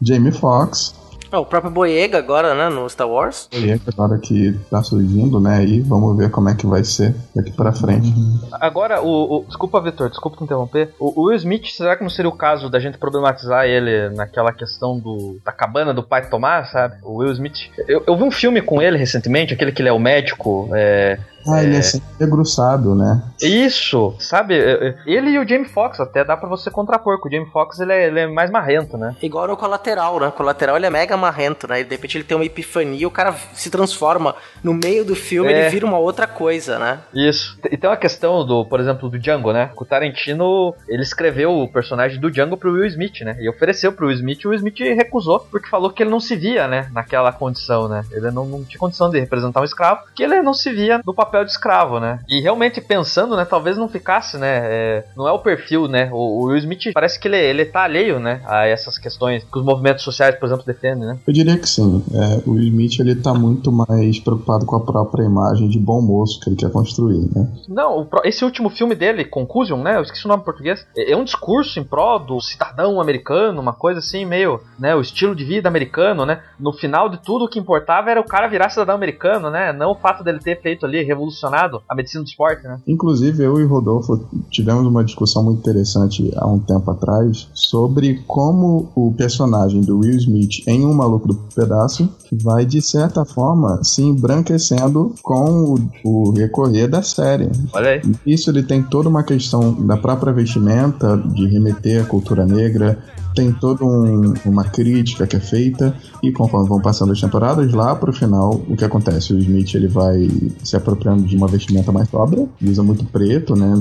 H: Jamie Foxx.
D: É, o próprio Boyega agora, né, no Star Wars.
H: Boyega agora que tá surgindo, né, e vamos ver como é que vai ser daqui pra frente. Uhum.
F: Agora, o, o, Desculpa, Vitor, desculpa te interromper. O, o, Will Smith, será que não seria o caso da gente problematizar ele naquela questão do da cabana do pai Tomás, sabe? O Will Smith... Eu, eu vi um filme com ele recentemente, aquele que ele é o médico, é
H: Ah, ele
F: É.
H: é sempre debruçado, né?
F: Isso, sabe? é, é, Ele e o Jamie Foxx até dá pra você contrapor, porque o Jamie Foxx ele é, ele é mais marrento, né?
D: Igual no colateral, né? O colateral ele é mega marrento, né? E de repente ele tem uma epifania e o cara se transforma. No meio do filme,
F: É.
D: ele vira uma outra coisa, né?
F: Isso. E tem uma questão do, por exemplo, do Django, né? O Tarantino, ele escreveu o personagem do Django pro Will Smith, né? E ofereceu pro Will Smith, e o Will Smith recusou, porque falou que ele não se via, né? Naquela condição, né? Ele não, não tinha condição de representar um escravo, porque ele não se via no papel de escravo, né? E realmente pensando, né? Talvez não ficasse, né? é, não é o perfil, né? O, o Will Smith parece que ele, ele tá alheio, né? A essas questões que os movimentos sociais, por exemplo, defendem, né?
H: Eu diria que sim. É, o Will Smith ele tá muito mais preocupado com a própria imagem de bom moço que ele quer construir, né?
F: Não, esse último filme dele, Conclusion, né? Eu esqueci o nome em português. É é um discurso em prol do cidadão americano, uma coisa assim, meio, né? O estilo de vida americano, né? No final de tudo, o que importava era o cara virar cidadão americano, né? Não o fato dele ter feito ali, revolucionado a medicina do esporte, né?
H: Inclusive, eu e Rodolfo tivemos uma discussão muito interessante há um tempo atrás sobre como o personagem do Will Smith em Um Maluco do Pedaço vai, de certa forma, se embranquecendo com o, o recorrer da série.
F: Olha aí.
H: Isso ele tem toda uma questão da própria vestimenta, de remeter à cultura negra, tem toda um- uma crítica que é feita, e conforme vão passando as temporadas, lá pro final, o que acontece? O Smith ele vai se apropriando de uma vestimenta mais sóbria, usa muito preto, né?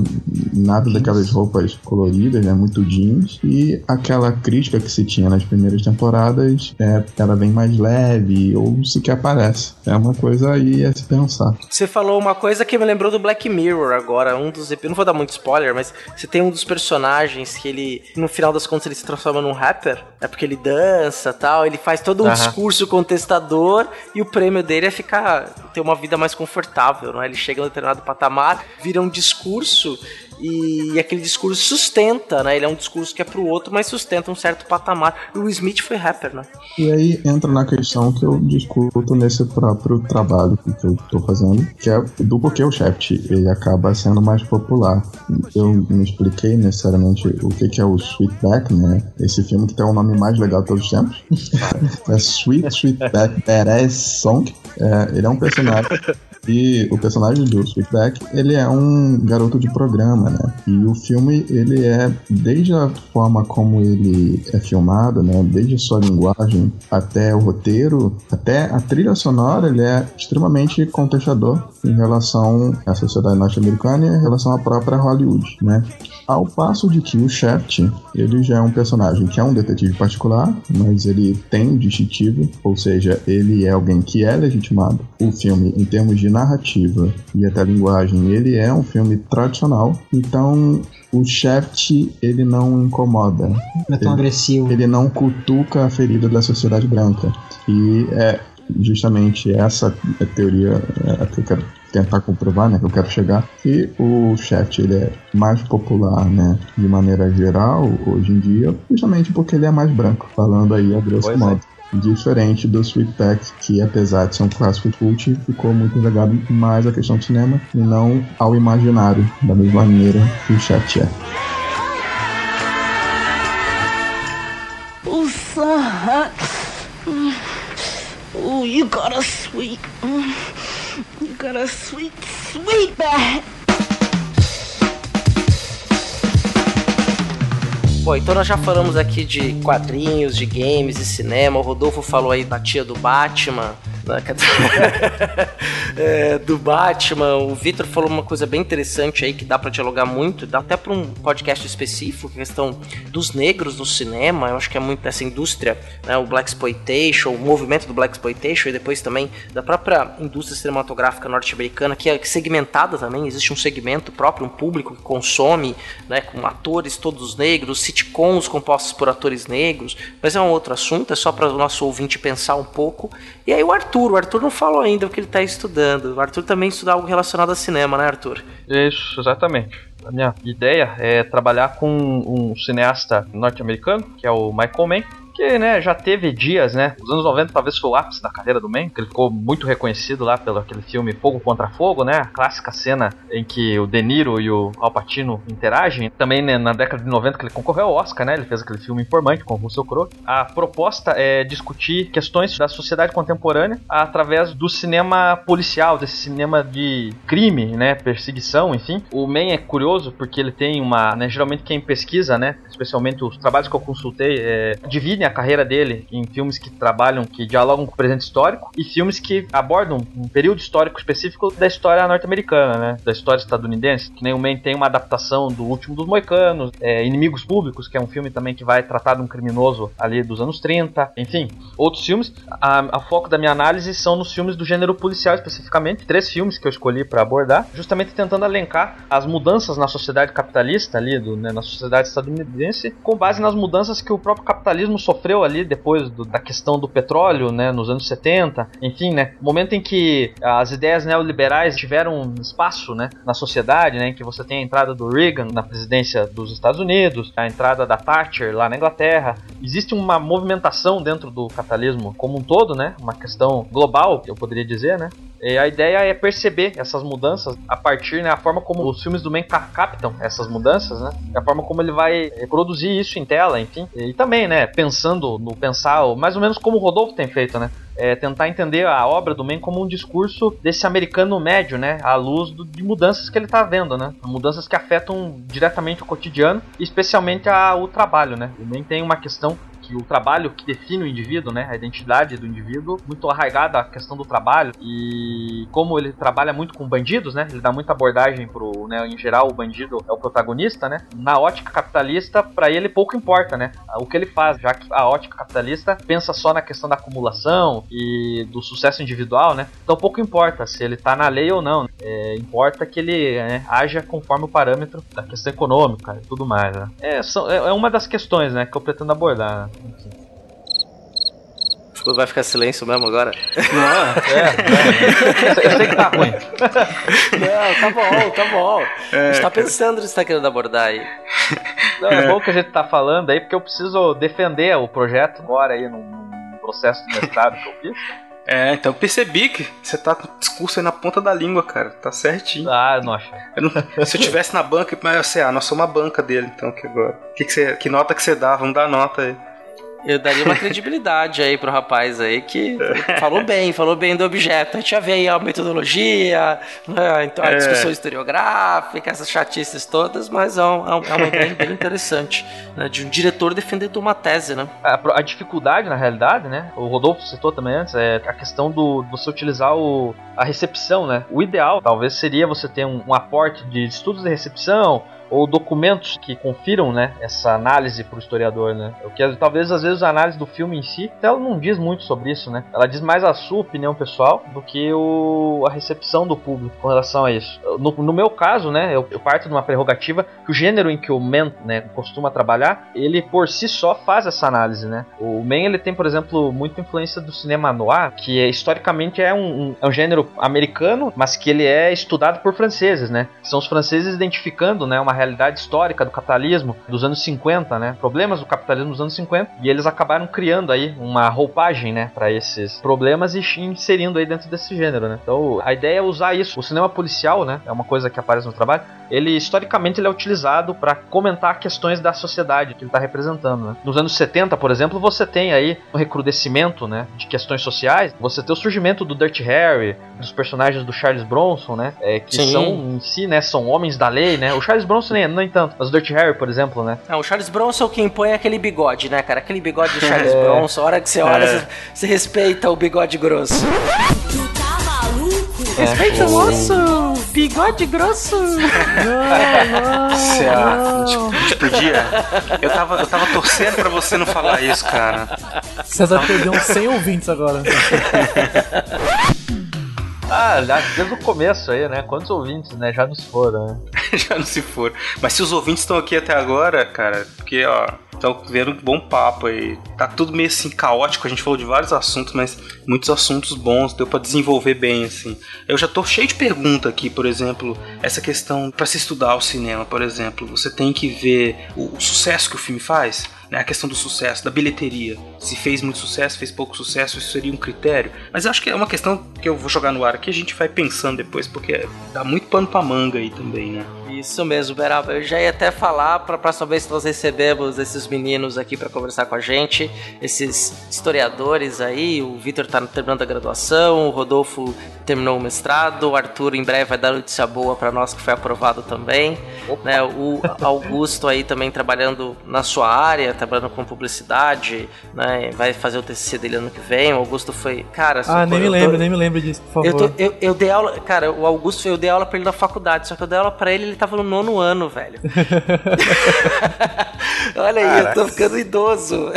H: Nada daquelas roupas coloridas, né? Muito jeans, e aquela crítica que se tinha nas primeiras temporadas, é, ela vem mais leve, ou sequer aparece. É uma coisa aí a se pensar.
D: Você falou uma coisa que me lembrou do Black Mirror agora, um dos não vou dar muito spoiler, mas você tem um dos personagens que ele, no final das contas, ele se transforma num rapper, é porque ele dança tal, ele faz todo um
F: Aham.
D: discurso contestador e o prêmio dele é ficar, ter uma vida mais confortável, né? Ele chega um determinado patamar, vira um discurso e, aquele discurso sustenta, né? Ele é um discurso que é pro outro, mas sustenta um certo patamar. E o Smith foi rapper, né?
H: E aí entra na questão que eu discuto nesse próprio trabalho que eu tô fazendo, que é do porquê o Shaft ele acaba sendo mais popular. Eu não expliquei necessariamente o que, que é o Sweetback, né? Esse filme que tem o nome mais legal de todos os tempos. é Sweet Sweetback Badass Song. É, ele é um personagem e o personagem do Sweetback, ele é um garoto de programa, né? E o filme, ele é, desde a forma como ele é filmado, né? Desde sua linguagem até o roteiro, até a trilha sonora, ele é extremamente contestador em relação à sociedade norte-americana e em relação à própria Hollywood, né? Ao passo de que o Shaft, ele já é um personagem que é um detetive particular, mas ele tem um distintivo, ou seja, ele é alguém que é legitimado. O filme, em termos de narrativa e até linguagem, ele é um filme tradicional. Então, o Shaft, ele não incomoda.
G: Não é tão
H: Ele-
G: agressivo.
H: Ele não cutuca a ferida da sociedade branca. E é justamente essa a teoria é, a que eu quero tentar comprovar, né, que eu quero chegar, que o chat ele é mais popular, né, de maneira geral hoje em dia, justamente porque ele é mais branco, falando aí a grosso
F: Pois é.
H: Diferente do Sweetback, que apesar de ser um clássico cult, ficou muito ligado mais à questão do cinema e não ao imaginário, da mesma maneira que o chat é.
I: Oh, you got a sweet. You got a sweet, sweet.
D: Bom, então nós já falamos aqui de quadrinhos, de games e cinema. O Rodolfo falou aí da tia do Batman. Né? É, do Batman. O Victor falou uma coisa bem interessante aí que dá pra dialogar muito, dá até pra um podcast específico, a questão dos negros no cinema. Eu acho que é muito dessa indústria, né? O Black Exploitation, o movimento do Black Exploitation e depois também da própria indústria cinematográfica norte-americana, que é segmentada também. Existe um segmento próprio, um público que consome, né? Com atores todos negros, sitcoms compostos por atores negros. Mas é um outro assunto, é só para o nosso ouvinte pensar um pouco. E aí o Arthur, o Arthur não falou ainda o que ele está estudando. O Arthur também estuda algo relacionado a cinema, né, Arthur?
F: Isso, exatamente. A minha ideia é trabalhar com um cineasta norte-americano, que é o Michael Mann, né, já teve dias, né? Os anos 90 talvez foi o ápice da carreira do Man, que ele ficou muito reconhecido lá pelo aquele filme Fogo contra Fogo, né? A clássica cena em que o De Niro e o Al Pacino interagem. Também né, na década de 90 que ele concorreu ao Oscar, né? Ele fez aquele filme Informante com o Russell Crowe. A proposta é discutir questões da sociedade contemporânea através do cinema policial, desse cinema de crime, né? Perseguição, enfim. O Man é curioso porque ele tem uma, né, geralmente quem pesquisa, né, especialmente os trabalhos que eu consultei, é, dividem a carreira dele em filmes que trabalham, que dialogam com o presente histórico e filmes que abordam um período histórico específico da história norte-americana, né, da história estadunidense. Que nem o Man tem uma adaptação do Último dos Moicanos, é, Inimigos Públicos, que é um filme também que vai tratar de um criminoso ali dos anos 30, enfim, outros filmes. A, a foco da minha análise são nos filmes do gênero policial especificamente, três filmes que eu escolhi para abordar, justamente tentando elencar as mudanças na sociedade capitalista ali, do, né, na sociedade estadunidense, com base nas mudanças que o próprio capitalismo sofreu ali depois do, da questão do petróleo, né, nos anos 70, enfim, né, momento em que as ideias neoliberais tiveram espaço, né, na sociedade, né, em que você tem a entrada do Reagan na presidência dos Estados Unidos, a entrada da Thatcher lá na Inglaterra, existe uma movimentação dentro do capitalismo como um todo, né, uma questão global, eu poderia dizer, né, e a ideia é perceber essas mudanças a partir, né, a forma como os filmes do Man captam essas mudanças, né, a forma como ele vai produzir isso em tela, enfim. E também, né, pensando no pensar, mais ou menos como o Rodolfo tem feito, né, é, tentar entender a obra do Man como um discurso desse americano médio, né? À luz do, de mudanças que ele está vendo, né? Mudanças que afetam diretamente o cotidiano, especialmente a, o trabalho, né? O Man tem uma questão que o trabalho que define o indivíduo, né, a identidade do indivíduo, muito arraigada à questão do trabalho e como ele trabalha muito com bandidos, né, ele dá muita abordagem pro, né, em geral o bandido é o protagonista, né, na ótica capitalista para ele pouco importa, né, o que ele faz, já que a ótica capitalista pensa só na questão da acumulação e do sucesso individual, né, então pouco importa se ele tá na lei ou não, é, importa que ele né, haja conforme o parâmetro da questão econômica e tudo mais, né. é, são, é uma das questões, né, que eu pretendo abordar. Né.
D: Vai ficar silêncio mesmo agora?
F: Não, é, é. Eu sei que tá ruim.
D: Não, tá bom, tá bom. É. A gente tá pensando no que você tá querendo abordar aí.
F: Não, é bom que a gente tá falando aí, porque eu preciso defender o projeto agora aí num processo de mestrado que eu fiz.
E: É, então eu percebi que você tá com o discurso aí na ponta da língua, cara. Tá certinho.
F: Ah.
E: Eu não, se eu tivesse na banca, mas assim, ah, nós somos uma banca dele, então que agora. Que, que, você, que nota que você dá? Vamos dar nota aí.
D: Eu daria uma credibilidade aí pro rapaz aí que falou bem, falou bem do objeto. A gente já vê aí a metodologia, né, então a é. discussão historiográfica, essas chatices todas, mas é, um, é uma ideia bem interessante, né, de um diretor defendendo uma tese, né?
F: A, a, dificuldade, na realidade, né, o Rodolfo citou também antes, é a questão do você utilizar o, a recepção, né? O ideal, talvez, seria você ter um, um aporte de estudos de recepção, ou documentos que confiram, né, essa análise para o historiador, né? O que talvez às vezes a análise do filme em si, ela não diz muito sobre isso, né? Ela diz mais a sua opinião pessoal do que o, a recepção do público com relação a isso. No, no meu caso, né, eu, eu, parto de uma prerrogativa que o gênero em que o Man, né, costuma trabalhar, ele por si só faz essa análise, né? O Man ele tem, por exemplo, muita influência do cinema noir, que é, historicamente é um, um, é um gênero americano, mas que ele é estudado por franceses, né? São os franceses identificando, né, uma realidade histórica do capitalismo dos anos 50, né? Problemas do capitalismo dos anos 50 e eles acabaram criando aí uma roupagem, né, para esses problemas e inserindo aí dentro desse gênero, né? Então, a ideia é usar isso. O cinema policial, né, é uma coisa que aparece no trabalho. Ele historicamente ele é utilizado para comentar questões da sociedade que ele está representando, né? Nos anos 70, por exemplo, você tem aí um recrudescimento, né, de questões sociais. Você tem o surgimento do Dirty Harry, dos personagens do Charles Bronson, né, é, que Sim. são em si, né, são homens da lei, né? O Charles Bronson nem, nem tanto, mas o Dirty Harry, por exemplo, né?
D: Não, o Charles Bronson é o que impõe aquele bigode, né, cara? Aquele bigode do Charles é. Bronson, a hora que você olha, é. você, você respeita o bigode grosso. Respeita o moço! Bigode grosso!
E: Não, não, não. A gente podia. Eu tava, eu tava torcendo pra você não falar isso, cara.
A: César perdeu uns 100 ouvintes agora.
F: Ah, desde o começo aí, né? Quantos ouvintes, né? Já nos foram, né?
E: Já não se foram. Mas se os ouvintes estão aqui até agora, cara, porque, ó, estão vendo um bom papo aí. Tá tudo meio assim caótico, a gente falou de vários assuntos, mas muitos assuntos bons, deu para desenvolver bem, assim. Eu já tô cheio de pergunta aqui, por exemplo, essa questão para se estudar o cinema, por exemplo, você tem que ver o sucesso que o filme faz né? A questão do sucesso, da bilheteria. Se fez muito sucesso, fez pouco sucesso, isso seria um critério. Mas eu acho que é uma questão que eu vou jogar no ar aqui, a gente vai pensando depois, porque dá muito pano pra manga aí também, né?
D: Isso mesmo, Beraba. Eu já ia até falar para a próxima vez que nós recebemos esses meninos aqui para conversar com a gente, esses historiadores aí. O Vitor tá terminando a graduação, o Rodolfo terminou o mestrado, o Arthur em breve vai dar notícia boa para nós que foi aprovado também. Né? O Augusto aí também trabalhando na sua área, trabalhando com publicidade, né? vai fazer o TCC dele ano que vem. O Augusto foi. Cara,
A: Ah, nem me lembro, nem me lembro disso, por
D: eu,
A: favor.
D: tô- eu, eu dei aula, cara, o Augusto, eu dei aula pra ele na faculdade, só que eu dei aula pra ele ele tava no nono ano, velho. Olha aí, eu tô ficando idoso.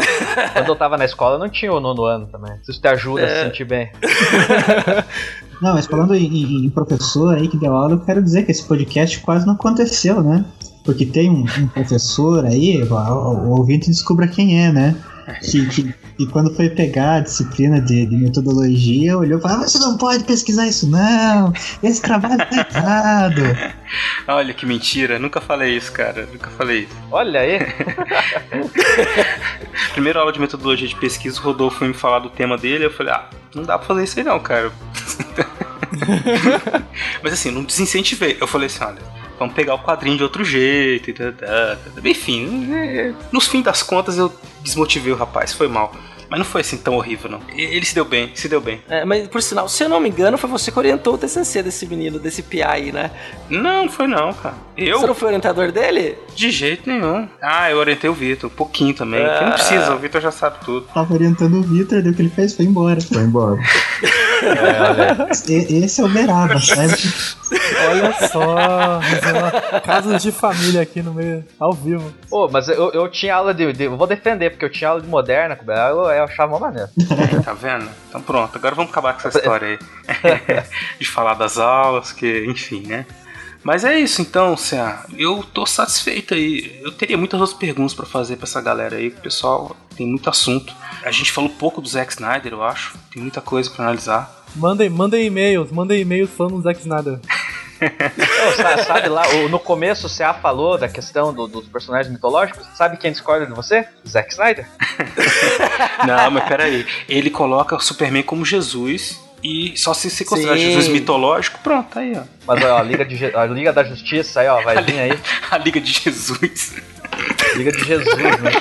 F: Quando eu tava na escola, eu não tinha o nono ano também. Se isso te ajuda a
D: É.
F: se sentir bem.
G: Não, mas falando em, em- em professor aí que deu aula, eu quero dizer que esse podcast quase não aconteceu, né? Porque tem um, um professor aí, o, o- ouvinte descubra quem é, né? Que, que, que quando foi pegar a disciplina de, de metodologia, olhou e falou: ah, você não pode pesquisar isso, não! Esse trabalho tá errado!
E: Olha que mentira, nunca falei isso, cara. Nunca falei isso.
F: Olha aí.
E: Primeira aula de metodologia de pesquisa, o Rodolfo foi me falar do tema dele, eu falei, ah, não dá pra fazer isso aí não, cara. Mas assim, não desincentivei. Eu falei assim, olha, vamos pegar o quadrinho de outro jeito e tal, tal, tal. Enfim, é, nos fim das contas eu desmotivei o rapaz, foi mal. Mas não foi assim tão horrível, não. Ele se deu bem, se deu bem.
D: É, mas por sinal, se eu não me engano, foi você que orientou o TCC desse menino, desse PI aí, né?
E: Não, não foi não, cara. Eu?
D: Você não foi orientador dele?
E: De jeito nenhum. Ah, eu orientei o Vitor, um pouquinho também.
D: Ah.
E: Não precisa, o Vitor já sabe tudo.
G: Tava orientando o Vitor, deu o que ele fez, foi embora.
H: Foi embora.
G: E- esse é o Beraba, sabe?
A: Olha só, casos de família aqui no meio, ao vivo.
F: Pô, mas eu, eu tinha aula de, de- Eu vou defender, porque eu tinha aula de moderna com o Bel, eu, achava uma maneira.
E: Aí, tá vendo? Então pronto, agora vamos acabar com essa história aí. de falar das aulas, que, enfim, né? Mas é isso então, Cea. Eu tô satisfeito aí. Eu teria muitas outras perguntas pra fazer pra essa galera aí, pessoal tem muito assunto. A gente falou pouco do Zack Snyder, eu acho. Tem muita coisa pra analisar.
A: Mandem, mandem e-mails, mandem e-mails falando do Zack Snyder.
F: Ô, sabe lá, no começo o CA falou da questão do- dos personagens mitológicos. Sabe quem discorda de você? Zack Snyder.
E: Não, mas peraí. Ele coloca o Superman como Jesus. E só se você considerar
D: Sim.
E: Jesus mitológico, pronto, aí, ó.
F: Mas ó, a Liga, de, a Liga da Justiça aí, ó, vai vir aí.
E: A Liga de Jesus.
F: Liga de Jesus, né?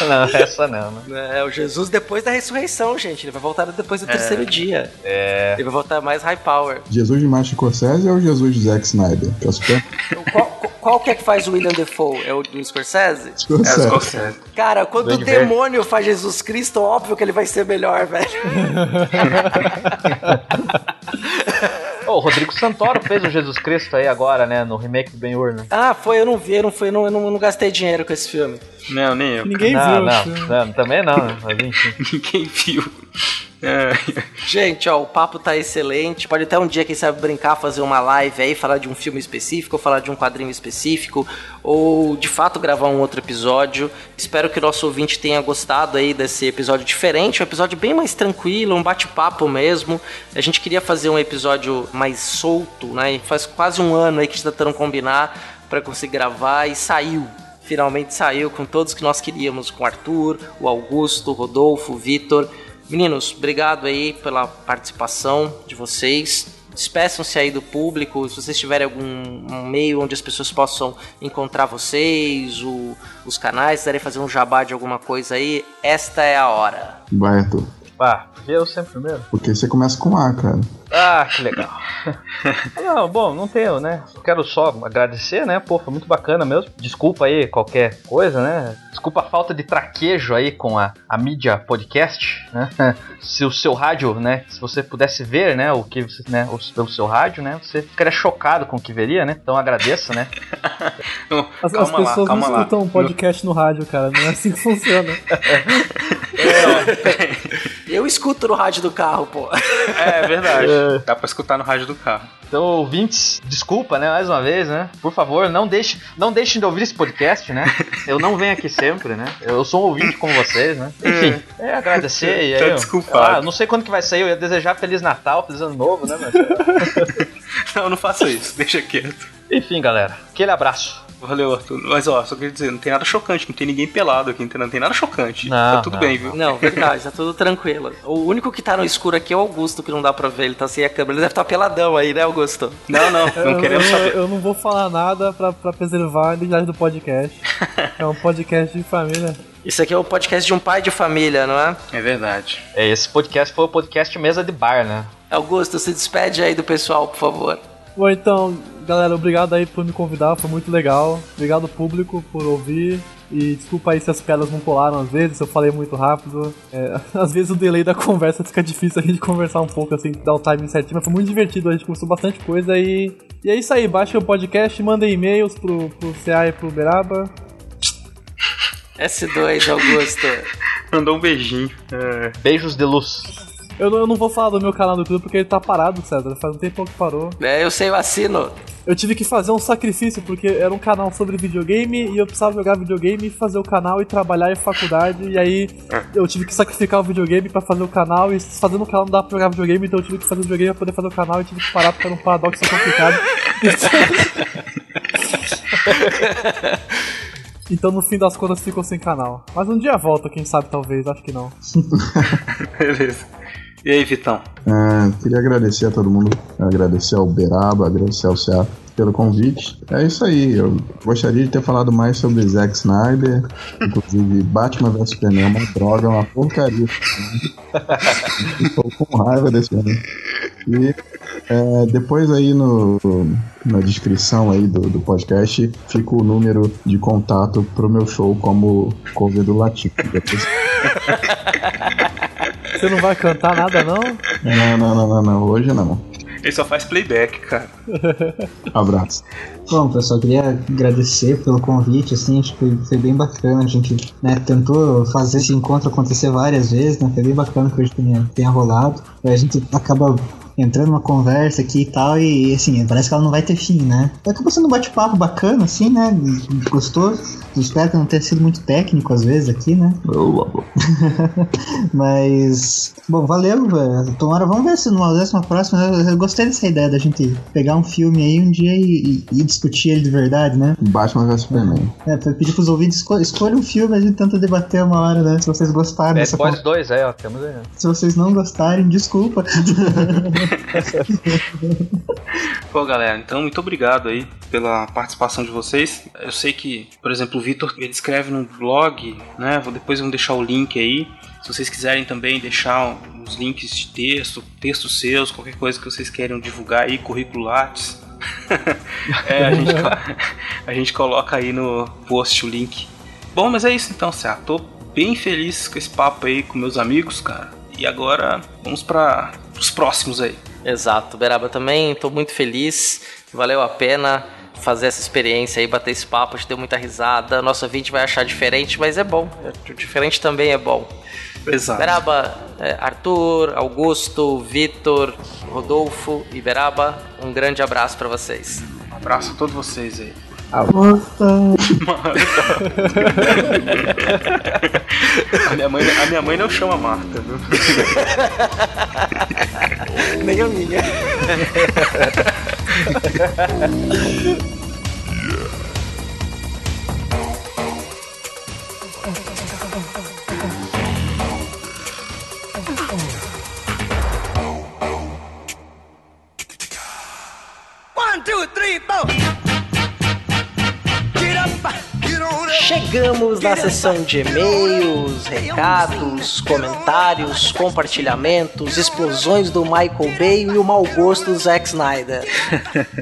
F: Não, essa não, né?
D: É, o Jesus depois da ressurreição, gente. Ele vai voltar depois do terceiro dia.
F: É.
D: Ele vai voltar mais high power.
H: Jesus de Martin Scorsese ou Jesus de Zack Snyder? É o super
D: Qual, qual- que é que faz o William Defoe? É o do Scorsese?
E: É,
H: Scorsese.
E: Scorsese.
D: Cara, quando o
F: Duende Verde.
D: demônio faz Jesus Cristo, óbvio que ele vai ser melhor, velho.
F: Ô, o Rodrigo Santoro fez o Jesus Cristo aí agora, né? No remake do Ben-Hur, né?
D: Ah, foi, eu não vi, eu não, fui, eu não, eu não, eu não gastei dinheiro com esse filme.
E: Não, nem eu.
A: Ninguém
F: não,
A: viu.
F: não, não, também não, né? mas enfim.
E: Ninguém viu. É.
D: Gente, ó, o papo tá excelente. Pode até um dia, quem sabe, brincar, fazer uma live aí, falar de um filme específico, ou falar de um quadrinho específico, ou de fato gravar um outro episódio. Espero que o nosso ouvinte tenha gostado aí desse episódio diferente, um episódio bem mais tranquilo, um bate-papo mesmo. A gente queria fazer um episódio mais solto, né? E faz quase um ano aí que a gente tá tentando combinar para conseguir gravar e saiu. Finalmente saiu com todos que nós queríamos, com o Arthur, o Augusto, o Rodolfo, o Vitor. Meninos, obrigado aí pela participação de vocês. Despeçam-se aí do público. Se vocês tiverem algum um meio onde as pessoas possam encontrar vocês, o- os canais, quiserem fazer um jabá de alguma coisa aí, esta é a hora.
H: Vai, Arthur.
F: Ah, porque eu sempre primeiro.
H: Porque você começa com A, cara.
F: Ah, que legal. não, bom, não tenho, né? Quero só agradecer, né? Pô, foi muito bacana mesmo. Desculpa aí qualquer coisa, né? Desculpa a falta de traquejo aí com a, a mídia podcast, né? Se o seu rádio, né? Se você pudesse ver, né? O que você, né? o- Pelo seu rádio, né? Você ficaria chocado com o que veria, né? Então agradeça, né?
E: Não,
A: As, as
E: calma lá,
A: pessoas
E: calma
A: não
E: lá.
A: escutam um podcast no rádio, cara. Não é assim que funciona.
D: Eu escuto no rádio do carro, pô.
E: É verdade. Dá pra escutar no rádio do carro.
F: Então, ouvintes, desculpa, né? Mais uma vez, né? Por favor, não deixe, não deixem de ouvir esse podcast, né? Eu não venho aqui sempre, né? Eu sou um ouvinte como vocês, né? Enfim, é agradecer e aí.
E: Tá
F: eu-
E: desculpado.
F: Ah, não sei quando que vai sair, eu ia desejar Feliz Natal, Feliz Ano Novo, né? Mas...
E: Não, não faça isso. Deixa quieto.
F: Enfim, galera, aquele abraço.
E: Valeu, Arthur. Mas ó, só queria dizer, não tem nada chocante, não tem ninguém pelado aqui, não tem nada chocante.
F: Não,
E: tá tudo
F: não,
E: bem, viu?
D: Não, verdade, tá tudo tranquilo. O único que tá no escuro aqui é o Augusto, que não dá pra ver, ele tá sem a câmera. Ele deve estar tá peladão aí, né, Augusto?
E: Não, não, não
A: eu,
E: queremos
A: eu,
E: saber.
A: eu não vou falar nada pra, pra preservar a identidade do podcast. é um podcast de família.
D: Isso aqui é o podcast de um pai de família, não é?
E: É verdade.
F: É, esse podcast foi o podcast mesa de bar, né?
D: Augusto, se despede aí do pessoal, por favor.
A: Bom, então, galera, obrigado aí por me convidar, foi muito legal. Obrigado, público, por ouvir. E desculpa aí se as piadas não colaram às vezes, se eu falei muito rápido. É, às vezes o delay da conversa fica difícil a gente conversar um pouco, assim, dar o timing certinho, mas foi muito divertido, a gente conversou bastante coisa e. E é isso aí, baixa o podcast, mandem e-mails pro, pro CA e pro Beraba.
D: S2, Augusto.
E: Mandou um beijinho. É.
F: Beijos de luz.
A: Eu não, eu não vou falar do meu canal do YouTube porque ele tá parado, César. Faz um tempo que parou.
D: É, eu sei, eu assino.
A: Eu tive que fazer um sacrifício porque era um canal sobre videogame e eu precisava jogar videogame, fazer o canal e trabalhar em faculdade. E aí eu tive que sacrificar o videogame pra fazer o canal e fazendo o canal não dá pra jogar videogame, então eu tive que fazer o videogame pra poder fazer o canal e tive que parar porque era um paradoxo complicado. Então no fim das contas ficou sem canal. Mas um dia volta, quem sabe talvez, acho que não.
E: Beleza. E aí, Vitão?
H: É, queria agradecer a todo mundo, agradecer ao Beraba, agradecer ao CA pelo convite. É isso aí, eu gostaria de ter falado mais sobre Zack Snyder, inclusive Batman vs Superman é uma droga, uma porcaria. Estou com raiva desse filme. E é, depois aí no, na descrição aí do, do podcast fica o número de contato pro meu show como cover do Latino. Depois...
A: Você não vai cantar nada, não?
H: Não, não, não, não, não, hoje não.
E: Ele só faz playback, cara.
H: Abraço.
G: Bom, pessoal, queria agradecer pelo convite, assim, acho que foi, bem bacana. A gente né, tentou fazer esse encontro acontecer várias vezes, né? Foi bem bacana que hoje tenha, tenha rolado. A gente acaba entrando numa conversa aqui e tal, e assim, parece que ela não vai ter fim, né? Acabou sendo um bate-papo bacana, assim, né? Gostoso. Espero que não tenha sido muito técnico às vezes aqui, né? Mas, bom, valeu, velho. Tomara, vamos ver se numa décima próxima. Eu, eu gostei dessa ideia da gente pegar um filme aí um dia e, e- e discutir ele de verdade, né?
H: Batman vs Superman.
G: É, pra pedir pros ouvintes, esco escolha um filme, a gente tenta debater uma hora, né? Se vocês gostaram dessa
F: Boys 2, é, ó, temos aí.
G: Se vocês não gostarem, desculpa.
E: Pô, galera, então muito obrigado aí pela participação de vocês. Eu sei que, por exemplo, o Vitor, ele escreve no blog, né? Vou depois vamos deixar o link aí. Se vocês quiserem também deixar uns links de texto, textos seus, qualquer coisa que vocês queiram divulgar aí, currículo Lattes. é, a gente, a gente coloca aí no post o link. Bom, mas é isso então, Cé. Tô bem feliz com esse papo aí com meus amigos, cara. E agora vamos para os próximos aí.
D: Exato, Beraba também, tô muito feliz, valeu a pena fazer essa experiência aí, bater esse papo, a gente deu muita risada, nosso ouvinte vai achar diferente, mas é bom, o diferente também é bom.
E: Exato.
D: Beraba, é, Arthur, Augusto, Vitor, Rodolfo e Beraba, um grande abraço pra vocês.
E: Um abraço a todos vocês aí.
G: Ah,
E: A minha mãe, a minha mãe não chama Marta, viu?
D: Nem a minha.
J: One, two, three, four.
D: Chegamos na sessão de e-mails, recados, comentários, compartilhamentos, explosões do Michael Bay e o mau gosto do Zack Snyder.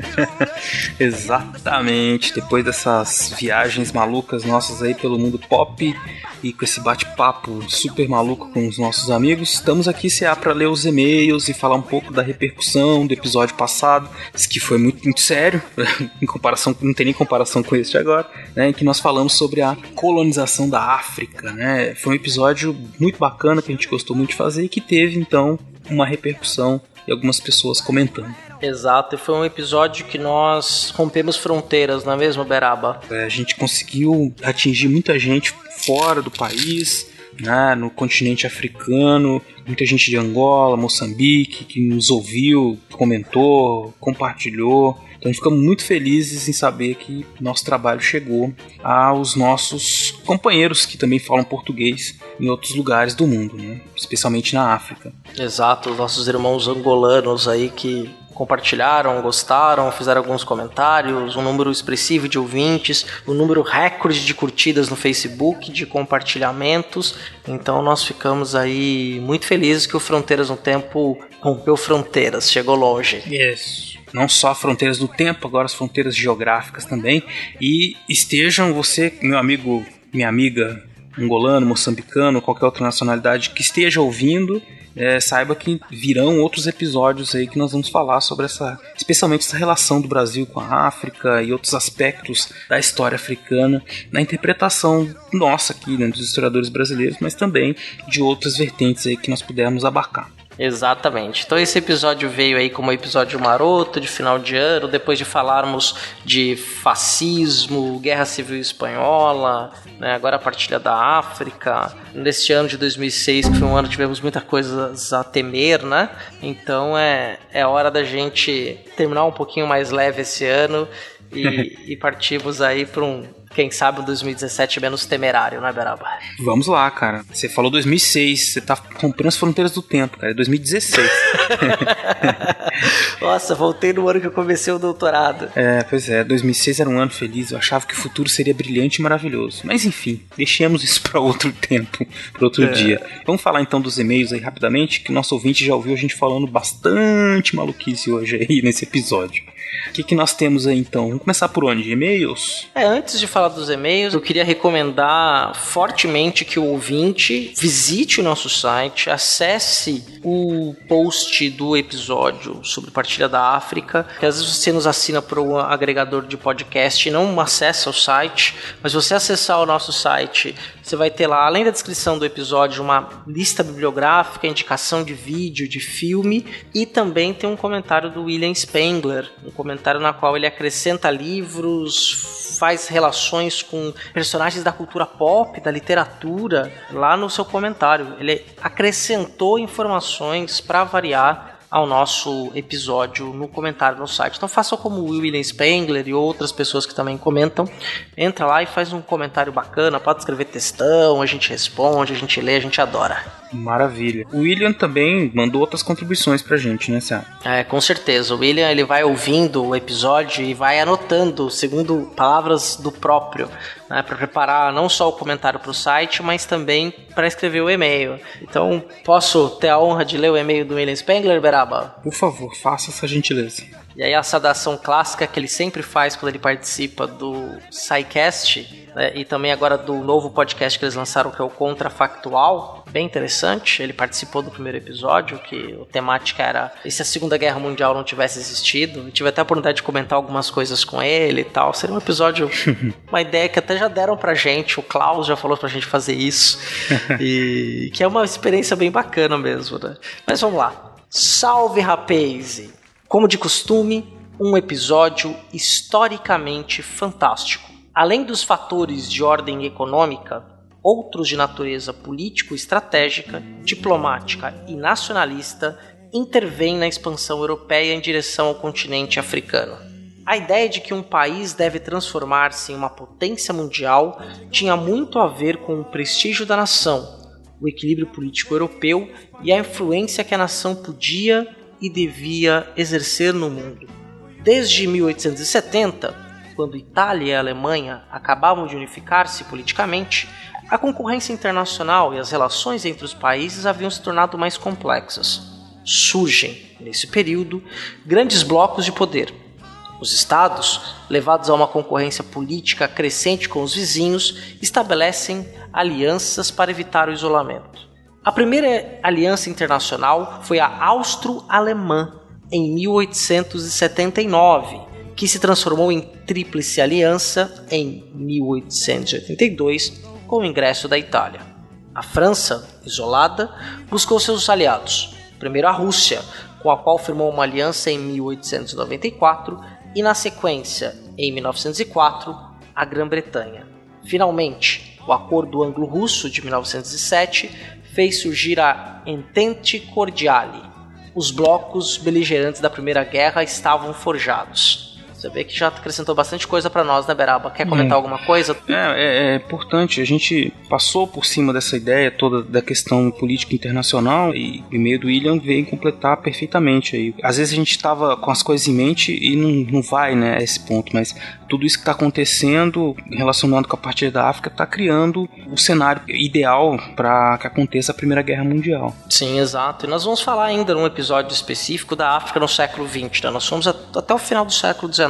E: Exatamente. Depois dessas viagens malucas nossas aí pelo mundo pop e com esse bate-papo super maluco com os nossos amigos, estamos aqui se há para ler os e-mails e falar um pouco da repercussão do episódio passado, que foi muito, muito sério, em comparação, não tem nem comparação com este agora, né, em que nós falamos sobre a colonização da África, né? Foi um episódio muito bacana que a gente gostou muito de fazer e que teve então uma repercussão e algumas pessoas comentando.
D: Exato, e foi um episódio que nós rompemos fronteiras, não é mesmo, Beraba?
E: É, a gente conseguiu atingir muita gente fora do país, né, no continente africano, muita gente de Angola, Moçambique, que nos ouviu, comentou, compartilhou. Então a gente fica muito felizes em saber que nosso trabalho chegou aos nossos companheiros que também falam português em outros lugares do mundo, né? especialmente na África.
D: Exato, os nossos irmãos angolanos aí que compartilharam, gostaram, fizeram alguns comentários, um número expressivo de ouvintes, um número recorde de curtidas no Facebook, de compartilhamentos. Então nós ficamos aí muito felizes que o Fronteiras no Tempo rompeu fronteiras, chegou longe.
E: Isso. Não só fronteiras do tempo, agora as fronteiras geográficas também. E estejam você, meu amigo, minha amiga angolano, moçambicano, qualquer outra nacionalidade que esteja ouvindo, é, saiba que virão outros episódios aí que nós vamos falar sobre essa, especialmente essa relação do Brasil com a África e outros aspectos da história africana na interpretação nossa aqui, né, dos historiadores brasileiros, mas também de outras vertentes aí que nós pudermos abarcar.
D: Exatamente. Então esse episódio veio aí como episódio maroto de final de ano, depois de falarmos de fascismo, guerra civil espanhola, né, agora a partilha da África. Neste ano de 2006, que foi um ano que tivemos muitas coisas a temer, né? Então é, é hora da gente terminar um pouquinho mais leve esse ano e, e partirmos aí para um quem sabe um 2017 menos temerário, né, Beraba?
E: Vamos lá, cara. Você falou 2006, você tá comprando as fronteiras do tempo, cara. É 2016.
D: Nossa, voltei no ano que eu comecei o doutorado.
E: É, pois é, 2006 era um ano feliz. Eu achava que o futuro seria brilhante e maravilhoso. Mas enfim, deixemos isso para outro tempo, para outro é. dia. Vamos falar então dos e-mails aí rapidamente, que nosso ouvinte já ouviu a gente falando bastante maluquice hoje aí nesse episódio. O que, que nós temos aí então? Vamos começar por onde? E-mails?
D: É, antes de falar dos e-mails, eu queria recomendar fortemente que o ouvinte visite o nosso site, acesse o post do episódio sobre partilha da África, que às vezes você nos assina por um agregador de podcast e não acessa o site, mas você acessar o nosso site, você vai ter lá, além da descrição do episódio, uma lista bibliográfica, indicação de vídeo, de filme e também tem um comentário do William Spengler, um comentário na qual ele acrescenta livros, faz relações com personagens da cultura pop, da literatura, lá no seu comentário. Ele acrescentou informações para variar ao nosso episódio no comentário no site. Então faça como o William Spengler e outras pessoas que também comentam. Entra lá e faz um comentário bacana, pode escrever textão, a gente responde, a gente lê, a gente adora.
E: Maravilha. O William também mandou outras contribuições pra gente, né, Sam?
D: É, com certeza. O William ele vai ouvindo o episódio e vai anotando, segundo palavras do próprio, né, para preparar não só o comentário para o site, mas também para escrever o e-mail. Então, posso ter a honra de ler o e-mail do William Spengler, Beraba?
E: Por favor, faça essa gentileza.
D: E aí a saudação clássica que ele sempre faz quando ele participa do SciCast, né, e também agora do novo podcast que eles lançaram, que é o Contrafactual, bem interessante. Ele participou do primeiro episódio, que a temática era e se a Segunda Guerra Mundial não tivesse existido. Eu tive até a oportunidade de comentar algumas coisas com ele e tal. Seria um episódio, uma ideia que até já deram pra gente, o Klaus já falou pra gente fazer isso, e que é uma experiência bem bacana mesmo, né? Mas vamos lá. Salve, rapaz! Como de costume, um episódio historicamente fantástico. Além dos fatores de ordem econômica, outros de natureza político-estratégica, diplomática e nacionalista intervêm na expansão europeia em direção ao continente africano. A ideia de que um país deve transformar-se em uma potência mundial tinha muito a ver com o prestígio da nação, o equilíbrio político europeu e a influência que a nação podia e devia exercer no mundo. Desde 1870, quando Itália e Alemanha acabavam de unificar-se politicamente, a concorrência internacional e as relações entre os países haviam se tornado mais complexas. Surgem, nesse período, grandes blocos de poder. Os estados, levados a uma concorrência política crescente com os vizinhos, estabelecem alianças para evitar o isolamento. A primeira aliança internacional foi a Austro-Alemã, em 1879, que se transformou em Tríplice Aliança em 1882, com o ingresso da Itália. A França, isolada, buscou seus aliados. Primeiro a Rússia, com a qual firmou uma aliança em 1894, e na sequência, em 1904, a Grã-Bretanha. Finalmente, o Acordo Anglo-Russo de 1907 fez surgir a Entente Cordiale. Os blocos beligerantes da Primeira Guerra estavam forjados. Você vê que já acrescentou bastante coisa para nós, né, Beraba? Quer comentar
E: É.
D: alguma coisa?
E: É, é, é importante, a gente passou por cima dessa ideia toda da questão política internacional e o e-mail do William veio completar perfeitamente aí. Às vezes a gente estava com as coisas em mente e não, não vai, né, a esse ponto, mas tudo isso que está acontecendo relacionado com a partilha da África está criando o cenário ideal para que aconteça a Primeira Guerra Mundial.
D: Sim, exato. E nós vamos falar ainda num episódio específico da África no século XX. Né? Nós fomos até o final do século XIX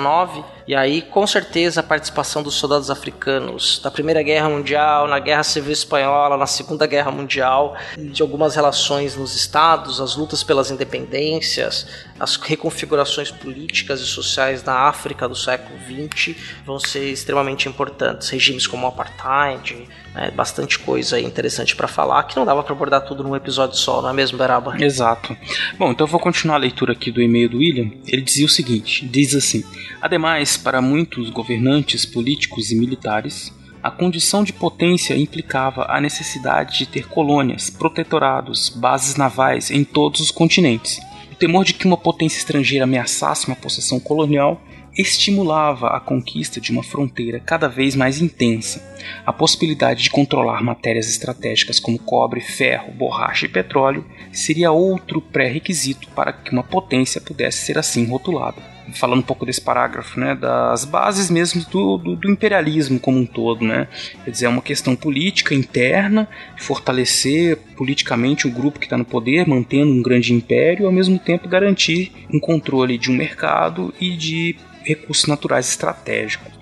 D: e aí, com certeza, a participação dos soldados africanos da Primeira Guerra Mundial, na Guerra Civil Espanhola, na Segunda Guerra Mundial, de algumas relações nos estados, as lutas pelas independências, as reconfigurações políticas e sociais na África do século XX vão ser extremamente importantes. Regimes como o apartheid, né? bastante coisa interessante para falar, que não dava para abordar tudo num episódio só, não é mesmo, Beraba?
E: Exato. Bom, então eu vou continuar a leitura aqui do e-mail do William. Ele dizia o seguinte: diz assim: Ademais, para muitos governantes políticos e militares, a condição de potência implicava a necessidade de ter colônias, protetorados, bases navais em todos os continentes. O temor de que uma potência estrangeira ameaçasse uma possessão colonial estimulava a conquista de uma fronteira cada vez mais intensa. A possibilidade de controlar matérias estratégicas como cobre, ferro, borracha e petróleo seria outro pré-requisito para que uma potência pudesse ser assim rotulada. Falando um pouco desse parágrafo, né, das bases mesmo do, do, do imperialismo como um todo, né? Quer dizer, é uma questão política interna, fortalecer politicamente o grupo que está no poder, mantendo um grande império, e ao mesmo tempo garantir um controle de um mercado e de recursos naturais estratégicos.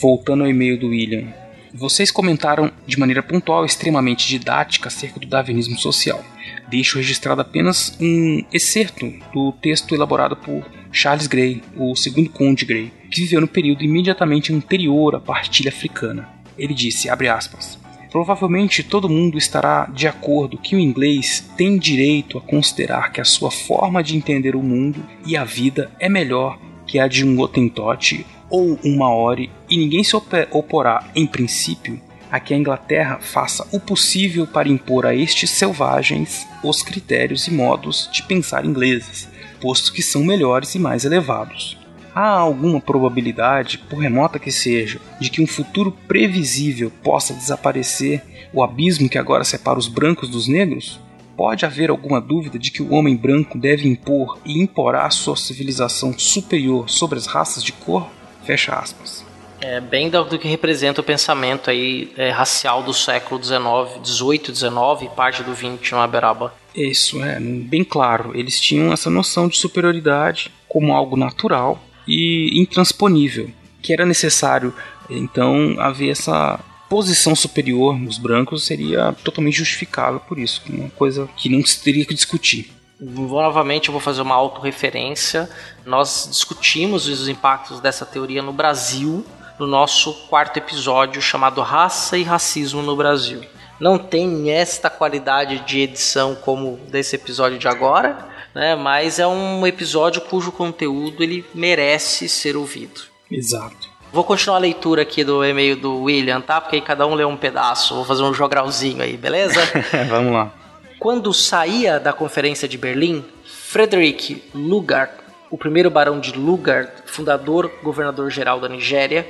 E: Voltando ao e-mail do William, vocês comentaram de maneira pontual e extremamente didática acerca do darwinismo social. Deixo registrado apenas um excerto do texto elaborado por Charles Grey, o segundo conde Grey, que viveu no período imediatamente anterior à partilha africana. Ele disse, aspas, Provavelmente todo mundo estará de acordo que o inglês tem direito a considerar que a sua forma de entender o mundo e a vida é melhor que a de um Hottentot ou um Maori, e ninguém se oporá, em princípio, a que a Inglaterra faça o possível para impor a estes selvagens os critérios e modos de pensar ingleses, posto que são melhores e mais elevados. Há alguma probabilidade, por remota que seja, de que um futuro previsível possa desaparecer o abismo que agora separa os brancos dos negros? Pode haver alguma dúvida de que o homem branco deve impor e imporá sua civilização superior sobre as raças de cor? Fecha aspas.
D: É bem do, que representa o pensamento aí é, racial do século XIX, 18, 19 e parte do 20, não é, Beraba?
E: Isso é bem claro. Eles tinham essa noção de superioridade como algo natural e intransponível, que era necessário então haver essa posição superior nos brancos seria totalmente justificável por isso, uma coisa que não se teria que discutir.
D: Vou, novamente, eu vou fazer uma autorreferência. Nós discutimos os impactos dessa teoria no Brasil no nosso quarto episódio chamado Raça e Racismo no Brasil. Não tem esta qualidade de edição como desse episódio de agora, né? mas é um episódio cujo conteúdo ele merece ser ouvido.
E: Exato.
D: Vou continuar a leitura aqui do e-mail do William, tá? Porque aí cada um lê um pedaço. Vou fazer um jogralzinho aí, beleza?
E: Vamos lá.
D: Quando saía da Conferência de Berlim, Frederick Lugard, o primeiro barão de Lugard, fundador governador-geral da Nigéria,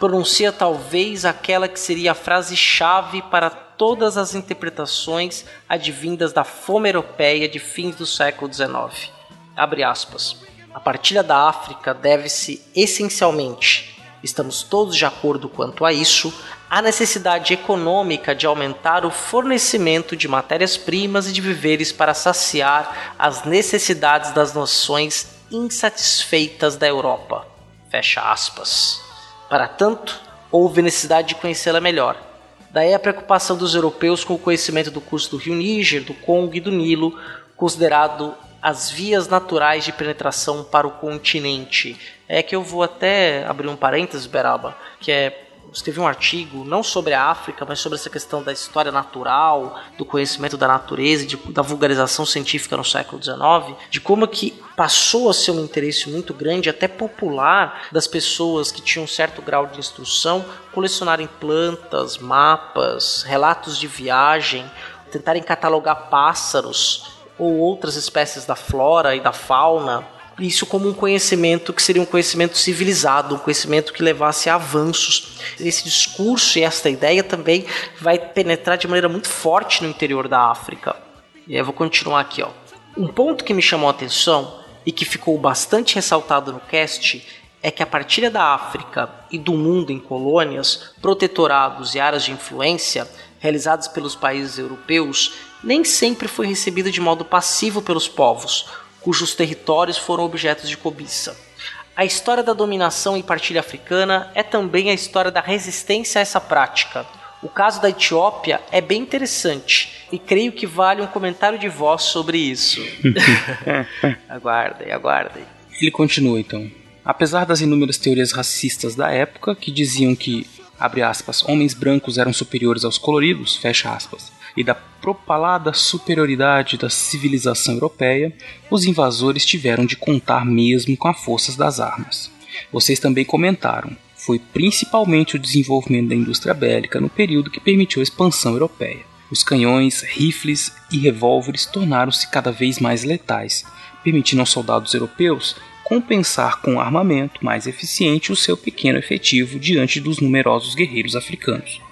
D: pronuncia talvez aquela que seria a frase-chave para todas as interpretações advindas da fome europeia de fins do século XIX. Abre aspas. A partilha da África deve-se essencialmente, estamos todos de acordo quanto a isso, à necessidade econômica de aumentar o fornecimento de matérias-primas e de víveres para saciar as necessidades das nações insatisfeitas da Europa. Fecha aspas. Para tanto, houve necessidade de conhecê-la melhor. Daí a preocupação dos europeus com o conhecimento do curso do rio Níger, do Congo e do Nilo, considerado as vias naturais de penetração para o continente. É que eu vou até abrir um parênteses, Beraba, que é escrevi um artigo não sobre a África, mas sobre essa questão da história natural, do conhecimento da natureza, de, da vulgarização científica no século XIX, de como que passou a ser um interesse muito grande, até popular, das pessoas que tinham um certo grau de instrução, colecionarem plantas, mapas, relatos de viagem, tentarem catalogar pássaros ou outras espécies da flora e da fauna isso como um conhecimento que seria um conhecimento civilizado, um conhecimento que levasse a avanços. Esse discurso e esta ideia também vai penetrar de maneira muito forte no interior da África. E aí eu vou continuar aqui, ó. Um ponto que me chamou a atenção e que ficou bastante ressaltado no cast é que a partilha da África e do mundo em colônias, protetorados e áreas de influência realizadas pelos países europeus nem sempre foi recebida de modo passivo pelos povos, cujos territórios foram objetos de cobiça. A história da dominação e partilha africana é também a história da resistência a essa prática. O caso da Etiópia é bem interessante e creio que vale um comentário de voz sobre isso. aguardem, aguardem.
E: Ele continua então. Apesar das inúmeras teorias racistas da época que diziam que, abre aspas, homens brancos eram superiores aos coloridos, fecha aspas, e da propalada superioridade da civilização europeia, os invasores tiveram de contar mesmo com as forças das armas. Vocês também comentaram, foi principalmente o desenvolvimento da indústria bélica no período que permitiu a expansão europeia. Os canhões, rifles e revólveres tornaram-se cada vez mais letais, permitindo aos soldados europeus compensar com armamento mais eficiente o seu pequeno efetivo diante dos numerosos guerreiros africanos.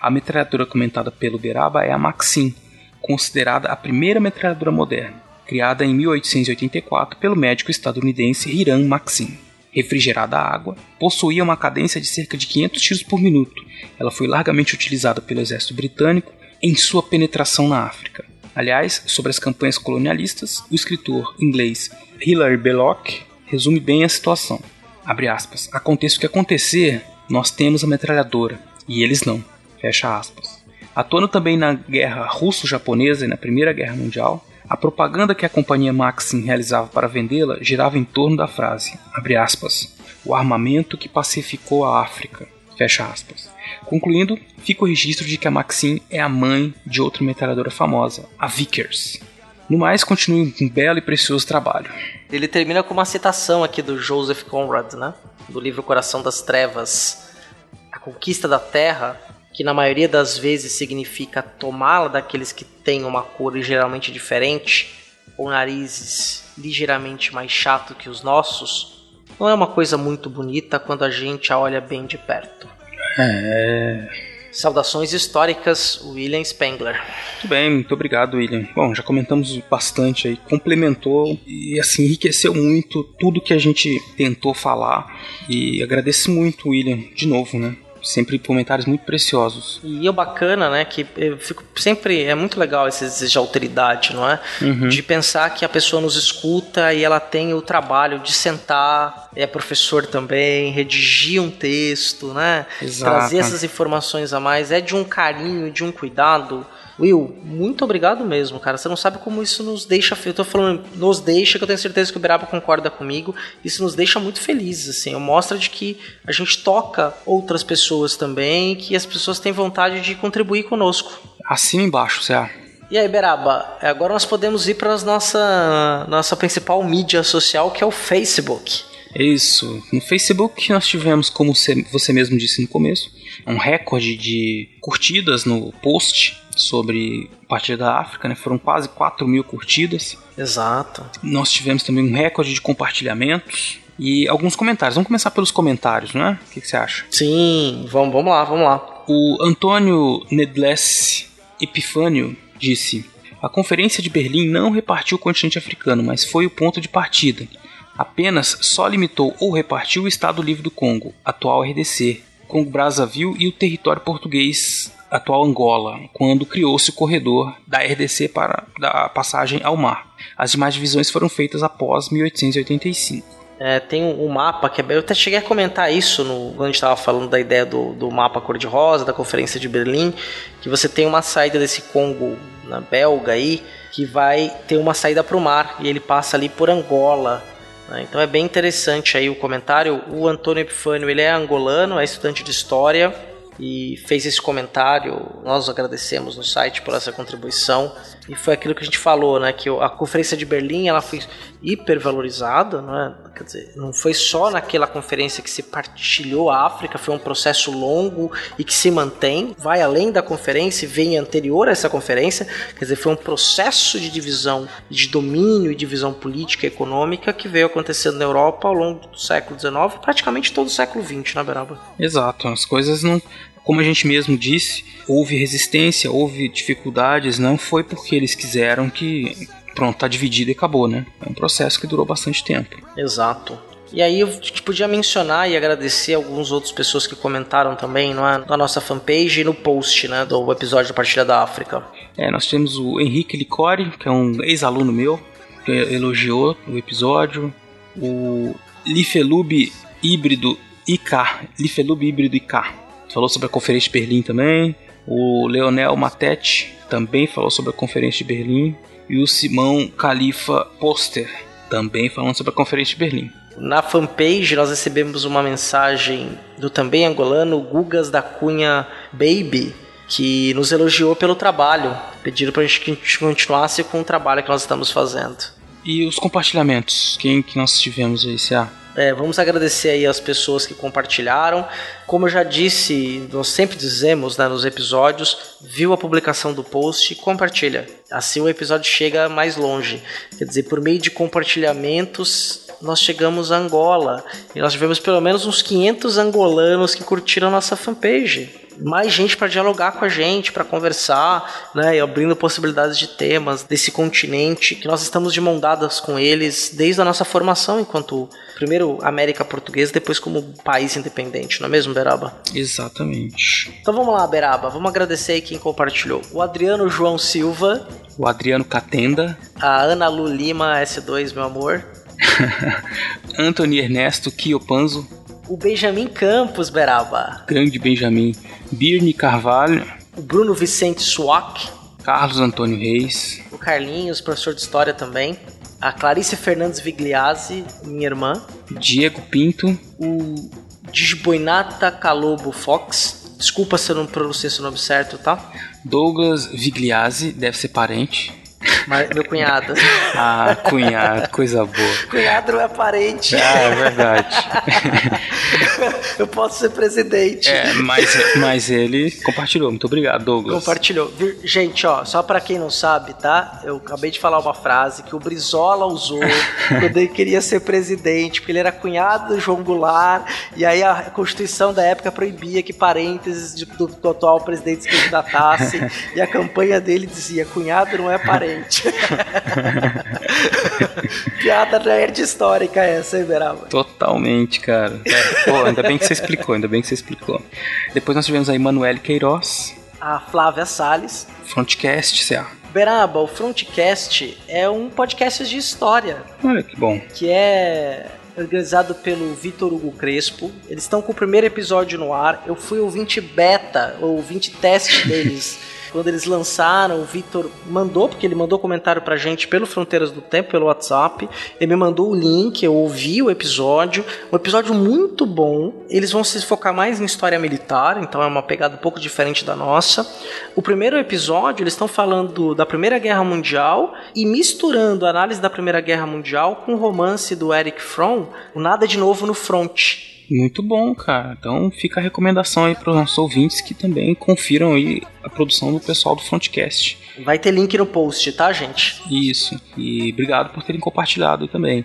E: A metralhadora comentada pelo Beraba é a Maxim, considerada a primeira metralhadora moderna, criada em 1884 pelo médico estadunidense Hiram Maxim. Refrigerada a água, possuía uma cadência de cerca de 500 tiros por minuto. Ela foi largamente utilizada pelo exército britânico em sua penetração na África. Aliás, sobre as campanhas colonialistas, o escritor inglês Hilary Belloc resume bem a situação. Abre aspas. Aconteça o que acontecer, nós temos a metralhadora, e eles não. Fecha aspas. Atuando também na guerra russo-japonesa e na Primeira Guerra Mundial, a propaganda que a companhia Maxim realizava para vendê-la girava em torno da frase, abre aspas, o armamento que pacificou a África, fecha aspas. Concluindo, fica o registro de que a Maxim é a mãe de outra metralhadora famosa, a Vickers. No mais, continue um belo e precioso trabalho.
D: Ele termina com uma citação aqui do Joseph Conrad, né? Do livro Coração das Trevas. A conquista da Terra, que na maioria das vezes significa tomá-la daqueles que têm uma cor geralmente diferente, ou narizes ligeiramente mais chato que os nossos, não é uma coisa muito bonita quando a gente a olha bem de perto.
E: É.
D: Saudações históricas, William Spengler.
E: Muito bem, muito obrigado, William. Bom, já comentamos bastante aí, complementou e assim enriqueceu muito tudo que a gente tentou falar. E agradeço muito, William, de novo, né? Sempre comentários muito preciosos.
D: E o bacana, né, que eu fico sempre é muito legal esse desejo de alteridade, não é?
E: Uhum.
D: De pensar que a pessoa nos escuta e ela tem o trabalho de sentar, é professor também, redigir um texto, né?
E: Exato.
D: Trazer essas informações a mais é de um carinho, de um cuidado Will, muito obrigado mesmo, cara. Você não sabe como isso nos deixa. Eu tô falando, nos deixa, que eu tenho certeza que o Beraba concorda comigo. Isso nos deixa muito felizes, assim. Mostra de que a gente toca outras pessoas também, que as pessoas têm vontade de contribuir conosco.
E: Acima embaixo, Zé.
D: E aí, Beraba, agora nós podemos ir para a nossa, nossa principal mídia social, que é o Facebook.
E: Isso. No Facebook nós tivemos, como você mesmo disse no começo, um recorde de curtidas no post sobre a partir da África, né? Foram quase 4 mil curtidas.
D: Exato.
E: Nós tivemos também um recorde de compartilhamentos e alguns comentários. Vamos começar pelos comentários, né? O que, que você acha?
D: Sim, vamos, vamos lá, vamos lá.
E: O Antônio Nedless Epifânio disse: A Conferência de Berlim não repartiu o continente africano, mas foi o ponto de partida. Apenas só limitou ou repartiu o Estado Livre do Congo, atual RDC, Congo Brazzaville e o território português atual Angola, quando criou-se o corredor da RDC para a passagem ao mar. As demais divisões foram feitas após 1885.
D: É, tem um, mapa que é, eu até cheguei a comentar isso no, quando a gente estava falando da ideia do, do mapa cor-de-rosa, da conferência de Berlim, que você tem uma saída desse Congo na belga aí, que vai ter uma saída para o mar e ele passa ali por Angola. Né? Então é bem interessante aí o comentário. O Antônio Epifânio ele é angolano, é estudante de história e fez esse comentário. Nós agradecemos no site por essa contribuição. E foi aquilo que a gente falou, né? Que a conferência de Berlim ela foi hipervalorizada, não é? Quer dizer, não foi só naquela conferência que se partilhou a África, foi um processo longo e que se mantém, vai além da conferência e vem anterior a essa conferência, quer dizer, foi um processo de divisão, de domínio e divisão política e econômica que veio acontecendo na Europa ao longo do século XIX, praticamente todo o século XX, na Beraba.
E: Exato, as coisas não como a gente mesmo disse, houve resistência, houve dificuldades, não foi porque eles quiseram que pronto, tá dividido e acabou, né? É um processo que durou bastante tempo.
D: Exato. E aí eu podia mencionar e agradecer algumas outras pessoas que comentaram também não é? na nossa fanpage e no post né, do episódio da Partilha da África.
E: É, nós temos o Henrique Licore, que é um ex-aluno meu, que elogiou o episódio. O Lifelube Híbrido IK, Lifelube Híbrido IK, falou sobre a Conferência de Berlim também. O Leonel Matete também falou sobre a Conferência de Berlim e o Simão Califa Poster, também falando sobre a Conferência de Berlim.
D: Na fanpage nós recebemos uma mensagem do também angolano Gugas da Cunha Baby, que nos elogiou pelo trabalho, pediram para a gente continuasse com o trabalho que nós estamos fazendo.
E: E os compartilhamentos, quem que nós tivemos aí, Cia?
D: É, vamos agradecer aí as pessoas que compartilharam. Como eu já disse, nós sempre dizemos né, nos episódios, viu a publicação do post, compartilha. Assim o episódio chega mais longe. Quer dizer, por meio de compartilhamentos, nós chegamos a Angola. E nós tivemos pelo menos uns 500 angolanos que curtiram a nossa fanpage mais gente para dialogar com a gente, para conversar, né, e abrindo possibilidades de temas desse continente que nós estamos de mão dadas com eles desde a nossa formação enquanto primeiro América Portuguesa, depois como país independente, não é mesmo, Beraba?
E: Exatamente.
D: Então vamos lá, Beraba, vamos agradecer aí quem compartilhou. O Adriano João Silva,
E: o Adriano Catenda,
D: a Ana Lu Lima S2, meu amor.
E: Anthony Ernesto Kiopanzo,
D: o Benjamin Campos, Beraba.
E: Grande Benjamin. Birne Carvalho.
D: O Bruno Vicente Suac.
E: Carlos Antônio Reis.
D: O Carlinhos, professor de História também. A Clarice Fernandes Vigliazzi, minha irmã.
E: Diego Pinto.
D: O Disboinata Calobo Fox. Desculpa se eu não pronunciei seu nome certo, tá?
E: Douglas Vigliazzi, deve ser parente.
D: Mas, meu cunhado.
E: ah, cunhado, coisa boa.
D: Cunhado não é parente.
E: Ah, é verdade.
D: Eu posso ser presidente.
E: É, mas, mas ele compartilhou. Muito obrigado, Douglas.
D: Compartilhou. Gente, ó, só para quem não sabe, tá? Eu acabei de falar uma frase que o Brizola usou quando ele queria ser presidente, porque ele era cunhado do João Goulart, e aí a Constituição da época proibia que parênteses do, do atual presidente se candidatasse, e a campanha dele dizia: cunhado não é parente. Piada nerd histórica essa, hein, Beraba?
E: Totalmente, cara. Pô, ainda bem que você explicou, ainda bem que você explicou. Depois nós tivemos a Emanuele Queiroz.
D: A Flávia Salles.
E: Frontcast, CA.
D: Beraba, o Frontcast é um podcast de história.
E: Olha que bom.
D: Que é organizado pelo Vitor Hugo Crespo. Eles estão com o primeiro episódio no ar. Eu fui ouvinte beta, ou ouvinte teste deles. Quando eles lançaram, o Vitor mandou, porque ele mandou comentário pra gente pelo Fronteiras do Tempo, pelo WhatsApp. Ele me mandou o link, eu ouvi o episódio. Um episódio muito bom. Eles vão se focar mais em história militar, então é uma pegada um pouco diferente da nossa. O primeiro episódio, eles estão falando da Primeira Guerra Mundial e misturando a análise da Primeira Guerra Mundial com o romance do Eric Fromm, o Nada de Novo no Front.
E: Muito bom, cara. Então fica a recomendação aí para os nossos ouvintes que também confiram aí a produção do pessoal do Frontcast.
D: Vai ter link no post, tá, gente?
E: Isso. E obrigado por terem compartilhado também.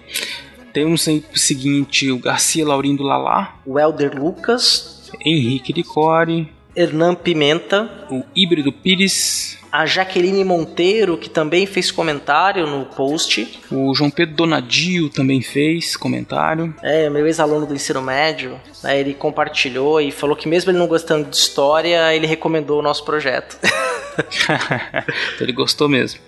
E: Temos aí o seguinte, o Garcia Laurindo Lalá.
D: O Elder Lucas.
E: Henrique Licore.
D: Hernan Pimenta.
E: O Híbrido Pires
D: a Jaqueline Monteiro, que também fez comentário no post.
E: O João Pedro Donadio também fez comentário.
D: É, meu ex-aluno do ensino médio, né, ele compartilhou e falou que mesmo ele não gostando de história, ele recomendou o nosso projeto.
E: então ele gostou mesmo.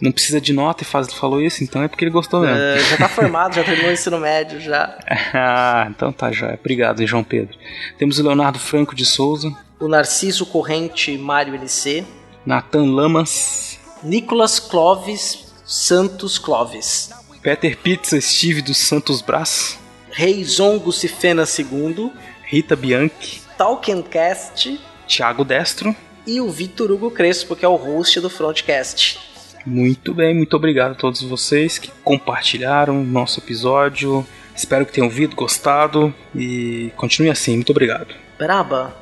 E: Não precisa de nota e faz, falou isso, então é porque ele gostou mesmo. É,
D: já tá formado, já terminou o ensino médio já.
E: ah, então tá já. Obrigado, João Pedro. Temos o Leonardo Franco de Souza.
D: O Narciso Corrente Mário LC.
E: Nathan Lamas,
D: Nicolas Clovis Santos Clovis,
E: Peter Pizza Steve dos Santos Brás,
D: Reizon Gucifena II,
E: Rita Bianchi,
D: Talkencast,
E: Thiago Destro
D: e o Vitor Hugo Crespo, que é o host do Frontcast.
K: Muito bem, muito obrigado a todos vocês que compartilharam nosso episódio. Espero que tenham ouvido, gostado e continue assim. Muito obrigado.
D: Beraba,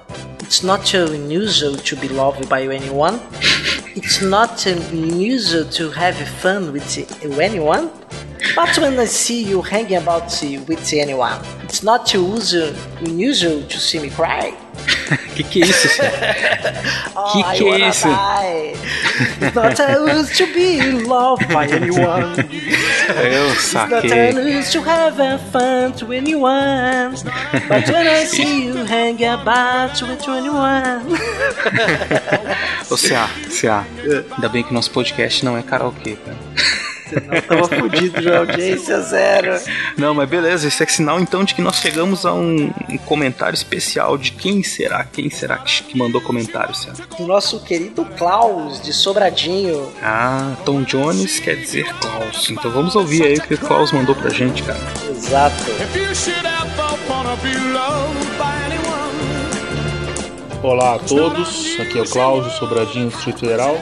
D: it's not unusual to be loved by anyone. It's not unusual to have fun with anyone. But when I see you hanging about with anyone, it's not unusual, unusual to see me cry.
K: que que é isso,
D: oh,
K: que
D: I
K: que é isso?
D: die. It's not unusual to be loved by anyone.
K: Eu
D: It's not
K: saquei.
D: unusual to have fun to anyone. But when I see you hanging about with anyone.
K: Ô, CA, CA, ainda bem que nosso podcast não é karaokê, cara.
D: Tava fudido já, audiência zero.
K: Não, mas beleza, esse é sinal então de que nós chegamos a um, um comentário especial de quem será, quem será que, que mandou comentário, CA?
D: O nosso querido Klaus de Sobradinho.
K: Ah, Tom Jones quer dizer Klaus. Então vamos ouvir aí o que o Klaus mandou pra gente, cara.
D: Exato.
L: Olá a todos, aqui é o Cláudio Sobradinho, Distrito Federal,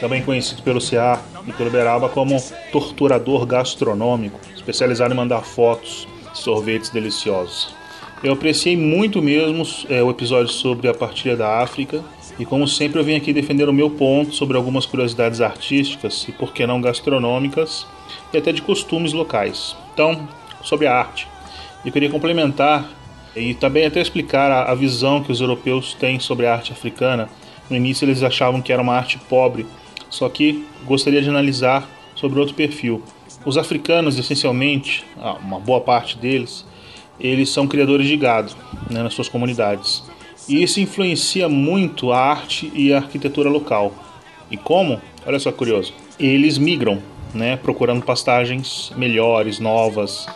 L: também conhecido pelo CA e pelo Beraba como torturador gastronômico, especializado em mandar fotos de sorvetes deliciosos. Eu apreciei muito mesmo é, o episódio sobre a partilha da África e, como sempre, eu vim aqui defender o meu ponto sobre algumas curiosidades artísticas e, por que não, gastronômicas e até de costumes locais. Então, sobre a arte. Eu queria complementar e também até explicar a, a visão que os europeus têm sobre a arte africana. No início eles achavam que era uma arte pobre, só que gostaria de analisar sobre outro perfil. Os africanos, essencialmente, ah, uma boa parte deles, eles são criadores de gado né, nas suas comunidades. E isso influencia muito a arte e a arquitetura local. E como? Olha só que curioso. Eles migram, né, procurando pastagens melhores, novas,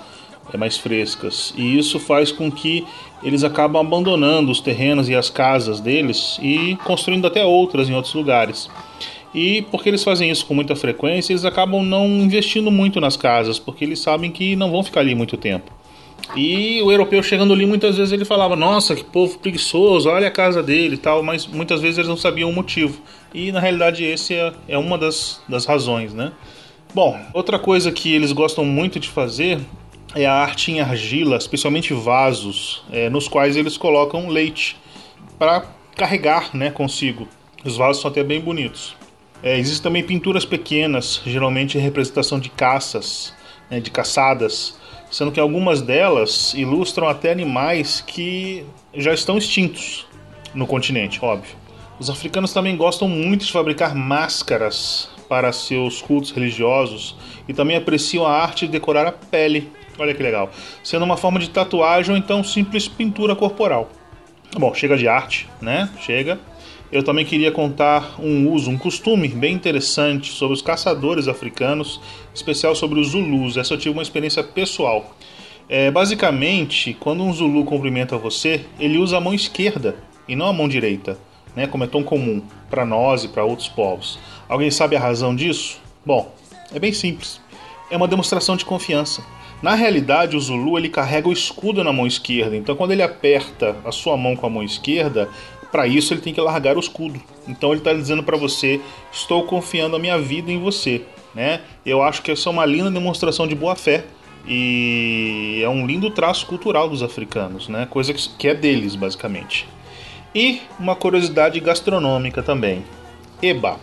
L: é, mais frescas. E isso faz com que eles acabam abandonando os terrenos e as casas deles e construindo até outras em outros lugares. E porque eles fazem isso com muita frequência, eles acabam não investindo muito nas casas, porque eles sabem que não vão ficar ali muito tempo. E o europeu chegando ali, muitas vezes ele falava: Nossa, que povo preguiçoso, olha a casa dele e tal, mas muitas vezes eles não sabiam o motivo. E na realidade, esse é, é uma das, das razões, né? Bom, outra coisa que eles gostam muito de fazer é a arte em argila, especialmente vasos, é, nos quais eles colocam leite para carregar né, consigo. Os vasos são até bem bonitos. É, existem também pinturas pequenas, geralmente em representação de caças, né, de caçadas, sendo que algumas delas ilustram até animais que já estão extintos no continente, óbvio. Os africanos também gostam muito de fabricar máscaras para seus cultos religiosos e também apreciam a arte de decorar a pele. Olha que legal. Sendo uma forma de tatuagem ou então simples pintura corporal. Bom, chega de arte, né? Chega. Eu também queria contar um uso, um costume bem interessante sobre os caçadores africanos, especial sobre os Zulus. Essa eu tive uma experiência pessoal. É, basicamente, quando um Zulu cumprimenta você, ele usa a mão esquerda e não a mão direita, né, como é tão comum para nós e para outros povos. Alguém sabe a razão disso? Bom, é bem simples. É uma demonstração de confiança. Na realidade, o Zulu ele carrega o escudo na mão esquerda, então quando ele aperta a sua mão com a mão esquerda, para isso ele tem que largar o escudo. Então ele está dizendo para você: estou confiando a minha vida em você. Né? Eu acho que essa é uma linda demonstração de boa fé e é um lindo traço cultural dos africanos, né? coisa que é deles basicamente. E uma curiosidade gastronômica também: eba.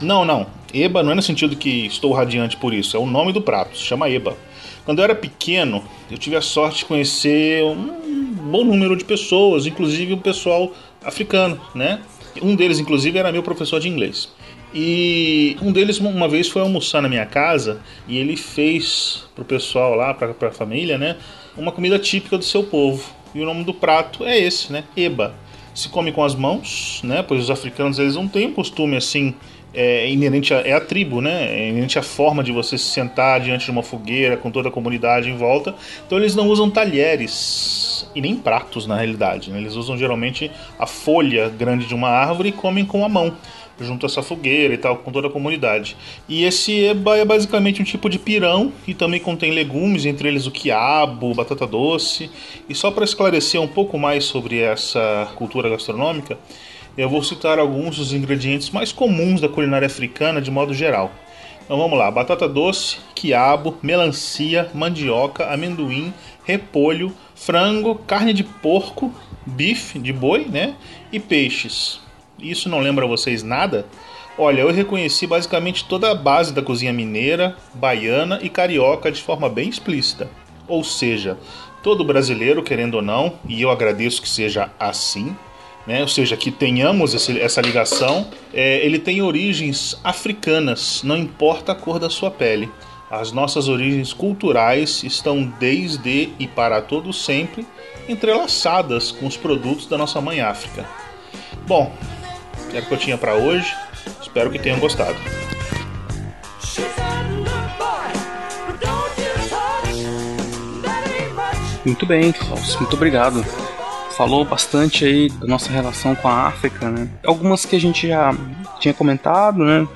L: Não, não. Eba não é no sentido que estou radiante por isso, é o nome do prato, se chama eba. Quando eu era pequeno, eu tive a sorte de conhecer um bom número de pessoas, inclusive o pessoal africano, né? Um deles, inclusive, era meu professor de inglês. E um deles, uma vez, foi almoçar na minha casa e ele fez pro pessoal lá, pra, pra família, né? Uma comida típica do seu povo. E o nome do prato é esse, né? Eba. Se come com as mãos, né? Pois os africanos, eles não têm um costume assim é inerente a, é a tribo, né? É inerente à forma de você se sentar diante de uma fogueira com toda a comunidade em volta. Então eles não usam talheres e nem pratos na realidade. Né? Eles usam geralmente a folha grande de uma árvore e comem com a mão junto a essa fogueira e tal, com toda a comunidade. E esse eba é basicamente um tipo de pirão e também contém legumes, entre eles o quiabo, batata doce. E só para esclarecer um pouco mais sobre essa cultura gastronômica, eu vou citar alguns dos ingredientes mais comuns da culinária africana de modo geral. Então vamos lá: batata doce, quiabo, melancia, mandioca, amendoim, repolho, frango, carne de porco, bife de boi, né? E peixes. Isso não lembra vocês nada? Olha, eu reconheci basicamente toda a base da cozinha mineira, baiana e carioca de forma bem explícita. Ou seja, todo brasileiro, querendo ou não, e eu agradeço que seja assim, né? ou seja, que tenhamos esse, essa ligação, é, ele tem origens africanas, não importa a cor da sua pele. As nossas origens culturais estão desde e para todo sempre entrelaçadas com os produtos da nossa mãe África. Bom, era o que eu tinha para hoje. Espero que tenham gostado.
E: Muito bem, Klaus. Muito obrigado. Falou bastante aí da nossa relação com a África, né? Algumas que a gente já tinha comentado, né?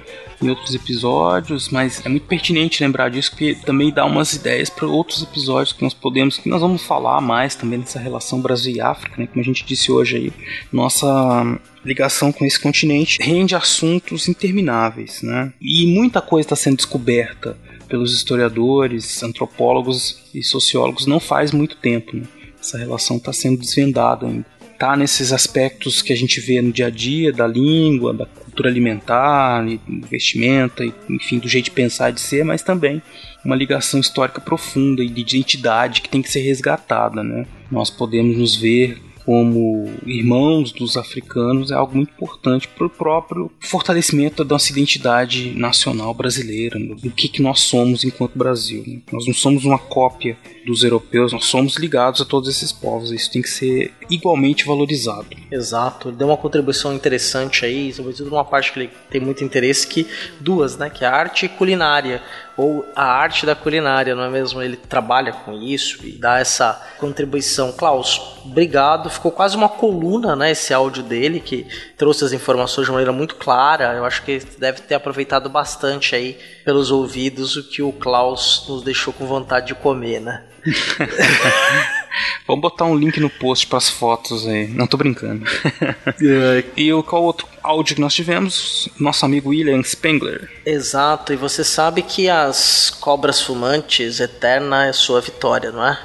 E: Em outros episódios, mas é muito pertinente lembrar disso, porque também dá umas ideias para outros episódios que nós podemos, que nós vamos falar mais também dessa relação Brasil e África, né? Como a gente disse hoje aí, nossa ligação com esse continente rende assuntos intermináveis, né? E muita coisa está sendo descoberta pelos historiadores, antropólogos e sociólogos não faz muito tempo. Né? Essa relação está sendo desvendada ainda. Está nesses aspectos que a gente vê no dia a dia, da língua, da cultura alimentar, vestimenta, enfim, do jeito de pensar e de ser, mas também uma ligação histórica profunda e de identidade que tem que ser resgatada. Né? Nós podemos nos ver como irmãos dos africanos é algo muito importante para o próprio fortalecimento da nossa identidade nacional brasileira, né? do que, que nós somos enquanto Brasil. Né? Nós não somos uma cópia dos europeus, nós somos ligados a todos esses povos. Isso tem que ser igualmente valorizado.
D: Exato, ele deu uma contribuição interessante aí, sobretudo numa parte que ele tem muito interesse, que duas, né, que é a arte e culinária ou a arte da culinária, não é mesmo? Ele trabalha com isso e dá essa contribuição. Klaus, obrigado. Ficou quase uma coluna, né? Esse áudio dele que trouxe as informações de maneira muito clara. Eu acho que deve ter aproveitado bastante aí pelos ouvidos o que o Klaus nos deixou com vontade de comer, né?
E: Vamos botar um link no post para as fotos aí. Não tô brincando. e o qual outro áudio que nós tivemos? Nosso amigo William Spengler.
D: Exato, e você sabe que as cobras fumantes eterna é sua vitória, não é?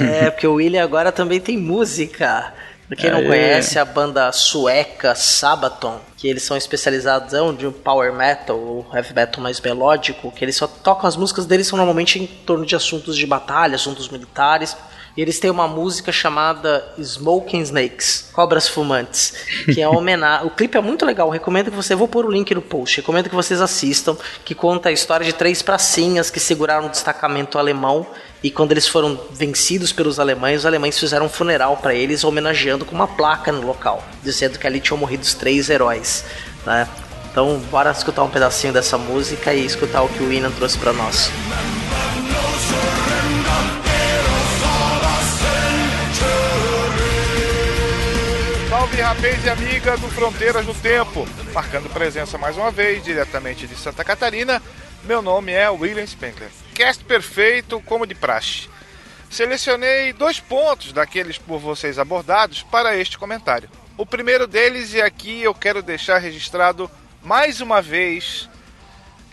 D: é, porque o William agora também tem música. Pra quem não Aê. conhece, a banda sueca Sabaton, que eles são especializados de um power metal ou heavy metal mais melódico, que eles só tocam as músicas deles são normalmente em torno de assuntos de batalha, assuntos militares. E eles têm uma música chamada Smoking Snakes, Cobras Fumantes, que é homenagem. o clipe é muito legal, recomendo que você. Vou pôr o link no post, recomendo que vocês assistam, que conta a história de três pracinhas que seguraram um destacamento alemão e quando eles foram vencidos pelos alemães, os alemães fizeram um funeral para eles, homenageando com uma placa no local, dizendo que ali tinham morrido os três heróis. Né? Então, bora escutar um pedacinho dessa música e escutar o que o Inan trouxe para nós.
M: Salve rapaz e amiga do Fronteiras no Tempo, marcando presença mais uma vez diretamente de Santa Catarina. Meu nome é William Spengler. Cast perfeito como de praxe. Selecionei dois pontos daqueles por vocês abordados para este comentário. O primeiro deles, e aqui eu quero deixar registrado mais uma vez,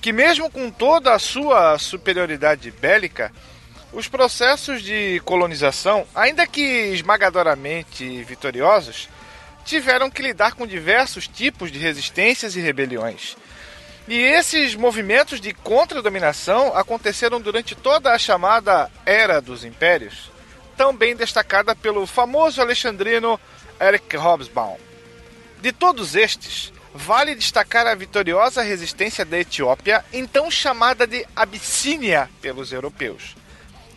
M: que mesmo com toda a sua superioridade bélica, os processos de colonização, ainda que esmagadoramente vitoriosos, tiveram que lidar com diversos tipos de resistências e rebeliões. E esses movimentos de contra-dominação aconteceram durante toda a chamada Era dos Impérios, também destacada pelo famoso alexandrino Eric Hobsbawm. De todos estes, vale destacar a vitoriosa resistência da Etiópia, então chamada de Abissínia pelos europeus.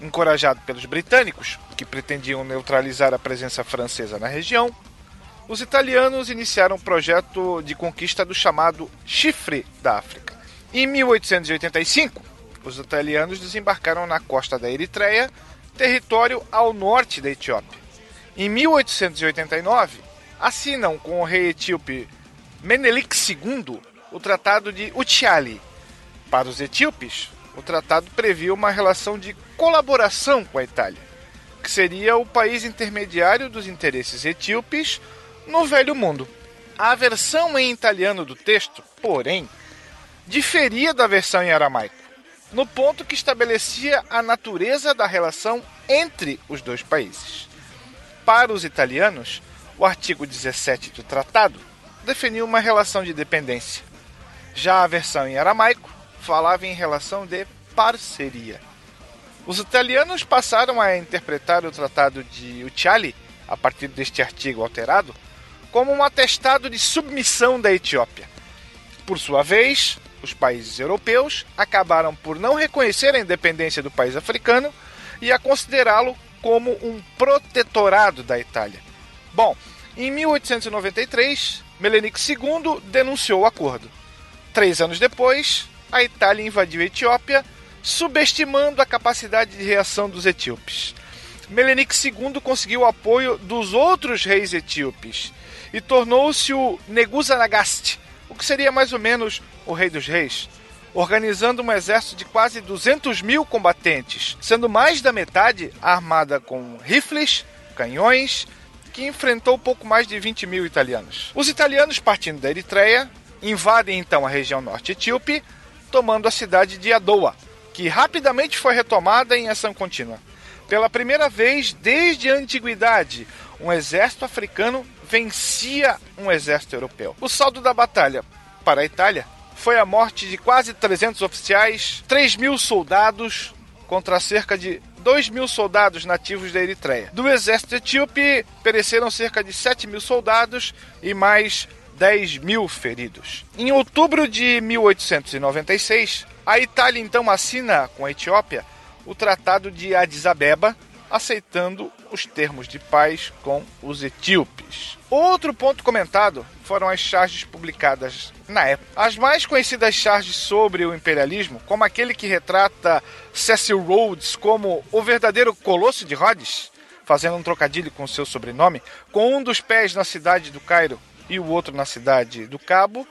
M: Encorajado pelos britânicos, que pretendiam neutralizar a presença francesa na região, os italianos iniciaram um projeto de conquista do chamado Chifre da África. Em 1885, os italianos desembarcaram na costa da Eritreia, território ao norte da Etiópia. Em 1889, assinam com o rei etíope Menelik II o Tratado de Utiali. Para os etíopes, o tratado previa uma relação de colaboração com a Itália, que seria o país intermediário dos interesses etíopes no Velho Mundo. A versão em italiano do texto, porém, diferia da versão em aramaico, no ponto que estabelecia a natureza da relação entre os dois países. Para os italianos, o artigo 17 do tratado definiu uma relação de dependência. Já a versão em aramaico falava em relação de parceria. Os italianos passaram a interpretar o Tratado de Ucciali, a partir deste artigo alterado, como um atestado de submissão da Etiópia. Por sua vez, os países europeus acabaram por não reconhecer a independência do país africano e a considerá-lo como um protetorado da Itália. Bom, em 1893, Melenik II denunciou o acordo. Três anos depois, a Itália invadiu a Etiópia, subestimando a capacidade de reação dos etíopes. Melenik II conseguiu o apoio dos outros reis etíopes e tornou-se o Negusa Nagast, o que seria mais ou menos o rei dos reis, organizando um exército de quase 200 mil combatentes, sendo mais da metade armada com rifles, canhões, que enfrentou pouco mais de 20 mil italianos. Os italianos, partindo da Eritreia, invadem então a região norte etíope, tomando a cidade de Adoa, que rapidamente foi retomada em ação contínua. Pela primeira vez desde a antiguidade, um exército africano vencia um exército europeu. O saldo da batalha para a Itália foi a morte de quase 300 oficiais, 3 mil soldados contra cerca de 2 mil soldados nativos da Eritreia. Do exército etíope, pereceram cerca de 7 mil soldados e mais 10 mil feridos. Em outubro de 1896, a Itália então assina com a Etiópia o Tratado de Addis Abeba, aceitando os termos de paz com os etíopes. Outro ponto comentado foram as charges publicadas na época. As mais conhecidas charges sobre o imperialismo, como aquele que retrata Cecil Rhodes como o verdadeiro Colosso de Rhodes, fazendo um trocadilho com seu sobrenome, com um dos pés na cidade do Cairo e o outro na cidade do Cabo,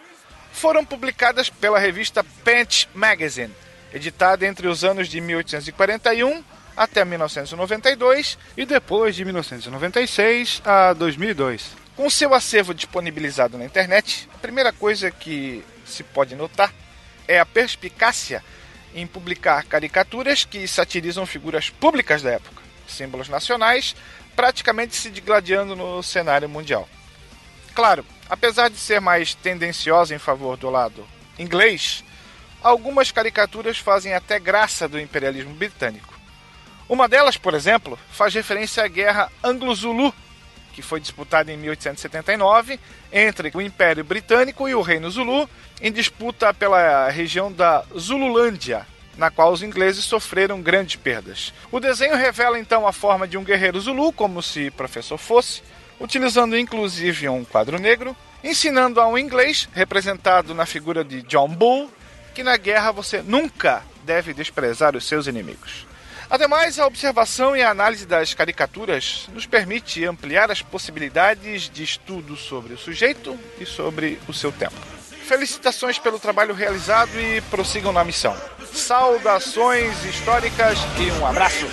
M: foram publicadas pela revista Pent Magazine, editada entre os anos de 1841 até 1992 e depois de 1996 a 2002. Com seu acervo disponibilizado na internet, a primeira coisa que se pode notar é a perspicácia em publicar caricaturas que satirizam figuras públicas da época, símbolos nacionais, praticamente se digladiando no cenário mundial. Claro, apesar de ser mais tendenciosa em favor do lado inglês, algumas caricaturas fazem até graça do imperialismo britânico. Uma delas, por exemplo, faz referência à guerra Anglo-Zulu, que foi disputada em 1879 entre o Império Britânico e o Reino Zulu, em disputa pela região da Zululândia, na qual os ingleses sofreram grandes perdas. O desenho revela então a forma de um guerreiro Zulu, como se professor fosse, utilizando inclusive um quadro negro, ensinando a um inglês, representado na figura de John Bull, que na guerra você nunca deve desprezar os seus inimigos. Ademais, a observação e a análise das caricaturas nos permite ampliar as possibilidades de estudo sobre o sujeito e sobre o seu tempo. Felicitações pelo trabalho realizado e prossigam na missão. Saudações históricas e um abraço.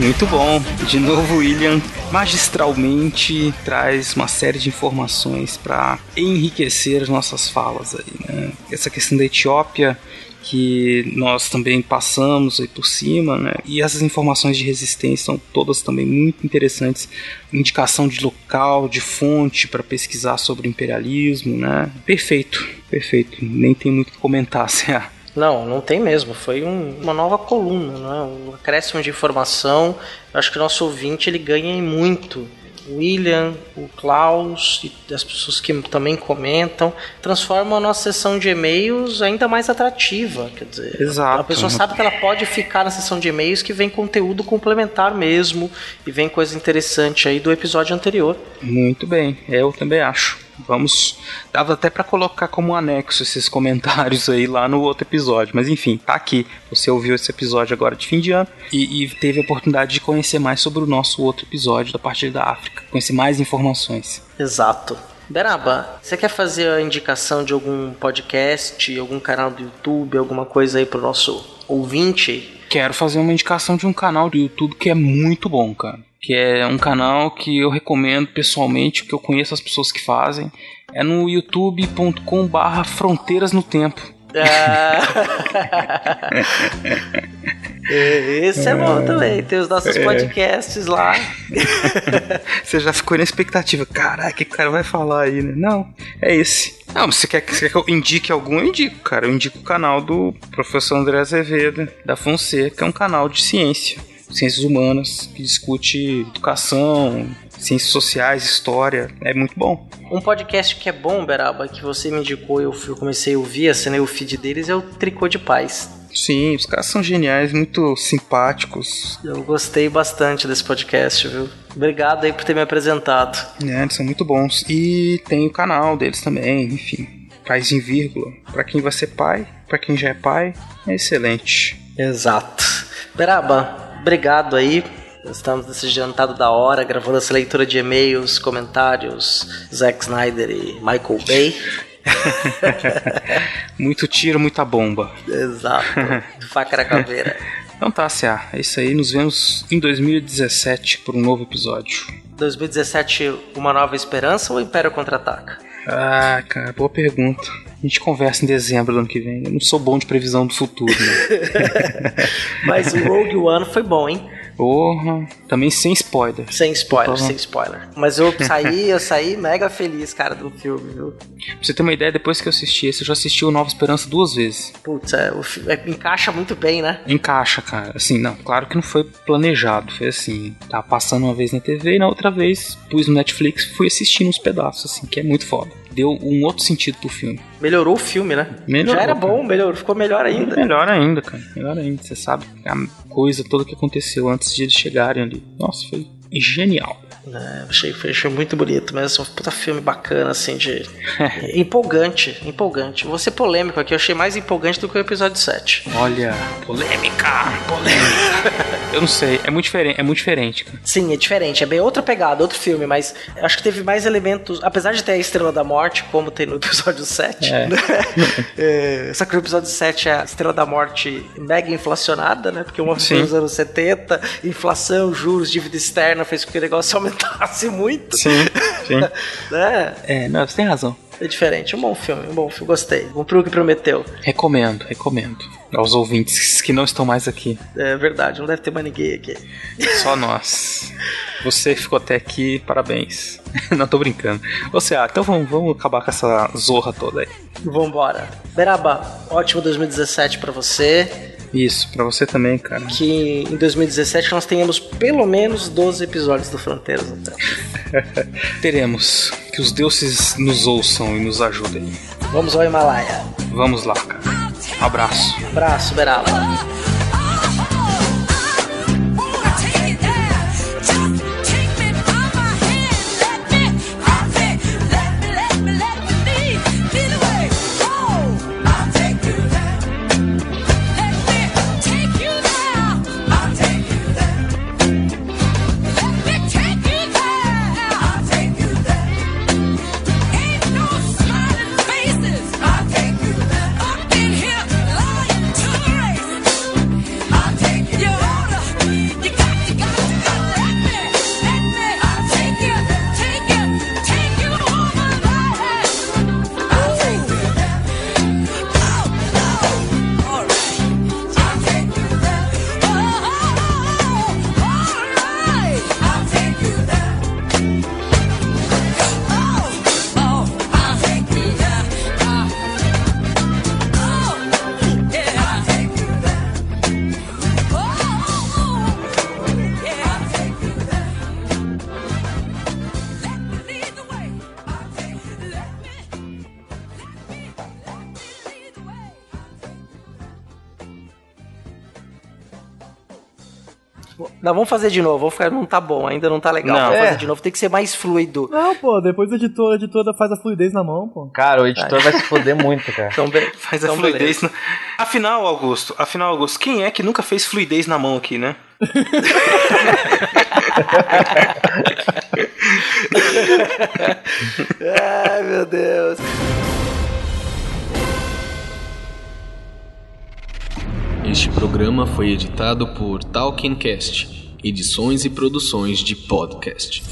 K: Muito bom. De novo, William magistralmente traz uma série de informações para enriquecer as nossas falas aí, né? Essa questão da Etiópia que nós também passamos aí por cima, né? E essas informações de resistência são todas também muito interessantes. Indicação de local, de fonte para pesquisar sobre imperialismo, né? Perfeito, perfeito. Nem tem muito o que comentar, Cé.
D: Não, não tem mesmo. Foi um, uma nova coluna, não é? um acréscimo de informação. Eu acho que o nosso ouvinte ele ganha muito. O William, o Klaus e as pessoas que também comentam transformam a nossa sessão de e-mails ainda mais atrativa. Quer dizer,
K: Exato.
D: a pessoa sabe que ela pode ficar na sessão de e-mails que vem conteúdo complementar mesmo e vem coisa interessante aí do episódio anterior.
K: Muito bem, eu também acho. Vamos. Dava até para colocar como anexo esses comentários aí lá no outro episódio. Mas enfim, tá aqui. Você ouviu esse episódio agora de fim de ano e, e teve a oportunidade de conhecer mais sobre o nosso outro episódio da partir da África. Conhecer mais informações.
D: Exato. Beraba, você quer fazer a indicação de algum podcast, algum canal do YouTube, alguma coisa aí pro nosso ouvinte?
K: Quero fazer uma indicação de um canal do YouTube que é muito bom, cara
E: que é um canal que eu recomendo pessoalmente, que eu conheço as pessoas que fazem. É no youtube.com barra fronteiras no tempo.
D: É, Esse é bom também. Tem os nossos
E: É.
D: podcasts lá.
E: Você já ficou na expectativa. Caraca, o que o cara vai falar aí, né? Não, é esse. Não, mas você quer, você quer que eu indique algum? Eu indico, cara. Eu indico o canal do professor André Azevedo, da Fonseca, que é um canal de ciência, ciências humanas, que discute educação, ciências sociais, história. É muito bom.
D: Um podcast que é bom, Beraba, que você me indicou e eu comecei a ouvir, assinei o feed deles, é o Tricô de Paz.
E: Sim, os caras são geniais, muito simpáticos.
D: Eu gostei bastante desse podcast, viu? Obrigado aí por ter me apresentado.
E: né, eles são muito bons. E tem o canal deles também, enfim. Pais em vírgula. Pra quem vai ser pai, pra quem já é pai, é excelente.
D: Exato. Beraba, obrigado aí. Estamos nesse jantado da hora, gravando essa leitura de e-mails, comentários, Zack Snyder e Michael Bay.
E: Muito tiro, muita bomba.
D: Exato. Faca na caveira.
E: Então tá, CA. É isso aí. Nos vemos em 2017 por um novo episódio.
D: 2017, Uma Nova Esperança ou Império Contra-Ataca?
E: Ah, cara, boa pergunta. A gente conversa em dezembro do ano que vem. Eu não sou bom de previsão do futuro, né?
D: Mas o Rogue One foi bom, hein?
E: Porra. Também sem spoiler.
D: Sem spoiler, sem spoiler. Mas eu saí, eu saí mega feliz, cara, do filme, viu?
E: Pra você ter uma ideia, depois que eu assisti esse, eu já assisti o Nova Esperança duas vezes.
D: Putz, é, o é, encaixa muito bem, né?
E: Encaixa, cara. Assim, não, claro que não foi planejado. Foi assim, tava passando uma vez na TV e na outra vez pus no Netflix e fui assistindo uns pedaços, assim, que é muito foda. Deu um outro sentido pro filme.
D: Melhorou o filme, né?
E: Melhorou,
D: Já era
E: cara.
D: bom, melhorou, ficou melhor ainda.
E: Melhor ainda, cara. Melhor ainda. Você sabe a coisa toda que aconteceu antes de eles chegarem ali. Nossa, foi genial.
D: É, achei, achei muito bonito mesmo. Um puta filme bacana, assim, de. empolgante, empolgante. Vou ser polêmico aqui, eu achei mais empolgante do que o episódio 7.
E: Olha, polêmica, polêmica. eu não sei, é muito diferente, é muito diferente, cara.
D: Sim, é diferente, é bem outra pegada, outro filme, mas acho que teve mais elementos, apesar de ter a Estrela da Morte, como tem no episódio 7,
E: É.
D: né? É, só que no episódio 7 é a Estrela da Morte mega inflacionada, né? Porque uma foi nos anos 70, inflação, juros, dívida externa fez com que o negócio aumentasse muito.
E: Sim, sim.
D: né?
E: É, não, você tem razão.
D: É diferente, um bom filme, um bom filme, gostei. Cumpriu o que prometeu.
E: Recomendo, recomendo. Aos ouvintes que não estão mais aqui.
D: É verdade, não deve ter mais ninguém aqui.
E: Só nós. Você ficou até aqui, parabéns. Não tô brincando. Ô, Cea, então vamos, vamos acabar com essa zorra toda aí.
D: Vambora. Beraba, ótimo 2017 pra você.
E: Isso, pra você também, cara.
D: Que em 2017 nós tenhamos pelo menos 12 episódios do Fronteiras no Tempo.
E: Teremos. Que os deuses nos ouçam e nos ajudem.
D: Vamos ao Himalaia.
E: Vamos lá, cara. Abraço.
D: Abraço, Beraba. Não, vamos fazer de novo. Vou ficar, não tá bom, ainda não tá legal.
F: Não.
D: vamos
F: É.
D: fazer de novo. Tem que ser mais fluido.
A: Não, pô, depois o editor, a editora faz a fluidez na mão, pô.
F: Cara, o editor vai se foder muito, cara.
D: Então,
N: Faz a
D: então,
N: fluidez.
D: beleza.
N: Na... Afinal, Augusto, afinal, Augusto, quem é que nunca fez fluidez na mão aqui, né?
D: Ai, meu Deus.
O: Este programa foi editado por Talkincast. edições e produções de podcast.